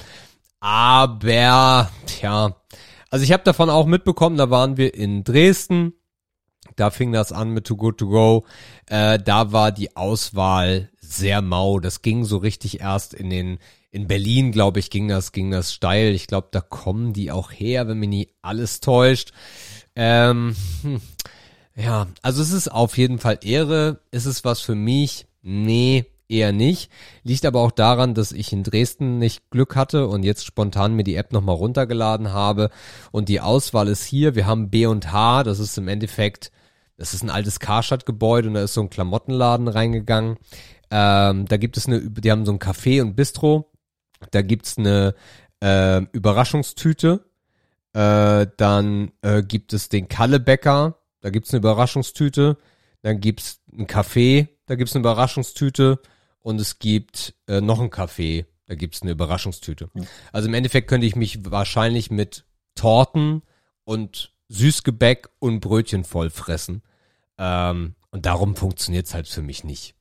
Aber, tja, also ich habe davon auch mitbekommen, da waren wir in Dresden da fing das an mit Too Good To Go. Äh, da war die Auswahl sehr mau. Das ging so richtig erst in den in Berlin, glaube ich, ging das ging das steil. Ich glaube, da kommen die auch her, wenn mich nie alles täuscht. Ähm, hm. Ja, also es ist auf jeden Fall Ehre. Ist es was für mich? Nee, eher nicht. Liegt aber auch daran, dass ich in Dresden nicht Glück hatte und jetzt spontan mir die App nochmal runtergeladen habe. Und die Auswahl ist hier. Wir haben B und H. Das ist im Endeffekt das ist ein altes Karstadt-Gebäude und da ist so ein Klamottenladen reingegangen. Ähm, da gibt es eine, die haben so ein Café und Bistro. Da gibt's eine äh, Überraschungstüte. Äh, dann äh, gibt es den Kallebäcker. Da gibt's eine Überraschungstüte. Dann gibt's ein Café. Da gibt's eine Überraschungstüte. Und es gibt äh, noch ein Café. Da gibt's eine Überraschungstüte. Also im Endeffekt könnte ich mich wahrscheinlich mit Torten und Süßgebäck und Brötchen voll fressen. Ähm, und darum funktioniert's halt für mich nicht.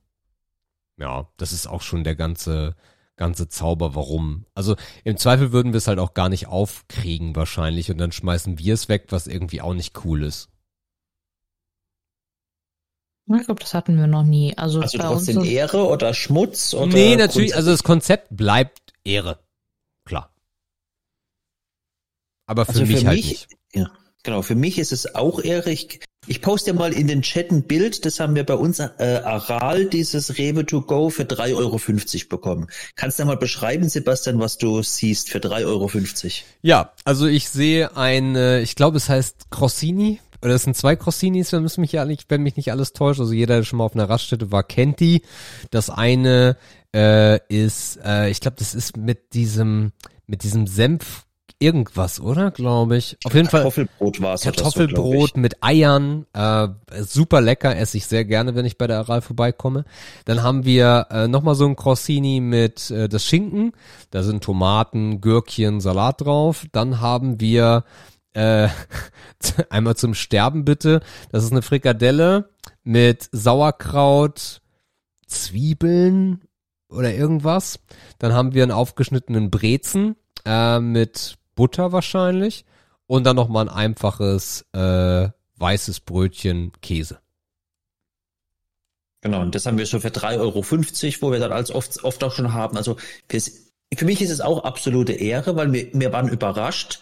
Ja, das ist auch schon der ganze, ganze Zauber, warum. Also im Zweifel würden wir es halt auch gar nicht aufkriegen wahrscheinlich und dann schmeißen wir es weg, was irgendwie auch nicht cool ist. Ich glaube, das hatten wir noch nie. Also, also trotzdem uns Ehre oder Schmutz? Oder nee, natürlich, also das Konzept bleibt Ehre. Klar. Aber für also mich für halt mich, nicht. Ja. Genau, für mich ist es auch Ehre. Ich, ich poste mal in den Chat ein Bild, das haben wir bei uns äh, Aral, dieses Rewe to go für 3,50 Euro bekommen. Kannst du mal beschreiben, Sebastian, was du siehst für 3,50 Euro? Ja, also ich sehe ein, äh, ich glaube es heißt Crossini, oder es sind zwei Crossinis, wenn mich ja nicht, wenn mich nicht alles täuscht. Also jeder, der schon mal auf einer Raststätte war, kennt die. Das eine äh, ist, äh, ich glaube, das ist mit diesem, mit diesem Senf irgendwas, oder? Glaube ich. Auf jeden Fall Kartoffelbrot war es. Kartoffelbrot mit Eiern, äh, super lecker, esse ich sehr gerne, wenn ich bei der Aral vorbeikomme. Dann haben wir äh, nochmal so ein Crossini mit äh, das Schinken, da sind Tomaten, Gürkchen, Salat drauf. Dann haben wir äh, einmal zum Sterben bitte, das ist eine Frikadelle mit Sauerkraut, Zwiebeln oder irgendwas. Dann haben wir einen aufgeschnittenen Brezen äh, mit Butter wahrscheinlich und dann noch mal ein einfaches äh, weißes Brötchen Käse. Genau, und das haben wir so für 3,50 Euro, wo wir dann als oft, oft auch schon haben. Also für mich ist es auch absolute Ehre, weil wir, wir waren überrascht.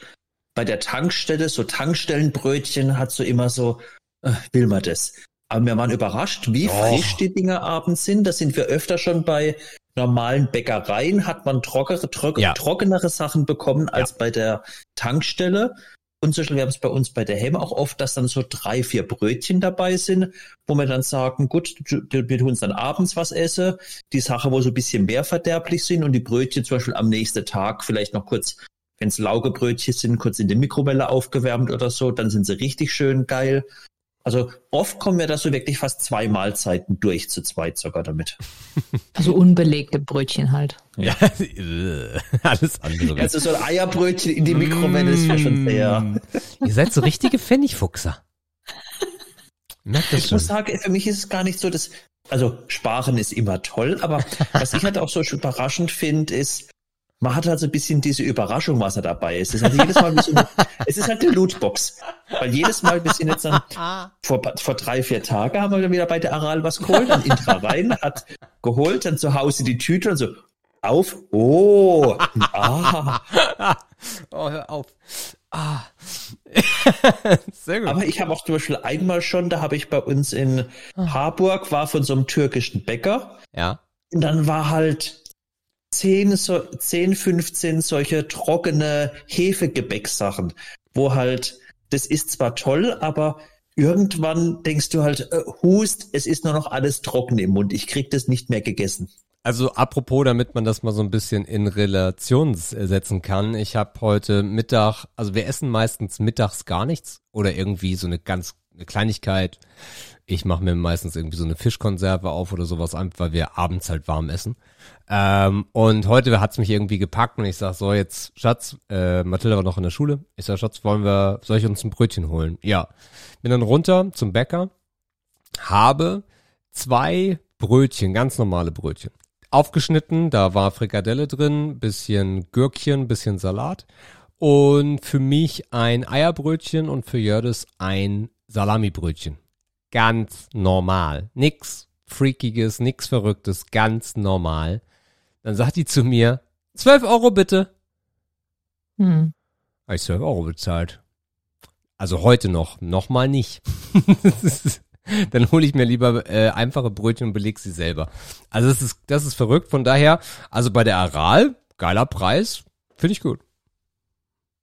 Bei der Tankstelle, so Tankstellenbrötchen hat so immer so, äh, will man das. Aber wir waren überrascht, wie Och. frisch die Dinger abends sind. Da sind wir öfter schon bei normalen Bäckereien, hat man trockere, trock, Ja. trockenere Sachen bekommen als bei der Tankstelle. Und zum Beispiel, wir haben es bei uns bei der Hem auch oft, dass dann so drei, vier Brötchen dabei sind, wo wir dann sagen, gut, wir tun uns dann abends was essen. Die Sache, wo so ein bisschen mehr verderblich sind und die Brötchen zum Beispiel am nächsten Tag vielleicht noch kurz, wenn es Laugebrötchen sind, kurz in die Mikrowelle aufgewärmt oder so, dann sind sie richtig schön geil. Also oft kommen wir da so wirklich fast zwei Mahlzeiten durch zu zweit sogar damit. Also unbelegte Brötchen halt. Ja, alles andere. Also so ein Eierbrötchen in die Mikrowelle ist ja schon sehr. Mm. Ihr seid so richtige Pfennigfuchser. Merkt das Ich schon. muss sagen, für mich ist es gar nicht so, dass, also sparen ist immer toll, aber was ich halt auch so überraschend finde, ist, man hat halt so ein bisschen diese Überraschung, was er dabei ist. Es ist halt jedes Mal so eine, es ist halt eine Lootbox. Weil jedes Mal, wir sind jetzt dann, vor, vor drei, vier Tagen haben wir dann wieder bei der Aral was geholt, dann Intra rein, hat geholt, dann zu Hause die Tüte und so, auf, oh, ah. Oh, hör auf. Ah. Sehr gut. Aber ich habe auch zum Beispiel einmal schon, da habe ich bei uns in Harburg, war von so einem türkischen Bäcker, ja. Und dann war halt 10, so, 10 15 solche trockene Hefegebäcksachen, wo halt, das ist zwar toll, aber irgendwann denkst du halt, äh, hust, es ist nur noch alles trocken im Mund. Ich krieg das nicht mehr gegessen. Also apropos, damit man das mal so ein bisschen in Relation s- setzen kann. Ich habe heute Mittag, also wir essen meistens mittags gar nichts oder irgendwie so eine ganz eine Kleinigkeit. Ich mache mir meistens irgendwie so eine Fischkonserve auf oder sowas an, weil wir abends halt warm essen. Ähm, und heute hat's mich irgendwie gepackt und ich sag so jetzt, Schatz, äh, Mathilda war noch in der Schule. Ich sag, Schatz, wollen wir, soll ich uns ein Brötchen holen? Ja. Bin dann runter zum Bäcker, habe zwei Brötchen, ganz normale Brötchen. Aufgeschnitten, da war Frikadelle drin, bisschen Gürkchen, bisschen Salat. Und für mich ein Eierbrötchen und für Jördis ein Salamibrötchen. Ganz normal. Nix Freakiges, nix Verrücktes, ganz normal. Dann sagt die zu mir, 12 Euro bitte. Hm. Habe ich 12 Euro bezahlt. Also heute noch, nochmal nicht. Dann hole ich mir lieber äh, einfache Brötchen und beleg sie selber. Also das ist, das ist verrückt. Von daher, also bei der Aral, geiler Preis, finde ich gut.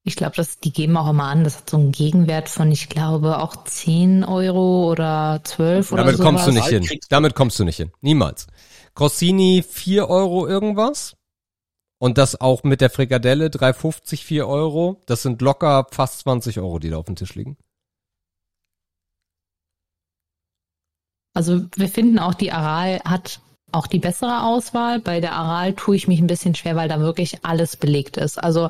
Ich glaube, das, die geben auch immer an, das hat so einen Gegenwert von, ich glaube, auch 10 Euro oder 12 oder Damit so. kommst du nicht hin. Damit kommst du nicht hin. Niemals. Crossini 4 Euro irgendwas. Und das auch mit der Frikadelle 3,50, 4 Euro. Das sind locker fast 20 Euro, die da auf dem Tisch liegen. Also wir finden auch, die Aral hat auch die bessere Auswahl. Bei der Aral tue ich mich ein bisschen schwer, weil da wirklich alles belegt ist. Also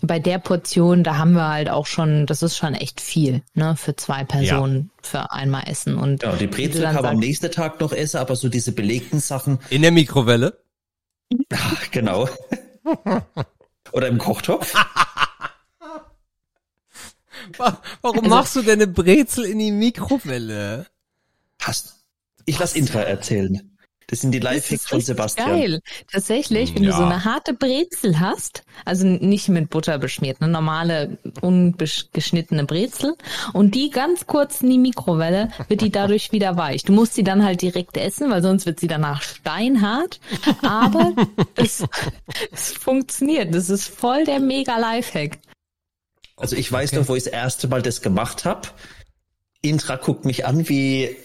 bei der Portion, da haben wir halt auch schon, das ist schon echt viel, ne, für zwei Personen für einmal essen. Und Ja, und die Brezel kann man am nächsten Tag noch essen, aber so diese belegten Sachen, In der Mikrowelle. ach, genau. Oder im Kochtopf. Wa- Warum Also- machst du denn eine Brezel in die Mikrowelle? Hast. Ich lass Intra erzählen. Das sind die Lifehacks ist von Sebastian. Geil. Tatsächlich, wenn du Ja. so eine harte Brezel hast, also nicht mit Butter beschmiert, eine normale ungeschnittene Brezel und die ganz kurz in die Mikrowelle, wird die dadurch wieder weich. Du musst sie dann halt direkt essen, weil sonst wird sie danach steinhart. Aber es, es funktioniert. Das ist voll der mega Lifehack. Also ich weiß Okay. noch, wo ich das erste Mal das gemacht habe. Intra guckt mich an wie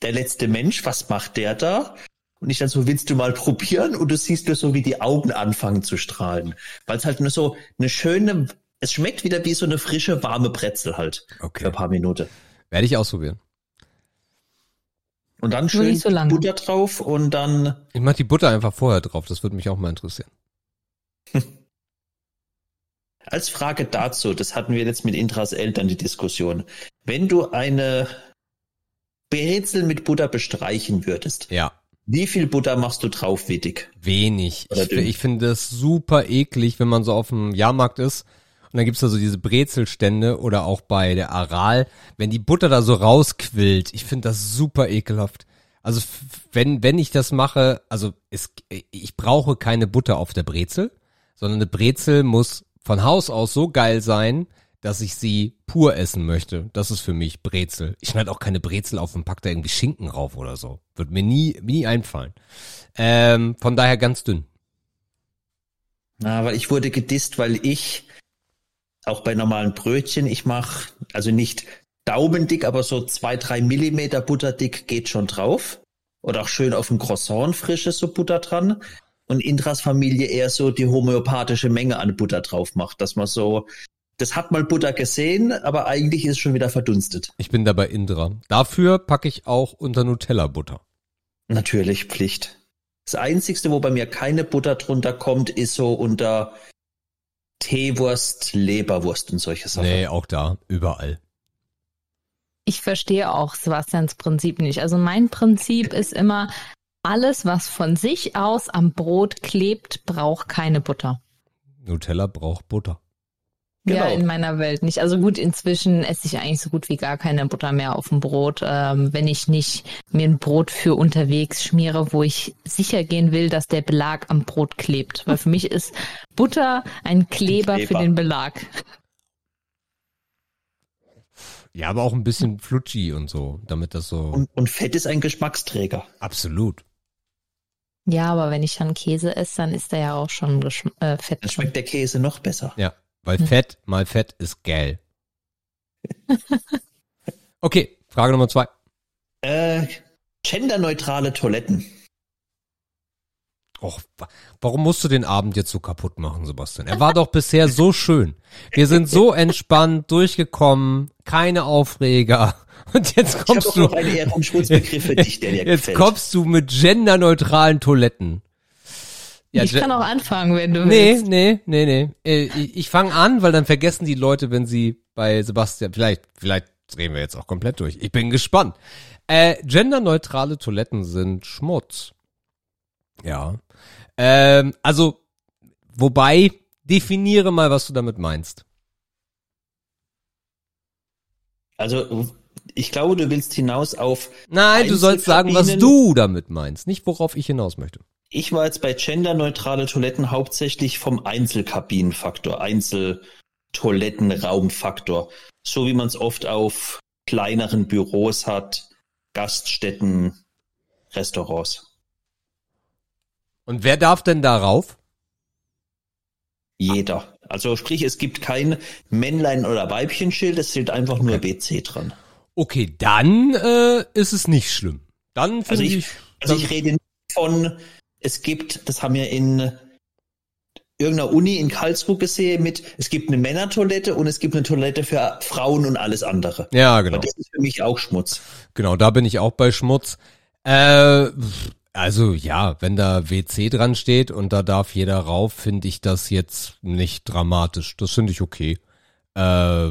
der letzte Mensch. Was macht der da? Und ich dann so, willst du mal probieren? Und du siehst nur so, wie die Augen anfangen zu strahlen. Weil es halt nur so eine schöne, es schmeckt wieder wie so eine frische, warme Brezel halt. Für Okay. ein paar Minuten. Werde ich ausprobieren. Und dann schön so lange. Butter drauf und dann Ich mach die Butter einfach vorher drauf, das würde mich auch mal interessieren. als Frage dazu, das hatten wir jetzt mit Intras Eltern die Diskussion. Wenn du eine Brezel mit Butter bestreichen würdest, Ja. Wie viel Butter machst du drauf, Wittig? Wenig. Ich, ich finde das super eklig, wenn man so auf dem Jahrmarkt ist und dann gibt's da so diese Brezelstände oder auch bei der Aral, wenn die Butter da so rausquillt. Ich finde das super ekelhaft. Also wenn wenn ich das mache, also es, ich brauche keine Butter auf der Brezel, sondern eine Brezel muss von Haus aus so geil sein, dass ich sie pur essen möchte. Das ist für mich Brezel. Ich schneide auch keine Brezel auf und pack da irgendwie Schinken rauf oder so. Wird mir nie nie einfallen. Ähm, von daher ganz dünn. Na, weil ich wurde gedisst, weil ich auch bei normalen Brötchen, ich mache also nicht daumendick, aber so zwei, drei Millimeter butterdick geht schon drauf. Oder auch schön auf dem Croissant frisches so Butter dran. Und Intras Familie eher so die homöopathische Menge an Butter drauf macht, dass man so, das hat mal Butter gesehen, aber eigentlich ist es schon wieder verdunstet. Ich bin dabei Indra. Dafür packe ich auch unter Nutella Butter. Natürlich Pflicht. Das Einzigste, wo bei mir keine Butter drunter kommt, ist so unter Teewurst, Leberwurst und solche Sachen. Nee, auch da, überall. Ich verstehe auch Sebastians Prinzip nicht. Also mein Prinzip ist immer, alles, was von sich aus am Brot klebt, braucht keine Butter. Nutella braucht Butter. Ja, Genau. in meiner Welt nicht. Also gut, inzwischen esse ich eigentlich so gut wie gar keine Butter mehr auf dem Brot, ähm, wenn ich nicht mir ein Brot für unterwegs schmiere, wo ich sicher gehen will, dass der Belag am Brot klebt. Weil für mich ist Butter ein Kleber, Kleber. für den Belag. Ja, aber auch ein bisschen flutschi und so, damit das so Und, und Fett ist ein Geschmacksträger. absolut. Ja, aber wenn ich dann Käse esse, dann ist da ja auch schon Geschm äh, Fett. Dann schmeckt der Käse noch besser. Ja, weil Hm. Fett mal Fett ist geil. Okay, Frage Nummer zwei. Äh, genderneutrale Toiletten. Och, wa- warum musst du den Abend jetzt so kaputt machen, Sebastian? Er war doch bisher so schön. Wir sind so entspannt durchgekommen, keine Aufreger. Und jetzt Ich kommst auch du, noch Schmutzbegriff für dich, der dir jetzt gefällt. kommst du mit genderneutralen Toiletten. Ja, ich kann auch anfangen, wenn du Nee, willst. nee, nee, nee. Äh, Ich, ich fange an, weil dann vergessen die Leute, wenn sie bei Sebastian, vielleicht, vielleicht drehen wir jetzt auch komplett durch. Ich bin gespannt. Äh, genderneutrale Toiletten sind Schmutz. Ja. Ähm, also, wobei, definiere mal, was du damit meinst. Also, ich glaube, du willst hinaus auf, Nein, du sollst sagen, was du damit meinst, nicht worauf ich hinaus möchte. Ich war jetzt bei genderneutrale Toiletten hauptsächlich vom Einzelkabinenfaktor, Einzeltoilettenraumfaktor. So wie man es oft auf kleineren Büros hat, Gaststätten, Restaurants. Und wer darf denn darauf? Jeder. Also sprich, es gibt kein Männlein- oder Weibchenschild, es steht einfach nur WC dran. Okay, dann äh, ist es nicht schlimm. Dann Also finde ich, ich, also ich rede nicht von, es gibt, das haben wir in irgendeiner Uni in Karlsruhe gesehen mit, es gibt eine Männertoilette und es gibt eine Toilette für Frauen und alles andere. ja, genau. Aber das ist für mich auch Schmutz. Genau, da bin ich auch bei Schmutz. Äh, also ja, wenn da WC dran steht und da darf jeder rauf, finde ich das jetzt nicht dramatisch. Das finde ich okay. Äh,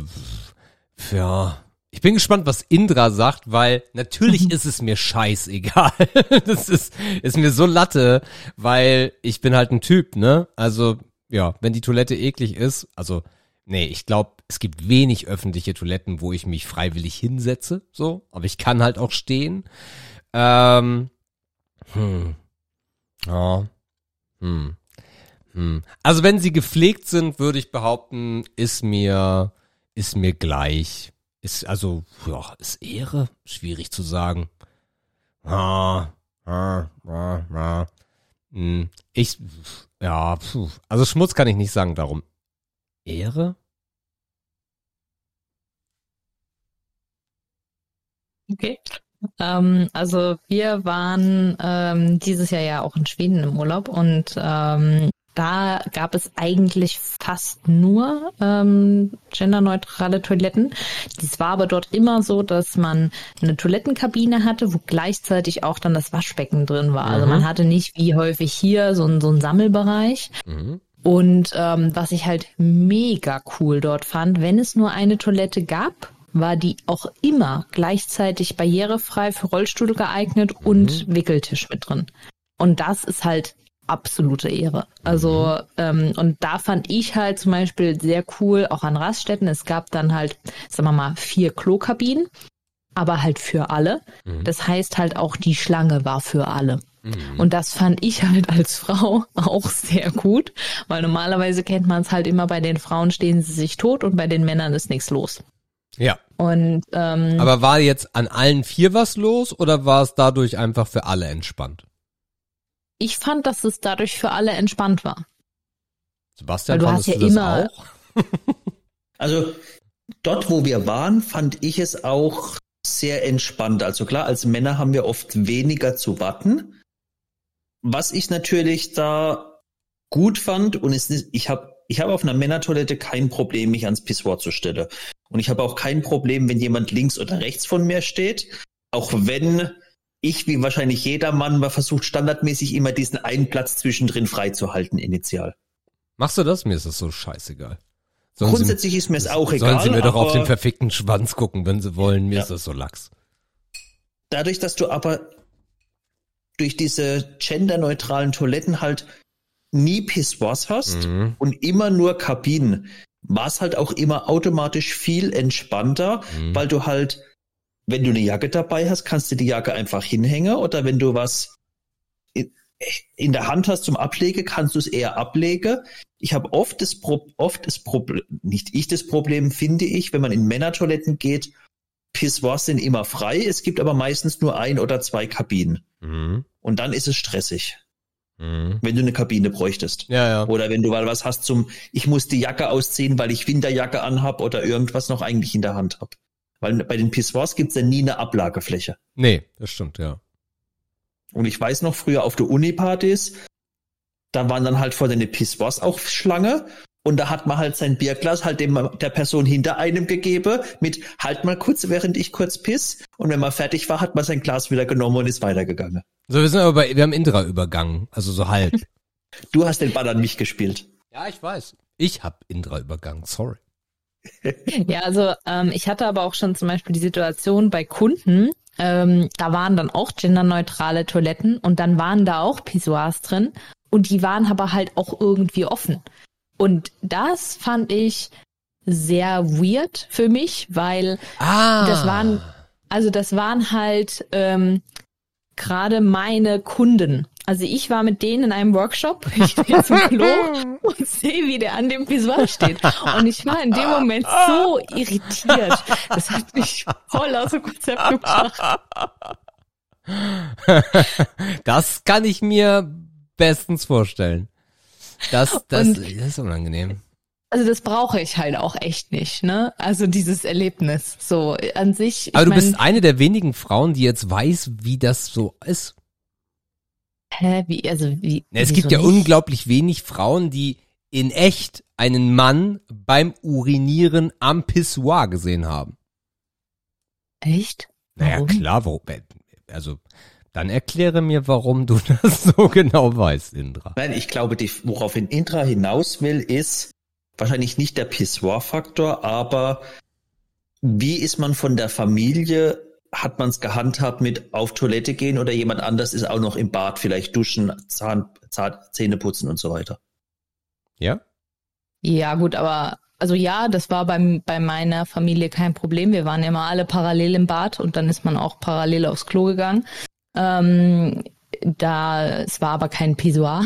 ja. Ich bin gespannt, was Indra sagt, weil natürlich ist es mir scheißegal. das ist, ist mir so Latte, weil ich bin halt ein Typ, ne? Also, ja, wenn die Toilette eklig ist, also, nee, ich glaube, es gibt wenig öffentliche Toiletten, wo ich mich freiwillig hinsetze, so, aber ich kann halt auch stehen. Ähm, hm. Ja. Hm. Hm. Also wenn sie gepflegt sind, würde ich behaupten, ist mir, ist mir gleich. Ist, also, ja, ist Ehre? Schwierig zu sagen. Ah, ah, ah, ah. Ich, ja, also Schmutz kann ich nicht sagen, darum. Ehre? Okay. Ähm, also wir waren ähm, dieses Jahr ja auch in Schweden im Urlaub und ähm, da gab es eigentlich fast nur ähm, genderneutrale Toiletten. Dies war aber dort immer so, dass man eine Toilettenkabine hatte, wo gleichzeitig auch dann das Waschbecken drin war. Also man hatte nicht wie häufig hier so, ein, so einen Sammelbereich. Mhm. Und ähm, was ich halt mega cool dort fand, wenn es nur eine Toilette gab, war die auch immer gleichzeitig barrierefrei für Rollstuhl geeignet und Wickeltisch mit drin. Und das ist halt absolute Ehre. Also, ähm, und da fand ich halt zum Beispiel sehr cool, auch an Raststätten, es gab dann halt, sagen wir mal, vier Klokabinen, aber halt für alle. Das heißt halt auch, die Schlange war für alle. Und das fand ich halt als Frau auch sehr gut, weil normalerweise kennt man es halt immer, bei den Frauen stehen sie sich tot und bei den Männern ist nichts los. Ja. Und ähm, Aber war jetzt an allen vier was los oder war es dadurch einfach für alle entspannt? Ich fand, dass es dadurch für alle entspannt war. Sebastian, Weil du hast du ja das immer- auch? Also dort, wo wir waren, fand ich es auch sehr entspannt. Also klar, als Männer haben wir oft weniger zu warten. Was ich natürlich da gut fand und es ist, ich habe ich habe auf einer Männertoilette kein Problem, mich ans Pissoir zu stellen. Und ich habe auch kein Problem, wenn jemand links oder rechts von mir steht. Auch wenn ich, wie wahrscheinlich jeder Mann, mal versucht standardmäßig immer diesen einen Platz zwischendrin freizuhalten initial. Machst du das? Mir ist das so scheißegal. Sollen Grundsätzlich ist mir es auch egal. Sollen sie mir doch auf den verfickten Schwanz gucken, wenn sie wollen. Mir Ja. ist das so lax. dadurch, dass du aber durch diese genderneutralen Toiletten halt nie Pissoirs hast Mhm. und immer nur Kabinen, war es halt auch immer automatisch viel entspannter, Mhm. weil du halt, wenn du eine Jacke dabei hast, kannst du die Jacke einfach hinhängen oder wenn du was in, in der Hand hast zum Ablegen, kannst du es eher ablegen. Ich habe oft das, Pro oft das Problem, nicht ich das Problem, finde ich, wenn man in Männertoiletten geht, Pissoirs sind immer frei, es gibt aber meistens nur ein oder zwei Kabinen. Mhm. Und dann ist es stressig, Mhm. wenn du eine Kabine bräuchtest. Ja, ja. Oder wenn du mal was hast zum, ich muss die Jacke ausziehen, weil ich Winterjacke anhab oder irgendwas noch eigentlich in der Hand hab. Weil bei den Pissoirs gibt's ja nie eine Ablagefläche. Nee, das stimmt, ja. Und ich weiß noch, früher auf der Uni-Partys, da waren dann halt vor den Pissoirs auch Schlange. Und da hat man halt sein Bierglas halt dem, der Person hinter einem gegeben mit halt mal kurz, während ich kurz piss. Und wenn man fertig war, hat man sein Glas wieder genommen und ist weitergegangen. So, wir sind aber bei, wir haben Indra übergangen, also so halb. Du hast den Ball an mich gespielt. ja, ich weiß. Ich hab Indra übergangen, sorry. Ja, also ähm, ich hatte aber auch schon zum Beispiel die Situation bei Kunden, ähm, da waren dann auch genderneutrale Toiletten und dann waren da auch Pissoirs drin und die waren aber halt auch irgendwie offen. Und das fand ich sehr weird für mich, weil Ah. das waren, also das waren halt ähm, gerade meine Kunden. Also ich war mit denen in einem Workshop, ich gehe zum Klo und sehe, wie der an dem Pissoir steht. Und ich war in dem Moment so irritiert. Das hat mich voll aus dem Konzept gebracht. Das kann ich mir bestens vorstellen. Das, das, Und- das ist unangenehm. Also das brauche ich halt auch echt nicht, ne? Also dieses Erlebnis. So an sich. ich Aber du mein, bist eine der wenigen Frauen, die jetzt weiß, wie das so ist. Hä, wie, also wie. Es wieso gibt ja nicht? unglaublich wenig Frauen, die in echt einen Mann beim Urinieren am Pissoir gesehen haben. Echt? Naja, Warum? klar, wo, also, dann erkläre mir, warum du das so genau weißt, Indra. Nein, ich glaube, die, woraufhin Intra hinaus will, ist wahrscheinlich nicht der Pissoir-Faktor, aber wie ist man von der Familie, hat man es gehandhabt mit auf Toilette gehen oder jemand anders ist auch noch im Bad, vielleicht duschen, Zahn, Zahn, Zähne putzen und so weiter. Ja? Ja, gut, aber also ja, das war beim, bei meiner Familie kein Problem. Wir waren immer alle parallel im Bad und dann ist man auch parallel aufs Klo gegangen. Ähm, da, es war aber kein Pissoir.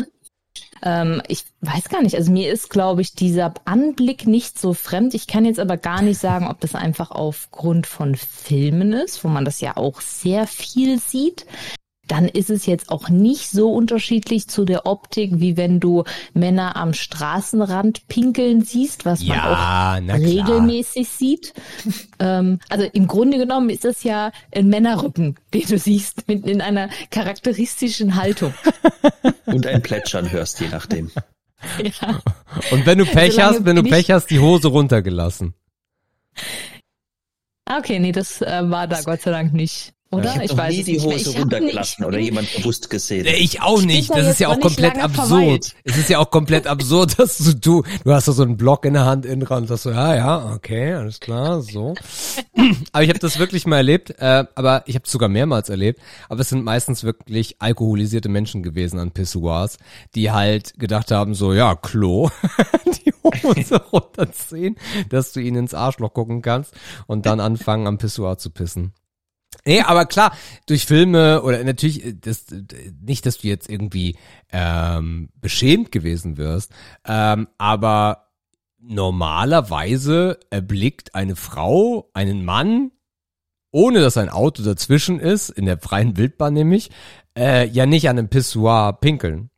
Ähm, ich weiß gar nicht, also mir ist, glaube ich, dieser Anblick nicht so fremd. Ich kann jetzt aber gar nicht sagen, ob das einfach aufgrund von Filmen ist, wo man das ja auch sehr viel sieht. Dann ist es jetzt auch nicht so unterschiedlich zu der Optik, wie wenn du Männer am Straßenrand pinkeln siehst, was man auch Ja, na klar. regelmäßig sieht. ähm, also im Grunde genommen ist das ja ein Männerrücken, den du siehst, mit in einer charakteristischen Haltung. Und ein Plätschern hörst, je nachdem. Ja. Und wenn du Pech Solange hast, wenn du Pech hast, die Hose runtergelassen. Ah, Okay, nee, das äh, war da Gott sei Dank nicht. Oder? Ich habe noch nie die. Hose Ich runtergelassen oder jemand bewusst gesehen. Nee, Ich auch nicht. da Das ist ja auch komplett absurd. verweilt. Es ist ja auch komplett absurd, dass du, du, du hast da so einen Block in der Hand innen dran und sagst so, ja, ja, okay, alles klar, so. aber ich habe das wirklich mal erlebt, äh, aber ich habe es sogar mehrmals erlebt, aber es sind meistens wirklich alkoholisierte Menschen gewesen an Pissoirs, die halt gedacht haben, so, ja, Klo, die Hose runterziehen, dass du ihnen ins Arschloch gucken kannst und dann anfangen am Pissoir zu pissen. Nee, aber klar, durch Filme oder natürlich, äh, das, äh, nicht, dass du jetzt irgendwie ähm, beschämt gewesen wirst, ähm, aber normalerweise erblickt eine Frau einen Mann, ohne dass ein Auto dazwischen ist, in der freien Wildbahn nämlich, äh, ja nicht an einem Pissoir pinkeln.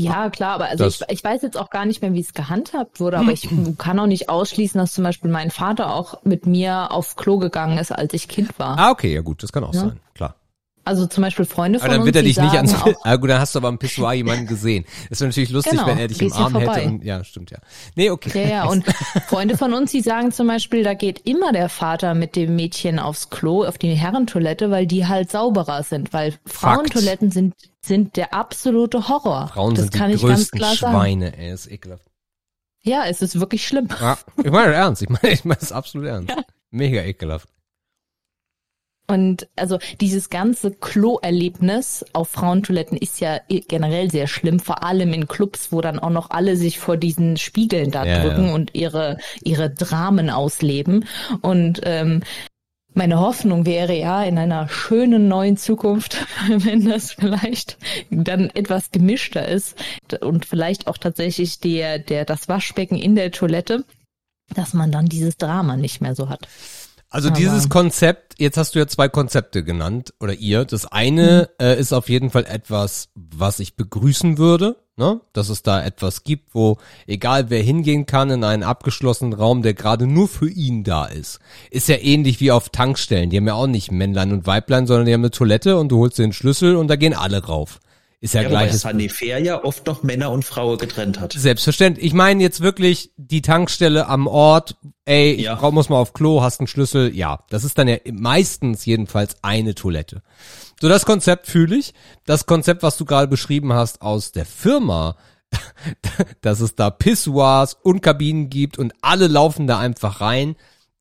Ja, klar, aber also ich, ich weiß jetzt auch gar nicht mehr, wie es gehandhabt wurde, aber ich kann auch nicht ausschließen, dass zum Beispiel mein Vater auch mit mir auf Klo gegangen ist, als ich Kind war. Ah, okay, ja gut, das kann auch Ja. sein, klar. Also zum Beispiel Freunde von Aber dann uns, wird er dich nicht sagen ans Ah gut, dann hast du aber am Pissoir jemanden gesehen. Das wäre natürlich lustig, Genau, wenn er dich im ja Arm hätte und ja, stimmt ja. Nee, okay. Ja, ja, und Freunde von uns, die sagen zum Beispiel, da geht immer der Vater mit dem Mädchen aufs Klo, auf die Herrentoilette, weil die halt sauberer sind, weil Frauentoiletten sind, sind der absolute Horror. Frauen das sind kann die ich ganz größten klar sagen. Schweine, ey, ist ekelhaft. Ja, es ist wirklich schlimm. Ja, ich meine ernst, ich meine, ich meine es absolut ernst. Mega ekelhaft. Und also dieses ganze Klo-Erlebnis auf Frauentoiletten ist ja generell sehr schlimm, vor allem in Clubs, wo dann auch noch alle sich vor diesen Spiegeln da Ja, drücken ja. und ihre, ihre Dramen ausleben. Und ähm, meine Hoffnung wäre ja in einer schönen neuen Zukunft, wenn das vielleicht dann etwas gemischter ist und vielleicht auch tatsächlich der, der, das Waschbecken in der Toilette, dass man dann dieses Drama nicht mehr so hat. Also Aber- dieses Konzept, jetzt hast du ja zwei Konzepte genannt, oder ihr. Das eine Mhm. äh, ist auf jeden Fall etwas, was ich begrüßen würde, ne? Dass es da etwas gibt, wo egal wer hingehen kann in einen abgeschlossenen Raum, der gerade nur für ihn da ist. Ist ja ähnlich wie auf Tankstellen. Die haben ja auch nicht Männlein und Weiblein, sondern die haben eine Toilette und du holst den Schlüssel und da gehen alle rauf. Ist ja, Ja, wobei gleiches. Sanifair ja oft noch Männer und Frauen getrennt hat. Selbstverständlich. Ich meine jetzt wirklich die Tankstelle am Ort. Ey, ich Ja. brauch, muss mal auf Klo, hast einen Schlüssel. Ja, das ist dann ja meistens jedenfalls eine Toilette. So, das Konzept fühle ich. Das Konzept, was du gerade beschrieben hast aus der Firma, dass es da Pissoirs und Kabinen gibt und alle laufen da einfach rein.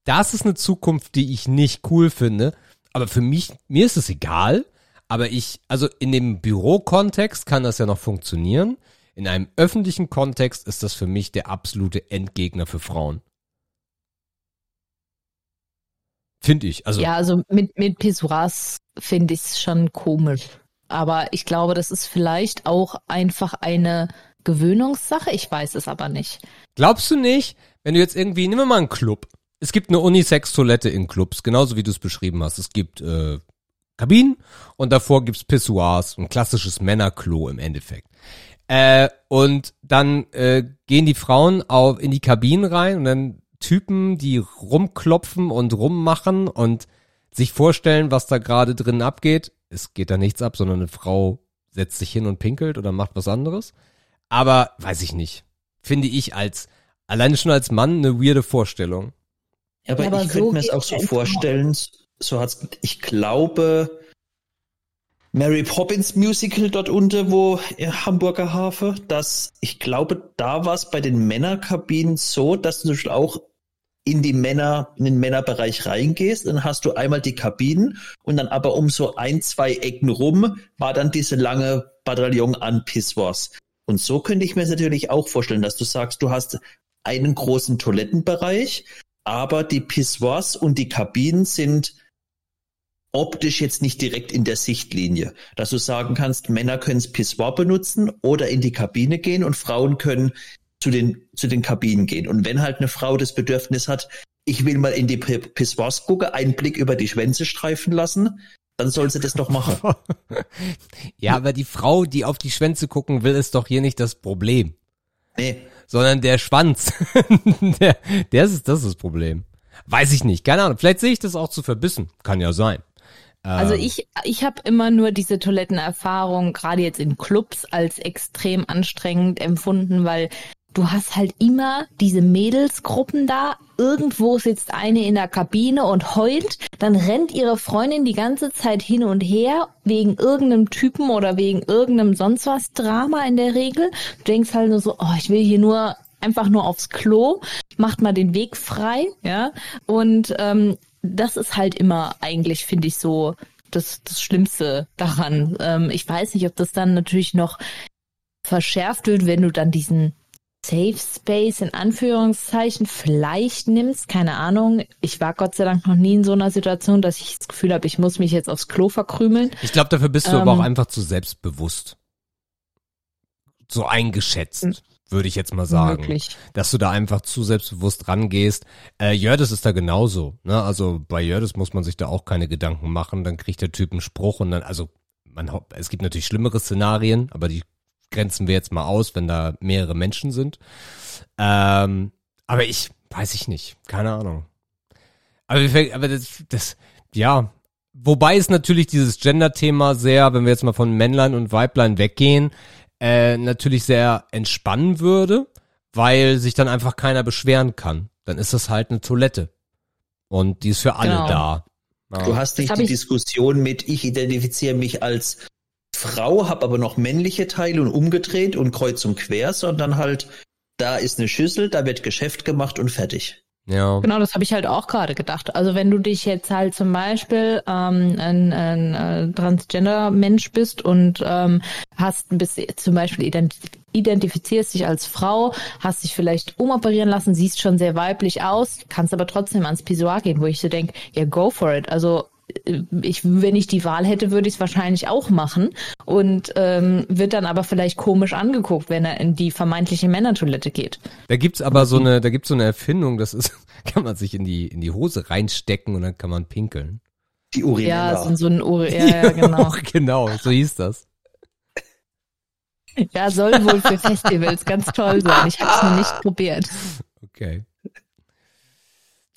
Das ist eine Zukunft, die ich nicht cool finde. Aber für mich, mir ist es egal. Aber ich, also in dem Bürokontext kann das ja noch funktionieren. In einem öffentlichen Kontext ist das für mich der absolute Endgegner für Frauen. Finde ich. Also, Ja, also mit, mit Pissoirs finde ich es schon komisch. Aber ich glaube, das ist vielleicht auch einfach eine Gewöhnungssache. Ich weiß es aber nicht. glaubst du nicht, wenn du jetzt irgendwie, nehmen wir mal einen Club. Es gibt eine Unisex-Toilette in Clubs, genauso wie du es beschrieben hast. Es gibt äh, Kabinen und davor gibt's Pissoirs, ein klassisches Männerklo im Endeffekt. Äh, und dann äh, gehen die Frauen auf, in die Kabinen rein und dann Typen, die rumklopfen und rummachen und sich vorstellen, was da gerade drin abgeht. Es geht da nichts ab, sondern eine Frau setzt sich hin und pinkelt oder macht was anderes. Aber weiß ich nicht. Finde ich als, alleine schon als Mann eine weirde Vorstellung. Ja, aber, Ja, aber ich so könnte mir es auch so vorstellen, so hat's, ich glaube, Mary Poppins Musical dort unten, wo in Hamburger Hafen, dass ich glaube, da war es bei den Männerkabinen so, dass du auch in die Männer, in den Männerbereich reingehst, dann hast du einmal die Kabinen und dann aber um so ein, zwei Ecken rum war dann diese lange Bataillon an Pissoirs. Und so könnte ich mir es natürlich auch vorstellen, dass du sagst, du hast einen großen Toilettenbereich, aber die Pissoirs und die Kabinen sind optisch jetzt nicht direkt in der Sichtlinie. Dass du sagen kannst, Männer können das Pissoir benutzen oder in die Kabine gehen und Frauen können zu den, zu den Kabinen gehen. Und wenn halt eine Frau das Bedürfnis hat, ich will mal in die Pissoirs gucken, einen Blick über die Schwänze streifen lassen, dann soll sie das doch machen. Ja, aber die Frau, die auf die Schwänze gucken will, ist doch hier nicht das Problem. Nee. Sondern der Schwanz. der, der ist, das ist das Problem. Weiß ich nicht. Keine Ahnung. Vielleicht sehe ich das auch zu verbissen. Kann ja sein. Also Ähm, ich, ich habe immer nur diese Toilettenerfahrung, gerade jetzt in Clubs, als extrem anstrengend empfunden, weil du hast halt immer diese Mädelsgruppen da. Irgendwo sitzt eine in der Kabine und heult. Dann rennt ihre Freundin die ganze Zeit hin und her wegen irgendeinem Typen oder wegen irgendeinem sonst was Drama in der Regel. Du denkst halt nur so, oh, ich will hier nur einfach nur aufs Klo, macht mal den Weg frei, ja. Und ähm, das ist halt immer eigentlich, finde ich, so das, das Schlimmste daran. Ähm, ich weiß nicht, ob das dann natürlich noch verschärft wird, wenn du dann diesen Safe Space in Anführungszeichen vielleicht nimmst, keine Ahnung. Ich war Gott sei Dank noch nie in so einer Situation, dass ich das Gefühl habe, ich muss mich jetzt aufs Klo verkrümeln. Ich glaube, dafür bist du aber auch Ähm. einfach zu selbstbewusst. So eingeschätzt, würde ich jetzt mal sagen. Möglich. Dass du da einfach zu selbstbewusst rangehst. Äh, Jördes ist da genauso. Ne? Also bei Jördes muss man sich da auch keine Gedanken machen. Dann kriegt der Typ einen Spruch und dann, also man, es gibt natürlich schlimmere Szenarien, aber die grenzen wir jetzt mal aus, wenn da mehrere Menschen sind. Ähm, aber ich, weiß ich nicht, keine Ahnung. Aber, aber das, das, ja, wobei es natürlich dieses Gender-Thema sehr, wenn wir jetzt mal von Männlein und Weiblein weggehen, äh, natürlich sehr entspannen würde, weil sich dann einfach keiner beschweren kann. Dann ist das halt eine Toilette. Und die ist für alle Genau. da. Ja. Du hast nicht die Diskussion mit, ich identifiziere mich als Frau, habe aber noch männliche Teile und umgedreht und kreuz und quer, sondern halt, da ist eine Schüssel, da wird Geschäft gemacht und fertig. Ja. Genau, das habe ich halt auch gerade gedacht. Also wenn du dich jetzt halt zum Beispiel ähm, ein, ein äh, Transgender-Mensch bist und ähm, hast bist zum Beispiel ident identifizierst dich als Frau, hast dich vielleicht umoperieren lassen, siehst schon sehr weiblich aus, kannst aber trotzdem ans Pissoir gehen, wo ich so denk, ja go for it. Also ich, wenn ich die Wahl hätte, würde ich es wahrscheinlich auch machen und ähm, wird dann aber vielleicht komisch angeguckt, wenn er in die vermeintliche Männertoilette geht. Da gibt's aber so eine, da gibt's so eine Erfindung, das ist, kann man sich in die, in die Hose reinstecken und dann kann man pinkeln. Die Urinella. Ja, so, so ein Ur ja, ja, genau. genau, so hieß das. Ja, soll wohl für Festivals ganz toll sein. Ich habe es noch nicht probiert. Okay.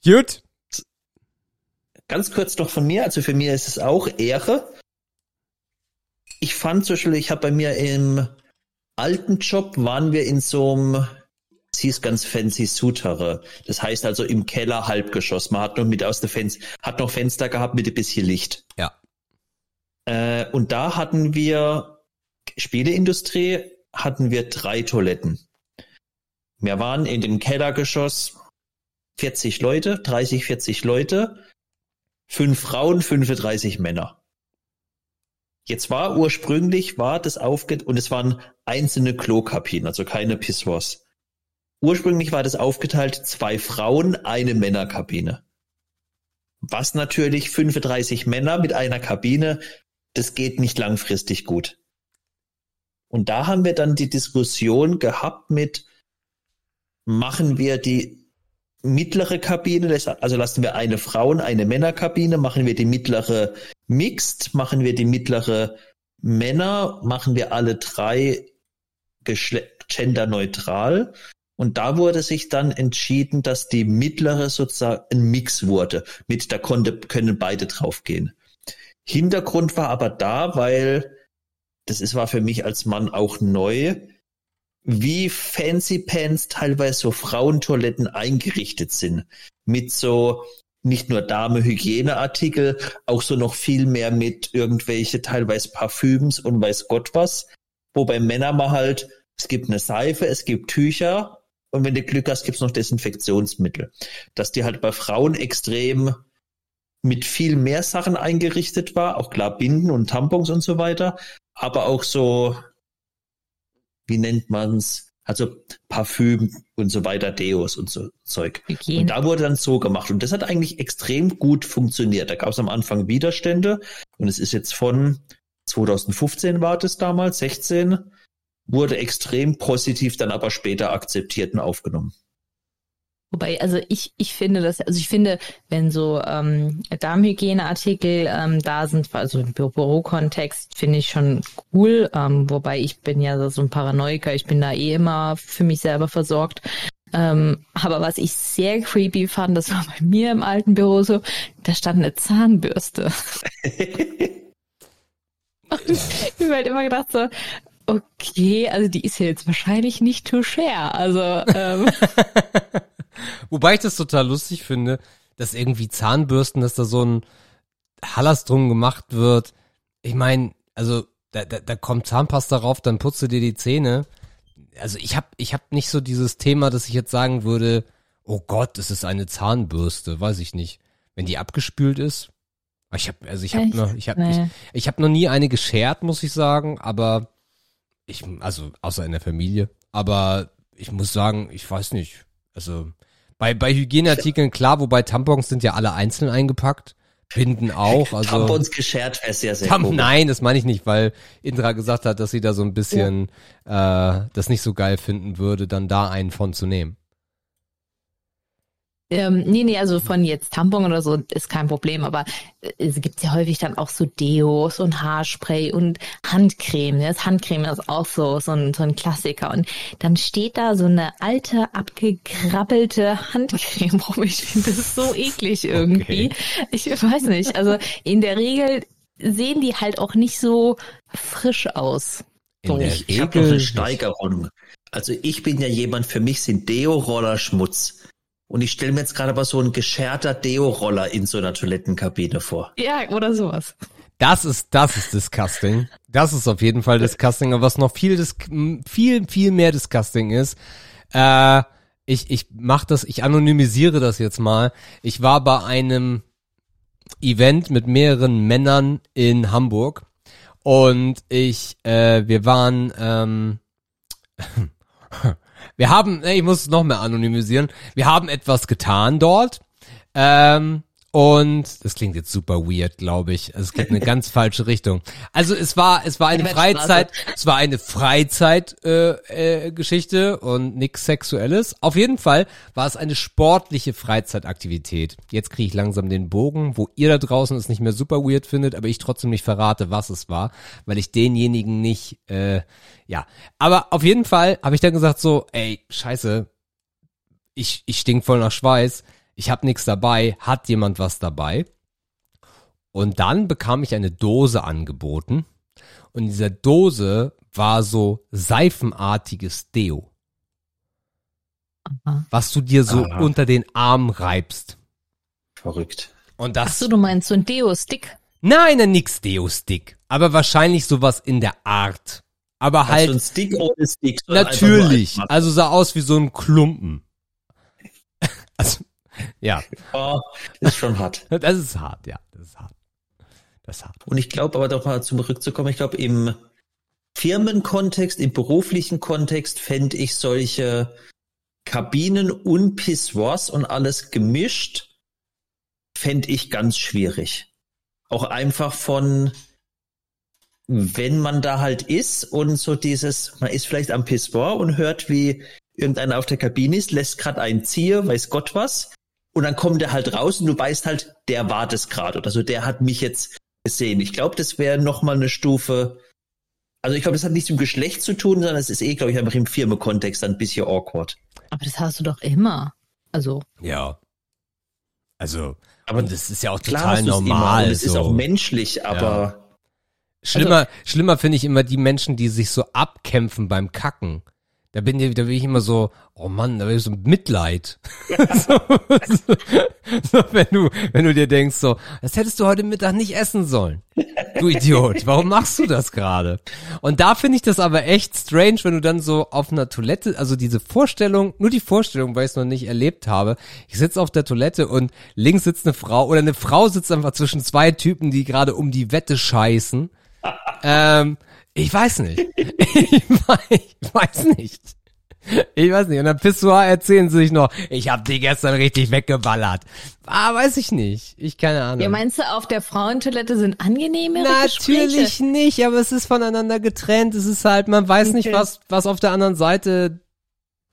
Gut. Ganz kurz noch von mir, also für mir ist es auch Ehre. Ich fand zum Beispiel, ich habe bei mir im alten Job, waren wir in so einem, es hieß ganz fancy Sutere. Das heißt also im Keller Halbgeschoss. Man hat noch mit aus der Fenster, hat noch Fenster gehabt mit ein bisschen Licht. Ja. Äh, und da hatten wir, Spieleindustrie, hatten wir drei Toiletten. Wir waren in dem Kellergeschoss 40 Leute, 30, 40 Leute, fünf Frauen, 35 Männer. Jetzt war ursprünglich, war das aufge, und es waren einzelne Klokabinen, also keine Pissoirs. Ursprünglich war das aufgeteilt, zwei Frauen, eine Männerkabine. Was natürlich 35 Männer mit einer Kabine, das geht nicht langfristig gut. Und da haben wir dann die Diskussion gehabt mit, machen wir die mittlere Kabine, also lassen wir eine Frauen-, eine Männerkabine, machen wir die mittlere mixed, machen wir die mittlere Männer, machen wir alle drei genderneutral. Und da wurde sich dann entschieden, dass die mittlere sozusagen ein Mix wurde. Mit da konnte, können beide draufgehen. Hintergrund war aber da, weil das ist, war für mich als Mann auch neu, wie fancy pants teilweise so Frauentoiletten eingerichtet sind. Mit so nicht nur Dame-Hygieneartikel, auch so noch viel mehr mit irgendwelche teilweise Parfüms und weiß Gott was. Wo bei Männern mal halt, es gibt eine Seife, es gibt Tücher und wenn du Glück hast, gibt's noch Desinfektionsmittel. Dass die halt bei Frauen extrem mit viel mehr Sachen eingerichtet war, auch klar Binden und Tampons und so weiter, aber auch so, wie nennt man's, also Parfüm und so weiter, Deos und so Zeug. Und Hygiene. da wurde dann so gemacht. Und das hat eigentlich extrem gut funktioniert. Da gab es am Anfang Widerstände. Und es ist jetzt von 2015 war das damals, 16, wurde extrem positiv dann aber später akzeptiert und aufgenommen. Wobei, also ich, ich finde das, also ich finde, wenn so ähm, Darmhygieneartikel ähm, da sind, also im Bü- Bürokontext, finde ich schon cool. Ähm, wobei ich bin ja so ein Paranoiker, ich bin da eh immer für mich selber versorgt. Ähm, aber was ich sehr creepy fand, das war bei mir im alten Büro so, da stand eine Zahnbürste. Und ich habe halt immer gedacht so, okay, also die ist ja jetzt wahrscheinlich nicht too share. Also ähm, Wobei ich das total lustig finde, dass irgendwie Zahnbürsten, dass da so ein Hallas drum gemacht wird. Ich meine, also da, da, da kommt Zahnpasta rauf, dann putze dir die Zähne. Also ich habe ich hab nicht so dieses Thema, dass ich jetzt sagen würde, oh Gott, es ist eine Zahnbürste, weiß ich nicht. Wenn die abgespült ist. Ich habe also ich habe noch ich habe ich, ich habe noch nie eine geschert, muss ich sagen, aber ich also außer in der Familie, aber ich muss sagen, ich weiß nicht. Also bei bei Hygieneartikeln klar, wobei Tampons sind ja alle einzeln eingepackt, Binden auch, also Tampons geschert wäre sehr, sehr Tam komisch. Nein, das meine ich nicht, weil Indra gesagt hat, dass sie da so ein bisschen äh, das nicht so geil finden würde, dann da einen von zu nehmen. Ähm, nee, nee, also von jetzt Tampon oder so ist kein Problem, aber äh, es gibt ja häufig dann auch so Deos und Haarspray und Handcreme. Ne? Das Handcreme ist auch so, so, ein, so ein Klassiker. Und dann steht da so eine alte, abgekrabbelte Handcreme rum. Ich finde das so eklig irgendwie. Ich weiß nicht. Also in der Regel sehen die halt auch nicht so frisch aus. So. Ich, ich habe noch eine. Steigerung. Also ich bin ja jemand, für mich sind Deo-Roller Schmutz. Und ich stelle mir jetzt gerade aber so ein gescherter Deo-Roller in so einer Toilettenkabine vor. Ja, oder sowas. Das ist, das ist disgusting. Das ist auf jeden Fall disgusting. Aber was noch viel, dis viel, viel mehr disgusting ist, äh, ich, ich mach das, ich anonymisiere das jetzt mal. Ich war bei einem Event mit mehreren Männern in Hamburg und ich, äh, wir waren, ähm, wir haben, ich muss es noch mehr anonymisieren. Wir haben etwas getan dort. Ähm, und das klingt jetzt super weird, glaube ich. Also es geht in eine ganz falsche Richtung. Also es war, es war eine. Freizeit, es war eine Freizeit-Geschichte äh, äh, Geschichte und nichts Sexuelles. Auf jeden Fall war es eine sportliche Freizeitaktivität. Jetzt kriege ich langsam den Bogen, wo ihr da draußen es nicht mehr super weird findet, aber ich trotzdem nicht verrate, was es war, weil ich denjenigen nicht, äh, ja. Aber auf jeden Fall habe ich dann gesagt so, ey, scheiße, ich, ich stink voll nach Schweiß, ich habe nichts dabei, hat jemand was dabei? Und dann bekam ich eine Dose angeboten und in dieser Dose war so seifenartiges Deo, Aha. was du dir so Aha. unter den Arm reibst. Verrückt. Und Ach das so, du meinst so ein Deo-Stick? Nein, nein, nix Deo-Stick, aber wahrscheinlich sowas in der Art. Aber Halt halt so ein Stick ohne Stick. natürlich, ein- also sah aus wie so ein Klumpen. Also ja, Oh, ist schon hart. das ist hart, ja, das ist hart. Das ist hart. Und ich glaube aber doch mal zurückzukommen, ich glaube im Firmenkontext, im beruflichen Kontext fände ich solche Kabinen und Pissoirs und alles gemischt, fände ich ganz schwierig. Auch einfach von, wenn man da halt ist und so dieses, man ist vielleicht am Pissoir und hört, wie irgendeiner auf der Kabine ist, lässt gerade einen ziehen, weiß Gott was. Und dann kommt er halt raus und du weißt halt, der war das gerade oder so, der hat mich jetzt gesehen. Ich glaube, das wäre noch mal eine Stufe. Also ich glaube, das hat nichts mit dem Geschlecht zu tun, sondern es ist eh, glaube ich, einfach im Firmenkontext ein bisschen awkward. Aber das hast du doch immer. Also, Ja. Also, Aber das ist ja auch Klar total immer normal. es ist so. auch menschlich, aber Schlimmer, schlimmer finde ich immer die Menschen, die sich so abkämpfen beim Kacken. Da bin ich, da bin ich immer so, oh Mann, da bin ich so Mitleid. so, so, so, wenn du, wenn du dir denkst so, das hättest du heute Mittag nicht essen sollen. Du Idiot, warum machst du das gerade? Und da finde ich das aber echt strange, wenn du dann so auf einer Toilette, also diese Vorstellung, nur die Vorstellung, weil ich es noch nicht erlebt habe. Ich sitze auf der Toilette und links sitzt eine Frau oder eine Frau sitzt einfach zwischen zwei Typen, die gerade um die Wette scheißen. ähm, ich weiß nicht. Ich weiß, ich weiß nicht. Ich weiß nicht. Und dann Pissoir erzählen sie sich noch, ich hab die gestern richtig weggeballert. Ah, weiß ich nicht. Ich keine Ahnung. ja, meinst du, auf der Frauentoilette sind angenehmere Natürlich Gespräche? nicht, aber es ist voneinander getrennt. Es ist halt, man weiß nicht, Okay. was, was auf der anderen Seite,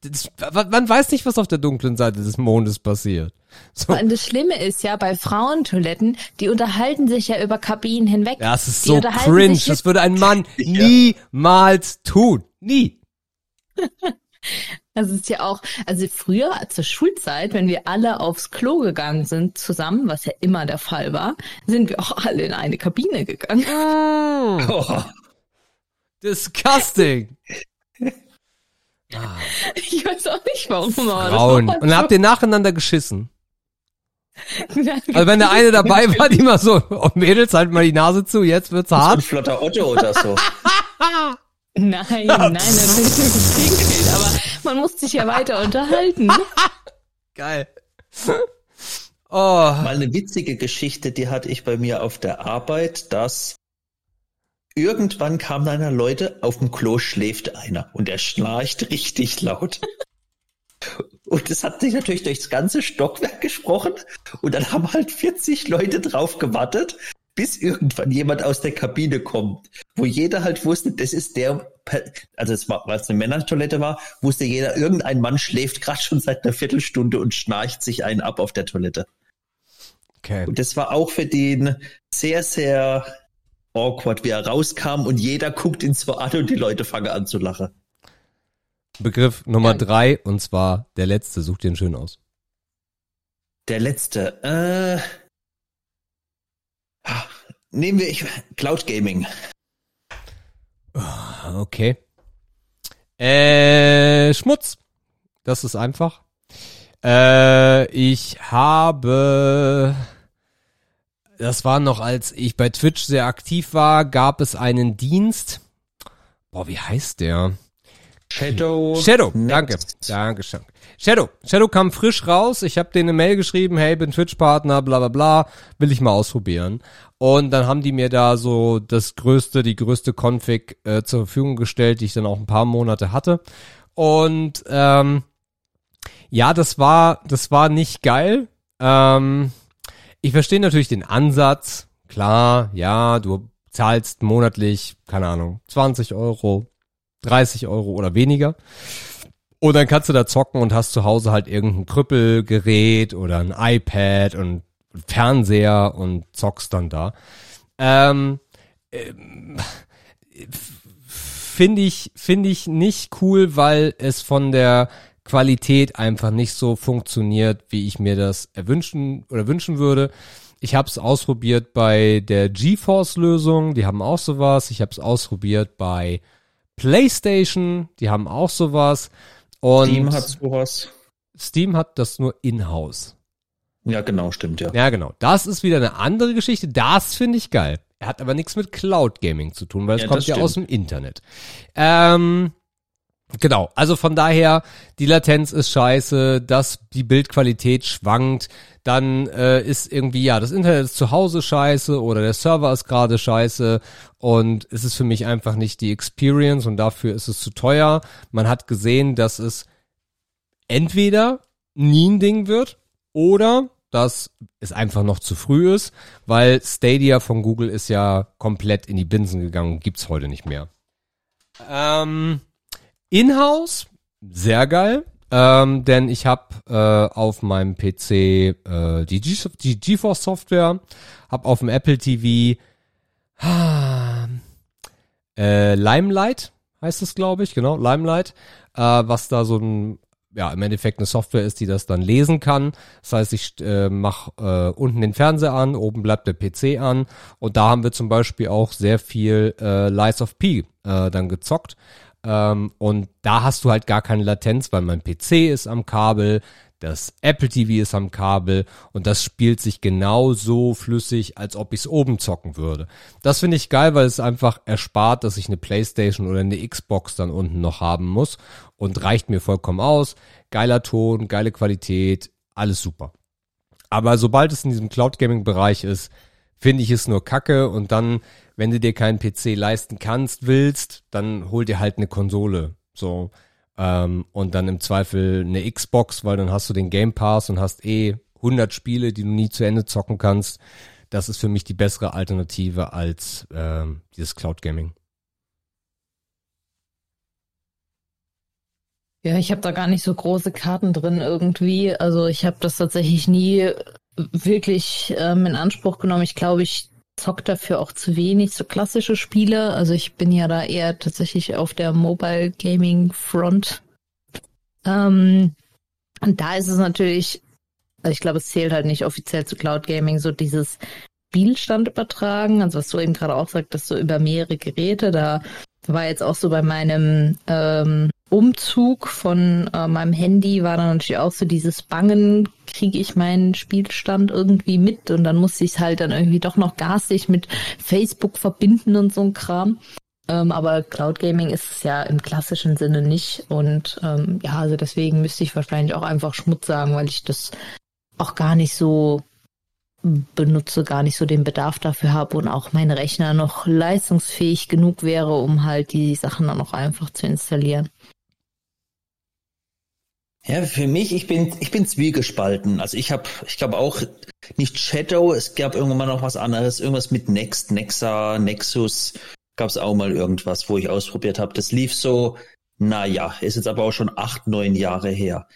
das, man weiß nicht, was auf der dunklen Seite des Mondes passiert. So. Allem das Schlimme ist ja, bei Frauentoiletten, die unterhalten sich ja über Kabinen hinweg. Ja, es ist Die so cringe. Das würde ein Mann niemals tun. Nie. Das ist ja auch, also früher zur Schulzeit, wenn wir alle aufs Klo gegangen sind zusammen, was ja immer der Fall war, sind wir auch alle in eine Kabine gegangen. Mm, Oh, disgusting. Ah, Ich weiß auch nicht, warum. aber das Grauen. war halt Und so. habt ihr nacheinander geschissen? Also wenn der eine dabei war, die mal so, oh Mädels, halt mal die Nase zu, jetzt wird's so ein hart. flotter Otto oder so. Nein, nein, natürlich nicht gespielt, aber man muss sich ja weiter unterhalten. Geil. Oh, Mal eine witzige Geschichte, die hatte ich bei mir auf der Arbeit, dass irgendwann kam einer Leute, auf dem Klo schläft einer und er schnarcht richtig laut. Und es hat sich natürlich durchs ganze Stockwerk gesprochen und dann haben halt 40 Leute drauf gewartet, bis irgendwann jemand aus der Kabine kommt, wo jeder halt wusste, das ist der, also es war, weil es eine Männertoilette war, wusste jeder, irgendein Mann schläft gerade schon seit einer Viertelstunde und schnarcht sich einen ab auf der Toilette. okay. Und das war auch für den sehr, sehr awkward, wie er rauskam und jeder guckt ihn so an und die Leute fangen an zu lachen. Begriff Nummer Ja. drei, und zwar der letzte, such den schön aus. Der letzte, äh, ah, nehmen wir ich, Cloud Gaming. Okay. Äh, Schmutz. Das ist einfach. Äh, ich habe, das war noch, als ich bei Twitch sehr aktiv war, gab es einen Dienst. Boah, wie heißt der? Shadow. Shadow, danke. Danke, schön. Shadow. Shadow kam frisch raus. Ich habe denen eine Mail geschrieben, hey, bin Twitch-Partner, bla bla bla, will ich mal ausprobieren. Und dann haben die mir da so das größte, die größte Config äh, zur Verfügung gestellt, die ich dann auch ein paar Monate hatte. Und ähm, ja, das war, das war nicht geil. Ähm, ich verstehe natürlich den Ansatz. Klar, ja, du zahlst monatlich, keine Ahnung, 20 Euro, 30 Euro oder weniger. Und dann kannst du da zocken und hast zu Hause halt irgendein Krüppelgerät oder ein iPad und Fernseher und zockst dann da. Ähm, ähm, finde ich, finde ich nicht cool, weil es von der Qualität einfach nicht so funktioniert, wie ich mir das erwünschen oder wünschen würde. Ich habe es ausprobiert bei der GeForce-Lösung, die haben auch sowas. Ich habe es ausprobiert bei PlayStation, die haben auch sowas. Und Steam hat sowas. Steam hat das nur in-house. Ja, genau, stimmt, ja. Ja, genau. Das ist wieder eine andere Geschichte. Das finde ich geil. Er hat aber nichts mit Cloud Gaming zu tun, weil es Ja, kommt ja stimmt. aus dem Internet. Ähm, genau. Also von daher, die Latenz ist scheiße, dass die Bildqualität schwankt. Dann äh, ist irgendwie, ja, das Internet ist zu Hause scheiße oder der Server ist gerade scheiße und es ist für mich einfach nicht die Experience und dafür ist es zu teuer. Man hat gesehen, dass es entweder nie ein Ding wird oder dass es einfach noch zu früh ist, weil Stadia von Google ist ja komplett in die Binsen gegangen und gibt's heute nicht mehr. Ähm, In-house, sehr geil, ähm, denn ich habe äh, auf meinem PC äh, die, G die GeForce Software, habe auf dem Apple TV ah, äh, Limelight heißt es, glaube ich, genau, Limelight, äh, was da so ein ja, im Endeffekt eine Software ist, die das dann lesen kann. Das heißt, ich äh, mache äh, unten den Fernseher an, oben bleibt der PC an und da haben wir zum Beispiel auch sehr viel äh, Lies of P äh, dann gezockt. Ähm, und da hast du halt gar keine Latenz, weil mein PC ist am Kabel, das Apple TV ist am Kabel und das spielt sich genauso flüssig, als ob ich es oben zocken würde. Das finde ich geil, weil es einfach erspart, dass ich eine Playstation oder eine Xbox dann unten noch haben muss und reicht mir vollkommen aus. Geiler Ton, geile Qualität, alles super. Aber sobald es in diesem Cloud Gaming Bereich ist, finde ich es nur Kacke und dann, wenn du dir keinen PC leisten kannst, willst, dann hol dir halt eine Konsole. So, ähm, und dann im Zweifel eine Xbox, weil dann hast du den Game Pass und hast eh 100 Spiele, die du nie zu Ende zocken kannst. Das ist für mich die bessere Alternative als ähm, dieses Cloud Gaming. Ja, ich habe da gar nicht so große Karten drin irgendwie. Also ich habe das tatsächlich nie wirklich ähm, in Anspruch genommen. Ich glaube, ich zock dafür auch zu wenig so klassische Spiele. Also ich bin ja da eher tatsächlich auf der Mobile Gaming Front. Ähm, und da ist es natürlich, also ich glaube, es zählt halt nicht offiziell zu Cloud Gaming, so dieses Spielstand übertragen, also was du eben gerade auch sagtest, so über mehrere Geräte, da war jetzt auch so bei meinem ähm, Umzug von äh, meinem Handy war dann natürlich auch so dieses Bangen, kriege ich meinen Spielstand irgendwie mit und dann musste ich es halt dann irgendwie doch noch garstig mit Facebook verbinden und so ein Kram. Ähm, aber Cloud Gaming ist es ja im klassischen Sinne nicht und ähm, ja, also deswegen müsste ich wahrscheinlich auch einfach Schmutz sagen, weil ich das auch gar nicht so benutze, gar nicht so den Bedarf dafür habe und auch mein Rechner noch leistungsfähig genug wäre, um halt die Sachen dann auch einfach zu installieren. Ja, für mich, ich bin, ich bin zwiegespalten. Also ich habe, ich glaube auch nicht Shadow, es gab irgendwann mal noch was anderes, irgendwas mit Next, Nexa, Nexus, gab es auch mal irgendwas, wo ich ausprobiert habe. Das lief so, naja, ist jetzt aber auch schon acht, neun Jahre her.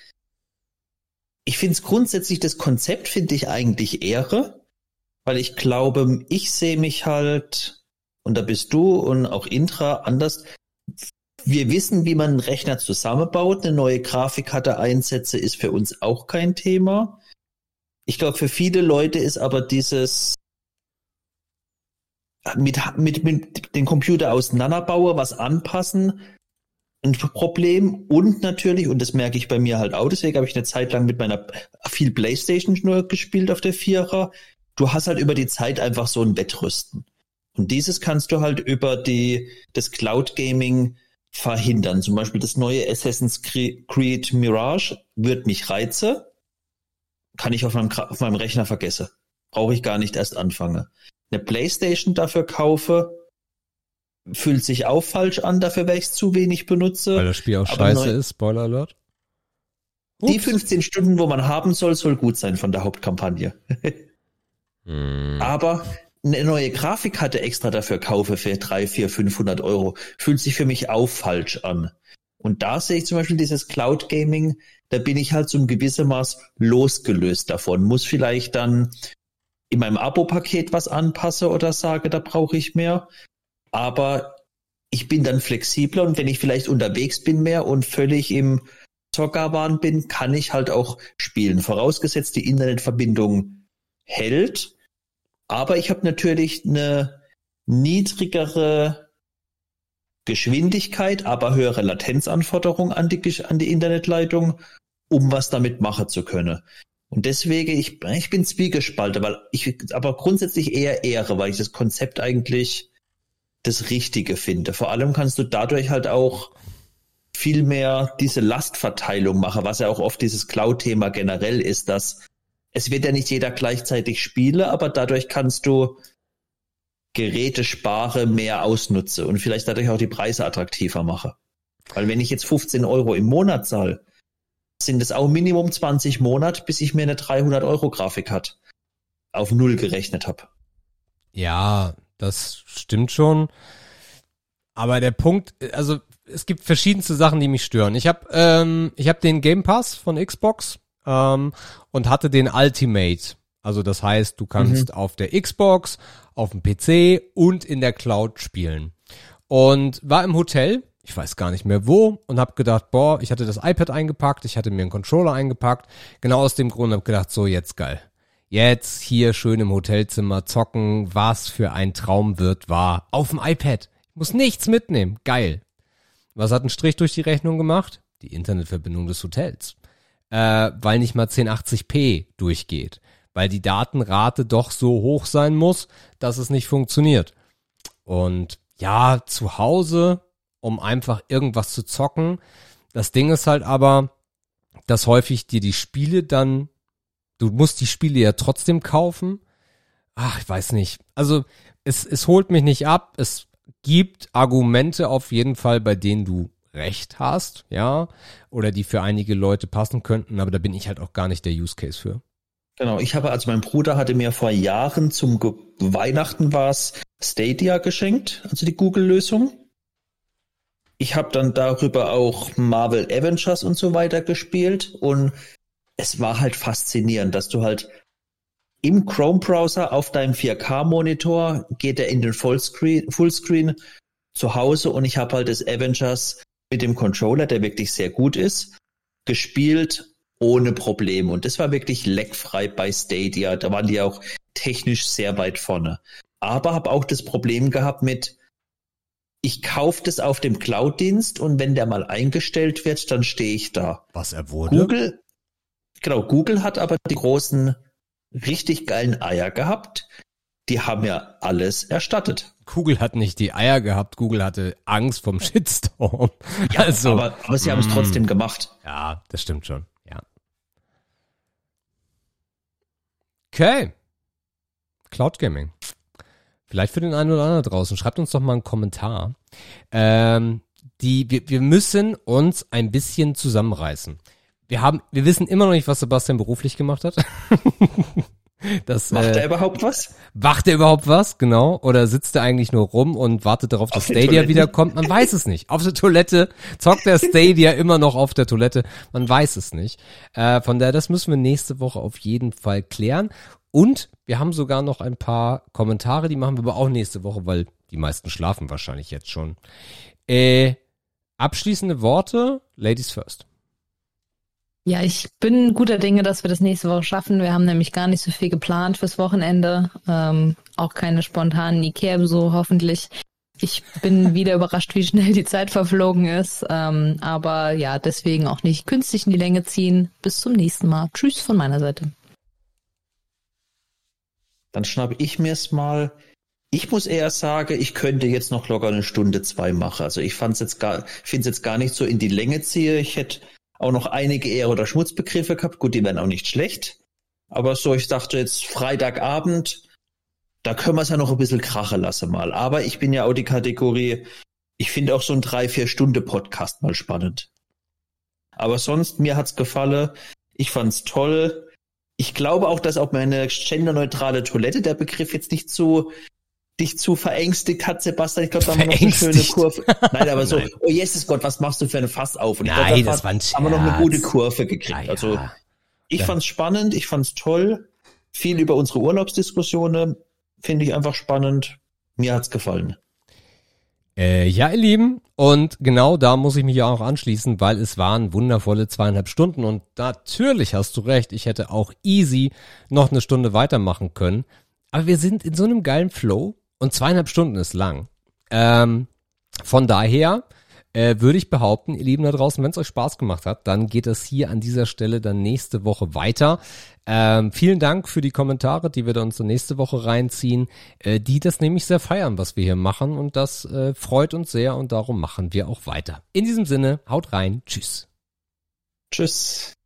Ich finde es grundsätzlich, das Konzept finde ich eigentlich Ehre, weil ich glaube, ich sehe mich halt, und da bist du und auch Intra anders, wir wissen, wie man einen Rechner zusammenbaut. Eine neue Grafikkarte einsetze ist für uns auch kein Thema. Ich glaube, für viele Leute ist aber dieses mit, mit, mit den Computer auseinanderbauen, was anpassen, ein Problem. Und natürlich, und das merke ich bei mir halt auch, deswegen habe ich eine Zeit lang mit meiner viel Playstation nur gespielt auf der Vierer. Du hast halt über die Zeit einfach so ein Wettrüsten. Und dieses kannst du halt über die, das Cloud Gaming verhindern. Zum Beispiel das neue Assassin's Creed Mirage wird mich reize, kann ich auf meinem, auf meinem Rechner vergessen. Brauche ich gar nicht erst anfangen. Eine Playstation dafür kaufe, fühlt sich auch falsch an, dafür weil ich es zu wenig benutze. Weil das Spiel auch scheiße ist, Spoiler Alert. Ups. Die 15 Stunden, wo man haben soll, soll gut sein von der Hauptkampagne. hm. Aber eine neue Grafikkarte extra dafür kaufe für drei, vier, 500 Euro, fühlt sich für mich auch falsch an. Und da sehe ich zum Beispiel dieses Cloud Gaming, da bin ich halt so ein gewisser Maß losgelöst davon, muss vielleicht dann in meinem Abo-Paket was anpasse oder sage, da brauche ich mehr. Aber ich bin dann flexibler und wenn ich vielleicht unterwegs bin mehr und völlig im Zockerwahn bin, kann ich halt auch spielen. Vorausgesetzt, die Internetverbindung hält aber ich habe natürlich eine niedrigere Geschwindigkeit, aber höhere Latenzanforderung an die, an die Internetleitung, um was damit machen zu können. Und deswegen, ich, ich bin zwiegespalten, weil ich aber grundsätzlich eher ehre, weil ich das Konzept eigentlich das Richtige finde. Vor allem kannst du dadurch halt auch viel mehr diese Lastverteilung machen, was ja auch oft dieses Cloud-Thema generell ist, dass es wird ja nicht jeder gleichzeitig spielen, aber dadurch kannst du Geräte spare mehr ausnutze und vielleicht dadurch auch die Preise attraktiver mache. Weil wenn ich jetzt 15 Euro im Monat zahle, sind es auch Minimum 20 Monate, bis ich mir eine 300 Euro Grafik hat auf Null gerechnet habe. Ja, das stimmt schon. Aber der Punkt, also es gibt verschiedenste Sachen, die mich stören. Ich habe ähm, ich habe den Game Pass von Xbox ähm, und hatte den Ultimate. Also das heißt, du kannst mhm. auf der Xbox, auf dem PC und in der Cloud spielen. Und war im Hotel, ich weiß gar nicht mehr wo, und habe gedacht, boah, ich hatte das iPad eingepackt, ich hatte mir einen Controller eingepackt, genau aus dem Grund habe gedacht, so jetzt geil. Jetzt hier schön im Hotelzimmer zocken, was für ein Traum wird wahr. Auf dem iPad. Ich muss nichts mitnehmen. Geil. Was hat ein Strich durch die Rechnung gemacht? Die Internetverbindung des Hotels äh, weil nicht mal 1080p durchgeht, weil die Datenrate doch so hoch sein muss, dass es nicht funktioniert. Und ja, zu Hause, um einfach irgendwas zu zocken. Das Ding ist halt aber, dass häufig dir die Spiele dann, du musst die Spiele ja trotzdem kaufen. Ach, ich weiß nicht. Also es, es holt mich nicht ab. Es gibt Argumente auf jeden Fall, bei denen du recht hast, ja, oder die für einige Leute passen könnten, aber da bin ich halt auch gar nicht der Use Case für. Genau, ich habe, also mein Bruder hatte mir vor Jahren zum Ge Weihnachten was Stadia geschenkt, also die Google-Lösung. Ich habe dann darüber auch Marvel Avengers und so weiter gespielt und es war halt faszinierend, dass du halt im Chrome-Browser auf deinem 4K-Monitor geht er in den Fullscreen, Fullscreen zu Hause und ich habe halt das Avengers mit dem Controller, der wirklich sehr gut ist. gespielt ohne Probleme. Und das war wirklich leckfrei bei Stadia. Da waren die auch technisch sehr weit vorne. Aber habe auch das Problem gehabt mit, ich kaufe das auf dem Cloud-Dienst und wenn der mal eingestellt wird, dann stehe ich da. Was er wurde? Google, genau, Google hat aber die großen, richtig geilen Eier gehabt. Die haben ja alles erstattet. Google hat nicht die Eier gehabt, Google hatte Angst vom Shitstorm. Ja, also, aber, aber sie haben es mm. trotzdem gemacht. Ja, das stimmt schon. Ja. Okay. Cloud Gaming. Vielleicht für den einen oder anderen draußen. Schreibt uns doch mal einen Kommentar. Ähm, die, wir, wir müssen uns ein bisschen zusammenreißen. Wir haben, wir wissen immer noch nicht, was Sebastian beruflich gemacht hat. Das, Macht äh, er überhaupt was? Macht er überhaupt was, genau? Oder sitzt er eigentlich nur rum und wartet darauf, dass Stadia wiederkommt? Man weiß es nicht. Auf der Toilette zockt der Stadia immer noch auf der Toilette. Man weiß es nicht. Äh, von daher, das müssen wir nächste Woche auf jeden Fall klären. Und wir haben sogar noch ein paar Kommentare, die machen wir aber auch nächste Woche, weil die meisten schlafen wahrscheinlich jetzt schon. Äh, abschließende Worte, Ladies first. Ja, ich bin guter Dinge, dass wir das nächste Woche schaffen. Wir haben nämlich gar nicht so viel geplant fürs Wochenende. Ähm, auch keine spontanen Ikea so hoffentlich. Ich bin wieder überrascht, wie schnell die Zeit verflogen ist. Ähm, aber ja, deswegen auch nicht künstlich in die Länge ziehen. Bis zum nächsten Mal. Tschüss von meiner Seite. Dann schnappe ich mir es mal. Ich muss eher sagen, ich könnte jetzt noch locker eine Stunde, zwei machen. Also ich fand es jetzt gar, finde es jetzt gar nicht so in die Länge ziehe. Ich hätte auch noch einige Ehre- oder Schmutzbegriffe gehabt. Gut, die werden auch nicht schlecht. Aber so, ich dachte jetzt Freitagabend, da können wir es ja noch ein bisschen krachen lassen mal. Aber ich bin ja auch die Kategorie, ich finde auch so ein drei, vier Stunde Podcast mal spannend. Aber sonst, mir hat's gefallen. Ich fand's toll. Ich glaube auch, dass auch meine genderneutrale Toilette, der Begriff jetzt nicht so dich zu verängstigt hat, Sebastian. Ich glaube, da haben wir noch eine schöne Kurve. Nein, aber so, Nein. oh Jesus Gott, was machst du für eine Fass auf? Und Nein, glaub, da das war ein Scherz. haben wir noch eine gute Kurve gekriegt. Ja, ja. Also ich ja. fand's spannend, ich fand's toll. Viel über unsere Urlaubsdiskussionen finde ich einfach spannend. Mir hat's gefallen. Äh, ja, ihr Lieben, und genau da muss ich mich ja auch anschließen, weil es waren wundervolle zweieinhalb Stunden und natürlich hast du recht, ich hätte auch easy noch eine Stunde weitermachen können. Aber wir sind in so einem geilen Flow und zweieinhalb Stunden ist lang. Ähm, von daher äh, würde ich behaupten, ihr Lieben da draußen, wenn es euch Spaß gemacht hat, dann geht es hier an dieser Stelle dann nächste Woche weiter. Ähm, vielen Dank für die Kommentare, die wir dann uns nächste Woche reinziehen, äh, die das nämlich sehr feiern, was wir hier machen und das äh, freut uns sehr und darum machen wir auch weiter. In diesem Sinne, haut rein, tschüss. Tschüss.